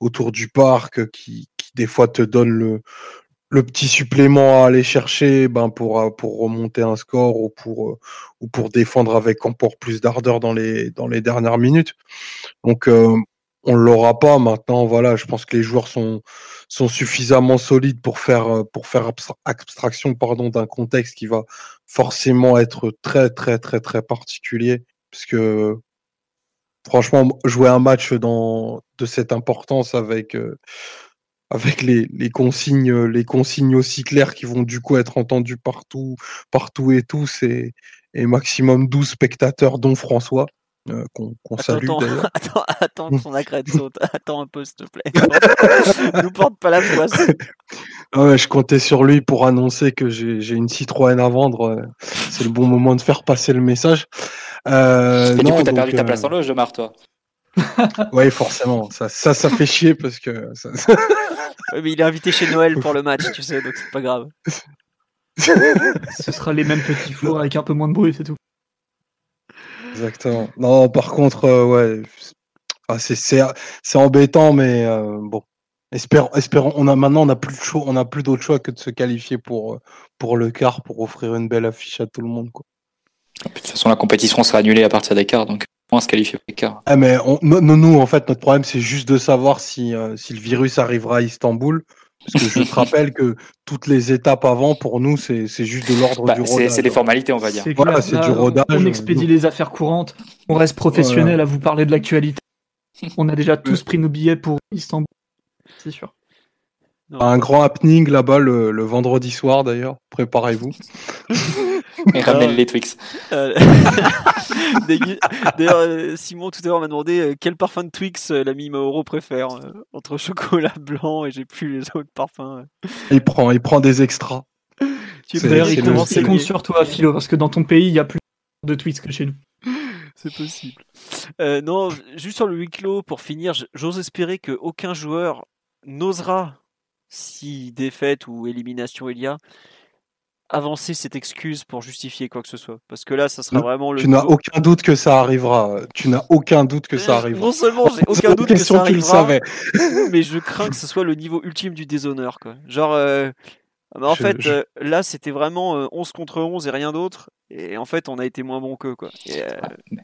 autour du parc qui, qui, des fois, te donne le, le petit supplément à aller chercher ben pour, euh, pour remonter un score ou pour, euh, ou pour défendre avec encore plus d'ardeur dans les, dernières minutes. Donc, euh, on l'aura pas maintenant. Voilà, je pense que les joueurs sont, suffisamment solides pour faire, faire abstraction pardon, d'un contexte qui va forcément être très, très, très, très particulier. Puisque, franchement, jouer un match de cette importance avec avec les, les, consignes, les consignes aussi claires qui vont du coup être entendues partout, partout et tous, et, et maximum 12 spectateurs, dont François. Euh, qu'on salue d'ailleurs. Attends, attends que son accrète saute. Attends un peu, s'il te plaît. nous porte pas la poisse. Ouais, je comptais sur lui pour annoncer que j'ai une Citroën à vendre. C'est le bon moment de faire passer le message. Euh, et du coup, t'as perdu ta place en loge, Omar, toi. oui, forcément. Ça, ça, ça, fait chier parce que. Ça... mais il est invité chez Noël pour le match, tu sais, donc c'est pas grave. Ce sera les mêmes petits fours avec un peu moins de bruit, c'est tout. Exactement. Non, par contre, euh, ouais, ah, c'est embêtant, mais euh, bon. Espérons, espérons, on a maintenant on a plus de on a plus d'autre choix que de se qualifier pour pour le quart pour offrir une belle affiche à tout le monde quoi. De toute façon, la compétition sera annulée à partir des quarts, donc se qualifier Ah mais nous, en fait, notre problème, c'est juste de savoir si, euh, si le virus arrivera à Istanbul. Parce que je te rappelle que toutes les étapes avant, pour nous, c'est juste de l'ordre bah, du rodage. C'est des formalités, on va dire. Voilà, c'est du rodage. On expédie les affaires courantes, on reste professionnel à vous parler de l'actualité. On a déjà tous pris nos billets pour Istanbul, c'est sûr. Un grand happening là-bas le, vendredi soir d'ailleurs. Préparez-vous. Et ramenez les Twix. Euh, d'ailleurs, euh, Simon tout à l'heure m'a demandé euh, quel parfum de Twix l'ami Mauro préfère entre chocolat blanc et j'ai plus les autres parfums. Il prend, il prend des extras. D'ailleurs, il compte sur toi, Philo, parce que dans ton pays, il y a plus de Twix que chez nous. C'est possible. non, juste sur le huis clos, pour finir, j'ose espérer qu'aucun joueur n'osera si défaite ou élimination il y a, avancer cette excuse pour justifier quoi que ce soit. Parce que là, ça sera vraiment le. Tu n'as aucun doute que ça arrivera. Tu n'as aucun doute que ça Euh, arrivera. Non seulement j'ai aucun doute que ça tu le arrivera, savais. mais je crains que ce soit le niveau ultime du déshonneur. Quoi. Genre, euh, bah, en Je- fait, je- euh, là, c'était vraiment euh, 11 contre 11 et rien d'autre. Et en fait, on a été moins bon qu'eux. Quoi. Et, euh, Le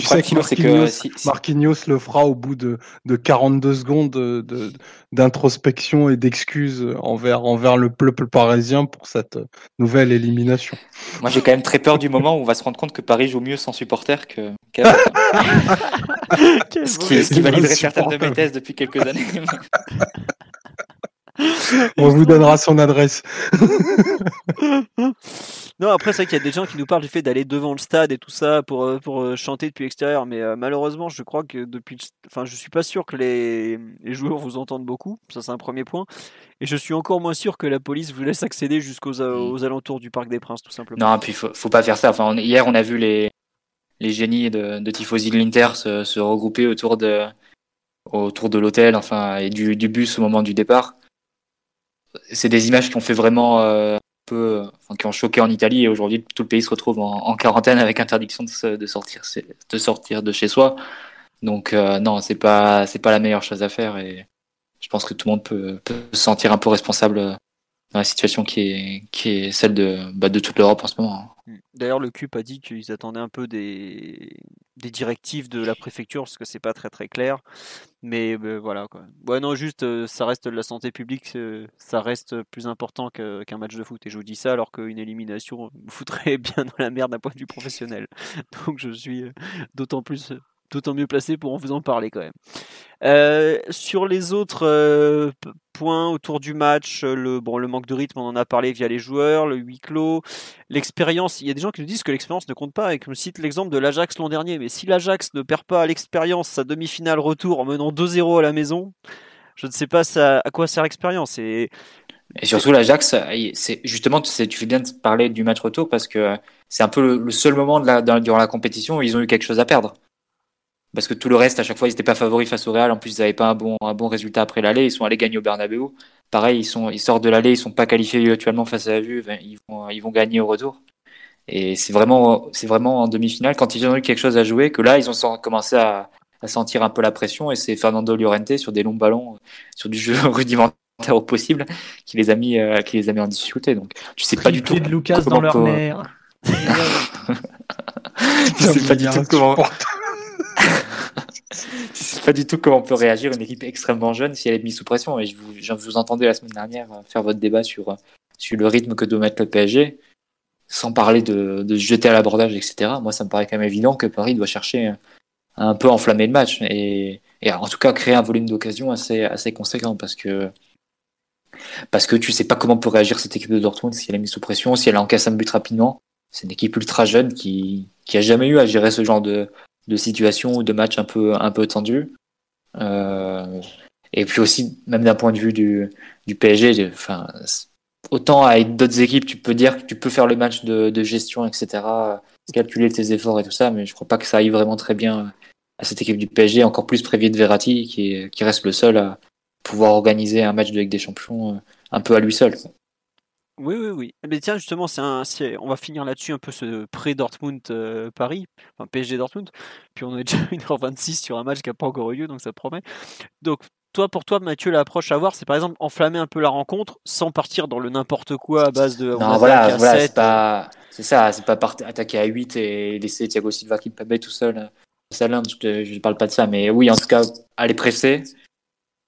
Tu problème, sais que Marquinhos, si- si- Marquinhos le fera au bout de, de 42 secondes de- de- d'introspection et d'excuses envers, envers le peuple parisien pour cette nouvelle élimination. moi j'ai quand même très peur du moment où on va se rendre compte que Paris joue mieux sans supporters que ce qui, ce qui validerait certaines de mes thèses depuis quelques années. On vous donnera son adresse. Non, après, c'est vrai qu'il y a des gens qui nous parlent du fait d'aller devant le stade et tout ça pour, euh, pour euh, chanter depuis l'extérieur. Mais euh, malheureusement, je crois que depuis. Enfin, je suis pas sûr que les, les joueurs vous entendent beaucoup. Ça, c'est un premier point. Et je suis encore moins sûr que la police vous laisse accéder jusqu'aux Mm. aux alentours du Parc des Princes, tout simplement. non, puis faut, faut pas faire ça. Enfin, on- hier on a vu les les génies de, de tifosi de l'Inter se, se regrouper autour de autour de l'hôtel, enfin et du, du bus au moment du départ. C'est des images qui ont fait vraiment euh, un peu, enfin, qui ont choqué en Italie et aujourd'hui tout le pays se retrouve en, quarantaine avec interdiction de, de sortir de sortir de chez soi. Donc euh, non, c'est pas c'est pas la meilleure chose à faire et je pense que tout le monde peut, peut se sentir un peu responsable dans la situation qui est qui est celle de bah, de toute l'Europe en ce moment. Mm. D'ailleurs, le CUP a dit qu'ils attendaient un peu des, directives de la préfecture parce que c'est pas très très clair. Mais euh, voilà quoi. Non, juste euh, ça reste de la santé publique, euh, ça reste plus important qu'un match de foot. Et je vous dis ça alors qu'une élimination me foutrait bien dans la merde d'un point de vue professionnel. Donc je suis d'autant plus, d'autant mieux placé pour vous en parler quand même. Euh, sur les autres euh, points autour du match, euh, le, bon, le manque de rythme, on en a parlé via les joueurs, le huis clos, l'expérience. Il y a des gens qui nous disent que l'expérience ne compte pas et que me cite l'exemple de l'Ajax l'an dernier. Mais si l'Ajax ne perd pas l'expérience sa demi-finale retour en menant 2-0 à la maison, je ne sais pas à quoi sert l'expérience. Et surtout l'Ajax, c'est justement tu fais bien de parler du match retour parce que c'est un peu le, seul moment durant la compétition où ils ont eu quelque chose à perdre. Parce que tout le reste, à chaque fois, ils n'étaient pas favoris face au Real. En plus, ils n'avaient pas un bon, un bon résultat après l'aller. Ils sont allés gagner au Bernabeu. Pareil, ils, sont, ils sortent de l'aller, ils sont pas qualifiés actuellement face à la Juve. Ils vont, ils vont gagner au retour. Et c'est vraiment, c'est vraiment en demi-finale, quand ils ont eu quelque chose à jouer, que là, ils ont commencé à, à sentir un peu la pression. Et c'est Fernando Llorente sur des longs ballons, sur du jeu rudimentaire au possible, qui les a mis, euh, qui les a mis en difficulté. Donc, tu sais pas du tout. De Lucas dans leur nerf. tu sais pas du tout comment, tu sais pas du tout comment peut réagir une équipe extrêmement jeune si elle est mise sous pression. Et je vous, je entendais la semaine dernière euh, faire votre débat sur, euh, sur le rythme que doit mettre le PSG, sans parler de, se jeter à l'abordage, etc. Moi, ça me paraît quand même évident que Paris doit chercher à un peu enflammer le match et, et en tout cas créer un volume d'occasion assez, assez conséquent parce que parce que tu sais pas comment peut réagir cette équipe de Dortmund si elle est mise sous pression, si elle encaisse un but rapidement. C'est une équipe ultra jeune qui, qui a jamais eu à gérer ce genre de, de situation ou de match un peu, un peu tendu. Euh, et puis aussi, même d'un point de vue du, du PSG, enfin, autant avec d'autres équipes, tu peux dire que tu peux faire le match de, de gestion, etc., calculer tes efforts et tout ça, mais je crois pas que ça aille vraiment très bien à cette équipe du PSG, encore plus prévu de Verratti, qui, qui reste le seul à pouvoir organiser un match de Ligue des Champions euh, un peu à lui seul. Oui, oui, oui. Mais tiens, justement, c'est un, c'est- on va finir là-dessus un peu ce pré-Dortmund-Paris, enfin PSG-Dortmund. Puis on est déjà 1h26 sur un match qui n'a pas encore eu lieu, donc ça promet. Donc, toi, pour toi, Mathieu, l'approche à avoir, c'est par exemple enflammer un peu la rencontre sans partir dans le n'importe quoi à base de. on Non, attaque voilà, à voilà 7. c'est pas, c'est ça, c'est pas part- attaquer à 8 et laisser Thiago Silva qui peut tout seul. euh, Salah, je, te- je parle pas de ça, mais oui, en tout cas, aller presser,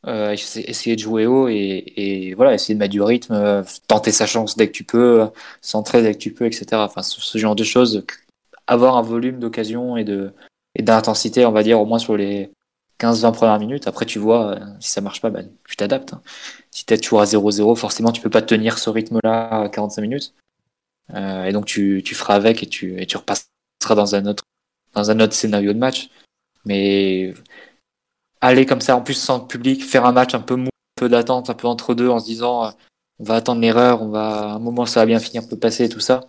euh, essayer de jouer haut et, et voilà, essayer de mettre du rythme, euh, tenter sa chance dès que tu peux, euh, centrer dès que tu peux, etc. Enfin, ce, genre de choses, avoir un volume d'occasion et de et d'intensité, on va dire, au moins sur les 15-20 premières minutes. Après, tu vois, euh, si ça marche pas, bah, tu t'adaptes. hein. Si t'es toujours à 0-0, forcément, tu peux pas tenir ce rythme-là à 45 minutes. Euh, et donc, tu, tu feras avec et tu, et tu repasseras dans un autre, dans un autre scénario de match. Mais aller comme ça, en plus sans public, faire un match un peu mou, un peu d'attente, un peu entre deux, en se disant, euh, on va attendre l'erreur, on va, à un moment, ça va bien finir, on peut passer tout ça.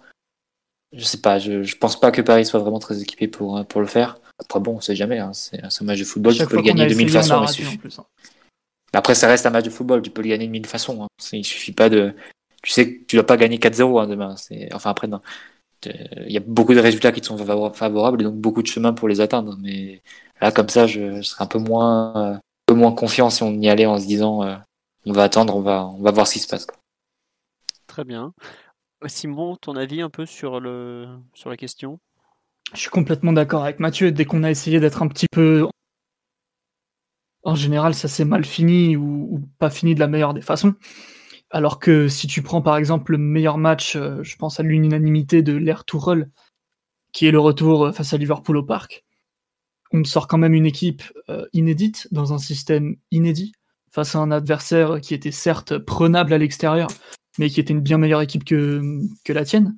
Je sais pas, je, je pense pas que Paris soit vraiment très équipé pour, euh, pour le faire. Après, bon, on sait jamais, hein, c'est un match de football, tu peux le gagner de mille façons. il raté suffit- plus. hein. après, ça reste un match de football, tu peux le gagner de mille façons. Hein. Il suffit pas de. tu sais que tu dois pas gagner 4-0 hein, demain. Enfin après, il y a beaucoup de résultats qui te sont favorables et donc beaucoup de chemin pour les atteindre. Mais là, comme ça, je, serais un peu moins, un peu moins confiant si on y allait en se disant, on va attendre, on va, on va voir ce qui se passe. Très bien. Simon, ton avis un peu sur, le, sur la question? Je suis complètement d'accord avec Mathieu. Dès qu'on a essayé d'être un petit peu. En général, ça s'est mal fini ou, pas fini de la meilleure des façons. Alors que si tu prends par exemple le meilleur match, euh, je pense à l'unanimité de l'Air Tourelle, qui est le retour euh, face à Liverpool au parc, on sort quand même une équipe euh, inédite dans un système inédit face à un adversaire qui était certes prenable à l'extérieur, mais qui était une bien meilleure équipe que, que la tienne.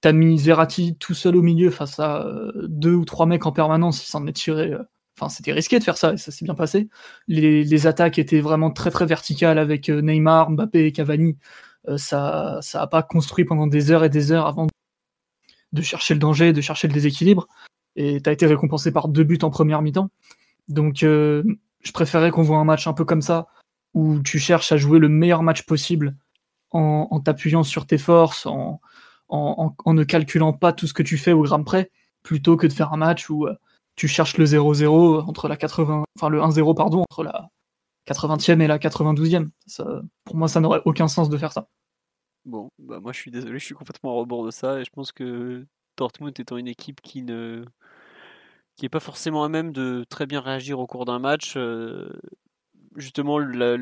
T'as mis Verratti tout seul au milieu face à euh, deux ou trois mecs en permanence, il s'en est tiré. Euh, enfin, c'était risqué de faire ça et ça s'est bien passé. Les, attaques étaient vraiment très très verticales avec Neymar, Mbappé et Cavani. ça ça a pas construit pendant des heures et des heures avant de chercher le danger, de chercher le déséquilibre. Et t'as été récompensé par deux buts en première mi-temps. Donc, je préférais qu'on voit un match un peu comme ça, où tu cherches à jouer le meilleur match possible en, t'appuyant sur tes forces, en, ne calculant pas tout ce que tu fais au gramme près, plutôt que de faire un match où euh, tu cherches le 0-0 entre la 80, enfin le 1-0 pardon entre la 80e et la 92e. Ça, pour moi, ça n'aurait aucun sens de faire ça. Bon, bah moi je suis désolé, je suis complètement à rebord de ça et je pense que Dortmund étant une équipe qui ne qui est pas forcément à même de très bien réagir au cours d'un match, euh, justement la,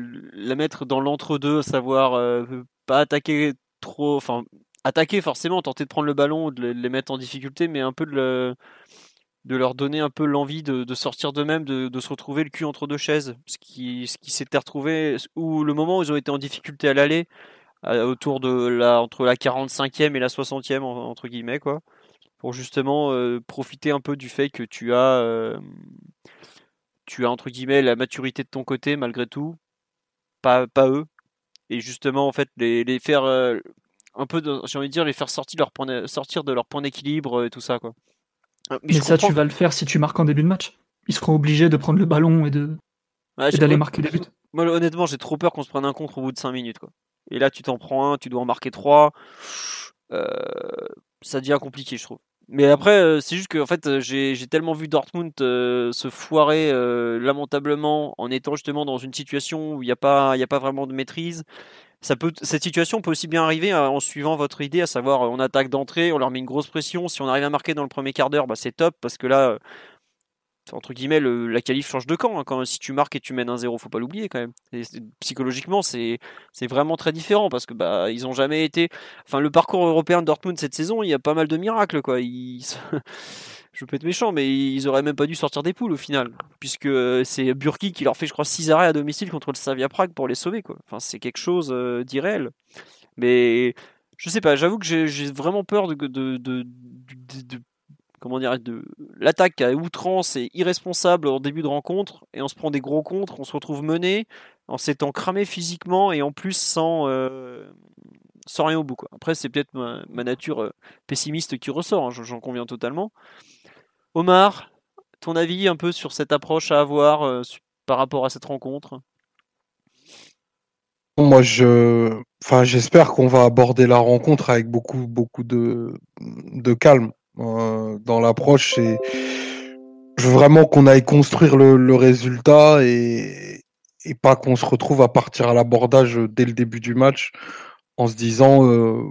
mettre dans l'entre-deux, à savoir euh, pas attaquer trop, enfin attaquer forcément, tenter de prendre le ballon, de les mettre en difficulté, mais un peu de, de leur donner un peu l'envie de, sortir d'eux-mêmes, de, se retrouver le cul entre deux chaises, ce qui, ce qui s'était retrouvé, ou le moment où ils ont été en difficulté à l'aller, autour de la, entre la 45e et la 60e, entre guillemets, quoi, pour justement euh, profiter un peu du fait que tu as, euh, tu as entre guillemets la maturité de ton côté malgré tout, pas, pas eux, et justement en fait les, les faire euh, un peu j'ai envie de dire les faire sortir leur point sortir de leur point d'équilibre et tout ça quoi. Euh, mais, ça tu vas le faire si tu marques en début de match. Ils seront obligés de prendre le ballon et de d'aller marquer des buts. moi honnêtement j'ai trop peur qu'on se prenne un contre au bout de 5 minutes quoi. Et là tu t'en prends un tu dois en marquer 3 ça devient compliqué je trouve mais après, euh, c'est juste que en fait, euh, j'ai tellement vu Dortmund euh, se foirer lamentablement en étant justement dans une situation où il n'y a, pas, vraiment de maîtrise. Ça peut, cette situation peut aussi bien arriver en suivant votre idée, à savoir on attaque d'entrée, on leur met une grosse pression. Si on arrive à marquer dans le premier quart d'heure, bah, c'est top parce que là, entre guillemets, la qualif change de camp. Hein. Quand, si tu marques et tu mènes un 0 faut pas l'oublier quand même. psychologiquement, c'est vraiment très différent parce que bah ils ont jamais été. Enfin, le parcours européen de Dortmund cette saison, il y a pas mal de miracles quoi. Je peux être méchant, mais ils auraient même pas dû sortir des poules au final, puisque euh, c'est Burki qui leur fait, je crois, 6 arrêts à domicile contre le Slavia Prague pour les sauver quoi. Enfin, c'est quelque chose euh, d'irréel. Mais je sais pas, j'avoue que j'ai vraiment peur de, de, de comment dire, de l'attaque à outrance et irresponsable en début de rencontre, et on se prend des gros contres, on se retrouve mené en s'étant cramé physiquement et en plus sans, euh, rien au bout. Quoi. Après, c'est peut-être ma, nature euh, pessimiste qui ressort, hein, j'en conviens totalement. Omar, ton avis un peu sur cette approche à avoir euh, par rapport à cette rencontre? Moi, je, enfin, j'espère qu'on va aborder la rencontre avec beaucoup, beaucoup de calme. Euh, dans l'approche. Et je veux vraiment qu'on aille construire le, résultat et, et pas qu'on se retrouve à partir à l'abordage dès le début du match en se disant euh,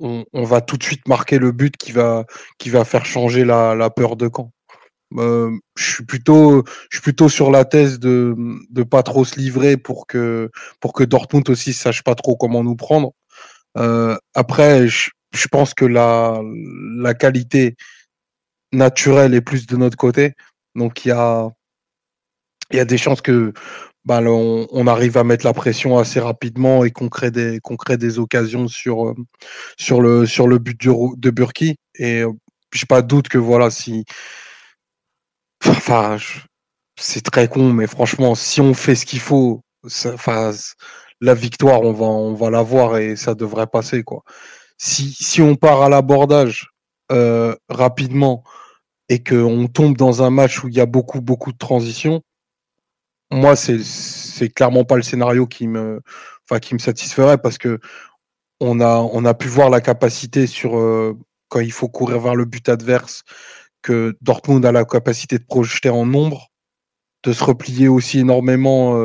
on, va tout de suite marquer le but qui va, qui va faire changer la, la peur de camp. Euh, je suis plutôt, je suis plutôt sur la thèse de de pas trop se livrer pour que pour que Dortmund aussi sache pas trop comment nous prendre. Euh, après, je, je pense que la, la qualité naturelle est plus de notre côté. Donc il y a, y a des chances que bah, on, arrive à mettre la pression assez rapidement et qu'on crée des, crée des occasions sur, sur, le, sur le but de Burki. Et je n'ai pas doute que voilà, si. Enfin, c'est très con, mais franchement, si on fait ce qu'il faut, enfin, la victoire, on va, on va l'avoir et ça devrait passer. quoi si, si on part à l'abordage euh, rapidement et qu'on tombe dans un match où il y a beaucoup, beaucoup de transitions, moi, c'est, c'est clairement pas le scénario qui me, enfin, qui me satisferait parce que on a, on a pu voir la capacité sur quand il faut courir vers le but adverse que Dortmund a la capacité de projeter en nombre, de se replier aussi énormément,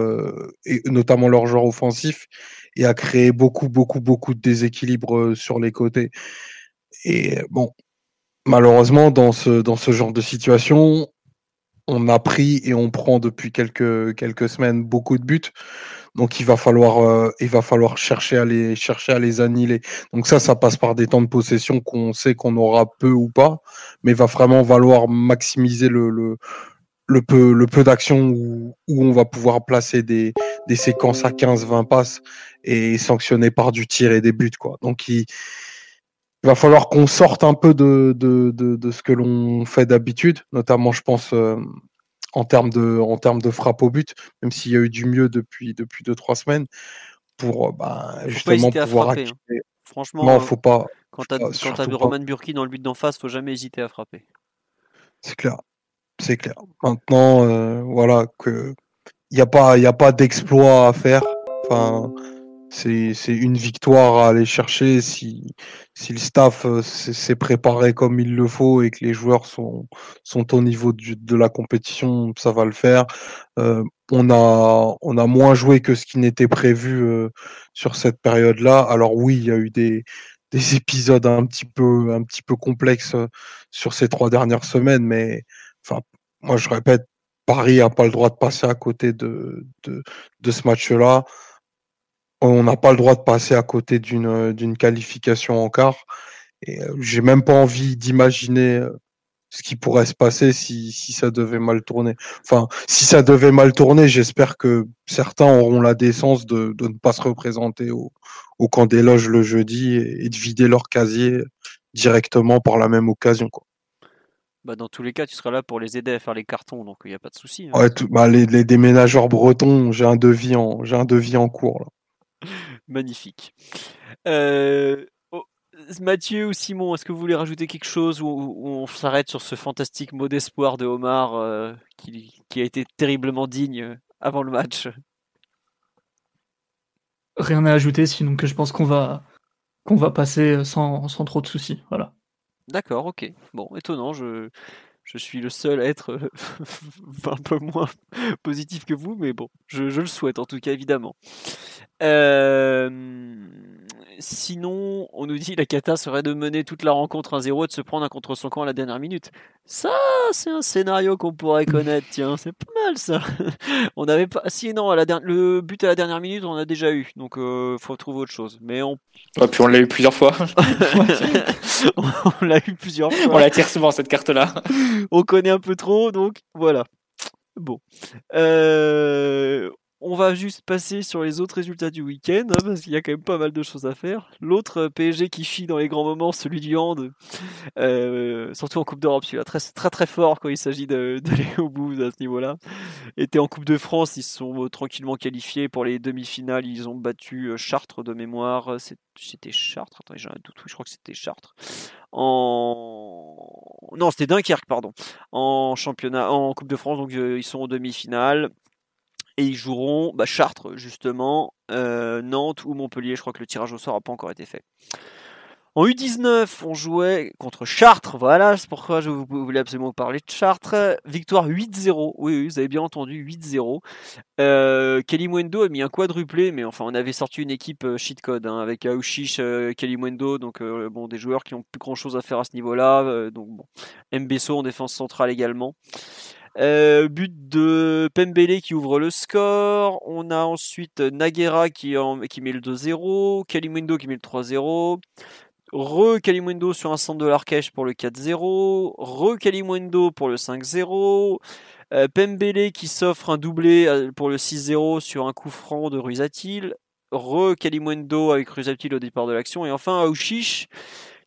et notamment leurs joueurs offensifs, et à créer beaucoup, beaucoup, beaucoup de déséquilibres sur les côtés. Et bon, malheureusement, dans ce, dans ce genre de situation, on a pris et on prend depuis quelques, quelques semaines beaucoup de buts. Donc il va falloir, euh, il va falloir chercher à les chercher à les annihiler. Donc ça, ça passe par des temps de possession qu'on sait qu'on aura peu ou pas, mais il va vraiment falloir maximiser le, le, le peu, le peu d'action où, où, on va pouvoir placer des, des séquences à 15-20 passes et sanctionner par du tir et des buts. Quoi. Donc il, il va falloir qu'on sorte un peu de, de, de, de ce que l'on fait d'habitude, notamment je pense euh, en termes de, en termes de frappe au but, même s'il y a eu du mieux depuis, depuis deux, trois semaines, pour euh, bah, justement pouvoir frapper, hein. Franchement, non, faut pas. Quand tu as, vu Roman Burki dans le but d'en face, faut jamais hésiter à frapper. C'est clair. C'est clair. Maintenant, euh, voilà, que il n'y a pas, pas d'exploit à faire. Enfin, c'est une victoire à aller chercher si, si le staff euh, s'est préparé comme il le faut et que les joueurs sont, sont au niveau de la compétition, ça va le faire. Euh, on, a, on a moins joué que ce qui n'était prévu sur cette période-là. Alors oui, il y a eu des, des épisodes un petit peu, un petit peu complexes sur ces trois dernières semaines, mais enfin, moi je répète, Paris n'a pas le droit de passer à côté de, de, de ce match-là on n'a pas le droit de passer à côté d'une qualification en quart. Et euh, j'ai même pas envie d'imaginer euh, ce qui pourrait se passer si, si ça devait mal tourner. Enfin, si ça devait mal tourner, j'espère que certains auront la décence de, de ne pas se représenter au, au camp des loges le jeudi et, de vider leur casier directement par la même occasion. Bah dans tous les cas, tu seras là pour les aider à faire les cartons, donc il n'y a pas de souci. Hein. Ouais, bah les, les, déménageurs bretons, j'ai un devis en j'ai un devis en cours là. Magnifique. Euh, oh, Mathieu ou Simon, est-ce que vous voulez rajouter quelque chose ou, on s'arrête sur ce fantastique mot d'espoir de Omar euh, qui, a été terriblement digne euh, avant le match? Rien à ajouter, sinon que je pense qu'on va qu'on va passer sans, sans, trop de soucis. Voilà. D'accord, ok. Bon, étonnant, je, je suis le seul à être euh, un peu moins positif que vous, mais bon, je, le souhaite en tout cas, évidemment. Euh, sinon, on nous dit la cata serait de mener toute la rencontre 1-0 et de se prendre un contre son camp à la dernière minute. Ça, c'est un scénario qu'on pourrait connaître, tiens, c'est pas mal ça. on n'avait pas. Si, non, à la le but à la dernière minute, on a déjà eu, donc euh, faut trouver autre chose. Mais on. Ouais, puis on l'a eu plusieurs fois. on l'a eu plusieurs fois. On la tire souvent cette carte-là. on connaît un peu trop, donc voilà. Bon. Euh, on va juste passer sur les autres résultats du week-end, hein, parce qu'il y a quand même pas mal de choses à faire. L'autre euh, PSG qui chie dans les grands moments, celui du hand, euh, surtout en Coupe d'Europe, celui-là très, très fort quand il s'agit d'aller au bout à ce niveau-là. Était en Coupe de France, ils sont euh, tranquillement qualifiés pour les demi-finales, ils ont battu Chartres de mémoire. C'était Chartres, attends, j'ai un doute, je crois que c'était Chartres. En non, c'était Dunkerque, pardon. En championnat, en Coupe de France, donc ils sont en demi-finale. Et ils joueront bah, Chartres, justement, euh, Nantes ou Montpellier. Je crois que le tirage au sort n'a pas encore été fait. En U19, on jouait contre Chartres. Voilà, c'est pourquoi je voulais absolument parler de Chartres. Victoire 8-0. Oui, vous avez bien entendu, 8-0. Euh, Mwendo a mis un quadruplé, mais enfin, on avait sorti une équipe euh, cheat code hein, avec Aouchiche, euh, Mwendo, donc euh, bon, des joueurs qui ont plus grand chose à faire à ce niveau-là. donc bon, Mbesso en défense centrale également. Euh, but de Pembele qui ouvre le score. On a ensuite Naguera qui, qui met le 2-0. Kalimundo qui met le 3-0. Re Kalimundo sur un centre de l'Arkèche pour le 4-0. Re Kalimundo pour le 5-0. Euh, Pembele qui s'offre un doublé euh, pour le 6-0 sur un coup franc de Ruizatil. Re Kalimundo avec Ruizatil au départ de l'action. Et enfin Aouchiche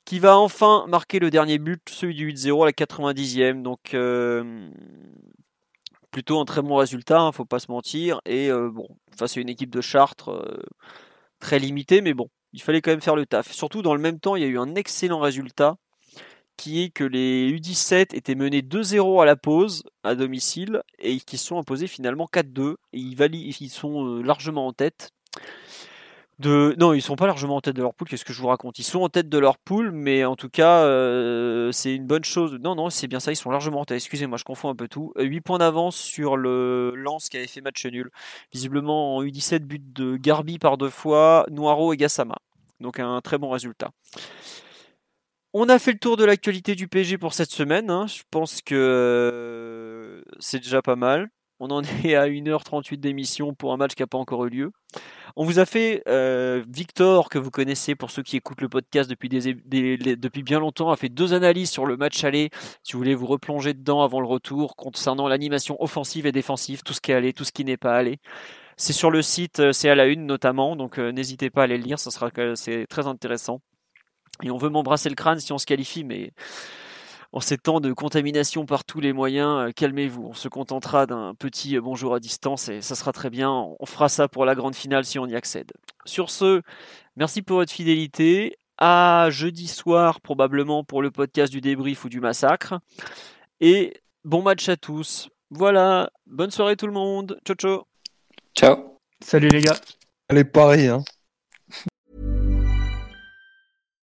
qui va enfin marquer le dernier but, celui du 8-0 à la 90e. Donc euh, plutôt un très bon résultat, ne hein, faut pas se mentir. Et euh, bon, face à une équipe de Chartres euh, très limitée, mais bon, il fallait quand même faire le taf. Surtout dans le même temps, il y a eu un excellent résultat qui est que les U17 étaient menés 2-0 à la pause à domicile et qui sont imposés finalement 4-2 et ils, ils sont largement en tête. Non, ils sont pas largement en tête de leur poule. Qu'est-ce que je vous raconte? Ils sont en tête de leur poule, mais en tout cas, euh, c'est une bonne chose. Non, non, c'est bien ça. Ils sont largement en tête. Excusez-moi, je confonds un peu tout. 8 points d'avance sur le Lance qui avait fait match nul. Visiblement, en U17, but de Garbi par deux fois, Noiro et Gassama. Donc un très bon résultat. On a fait le tour de l'actualité du PSG pour cette semaine. Hein. Je pense que euh, c'est déjà pas mal. On en est à 1h38 d'émission pour un match qui n'a pas encore eu lieu. On vous a fait, euh, Victor, que vous connaissez pour ceux qui écoutent le podcast depuis, bien longtemps, a fait deux analyses sur le match aller. Si vous voulez vous replonger dedans avant le retour, concernant l'animation offensive et défensive, tout ce qui est allé, tout ce qui n'est pas allé. C'est sur le site, euh, c'est à la une notamment, donc euh, n'hésitez pas à aller le lire, c'est très intéressant. Et on veut m'embrasser le crâne si on se qualifie, mais en ces temps de contamination par tous les moyens, euh, calmez-vous. On se contentera d'un petit euh, bonjour à distance et ça sera très bien. On fera ça pour la grande finale si on y accède. Sur ce, merci pour votre fidélité. À jeudi soir, probablement pour le podcast du débrief ou du massacre. Et bon match à tous. Voilà, bonne soirée tout le monde. Ciao ciao. Ciao. Salut les gars. Allez, pareil. Hein.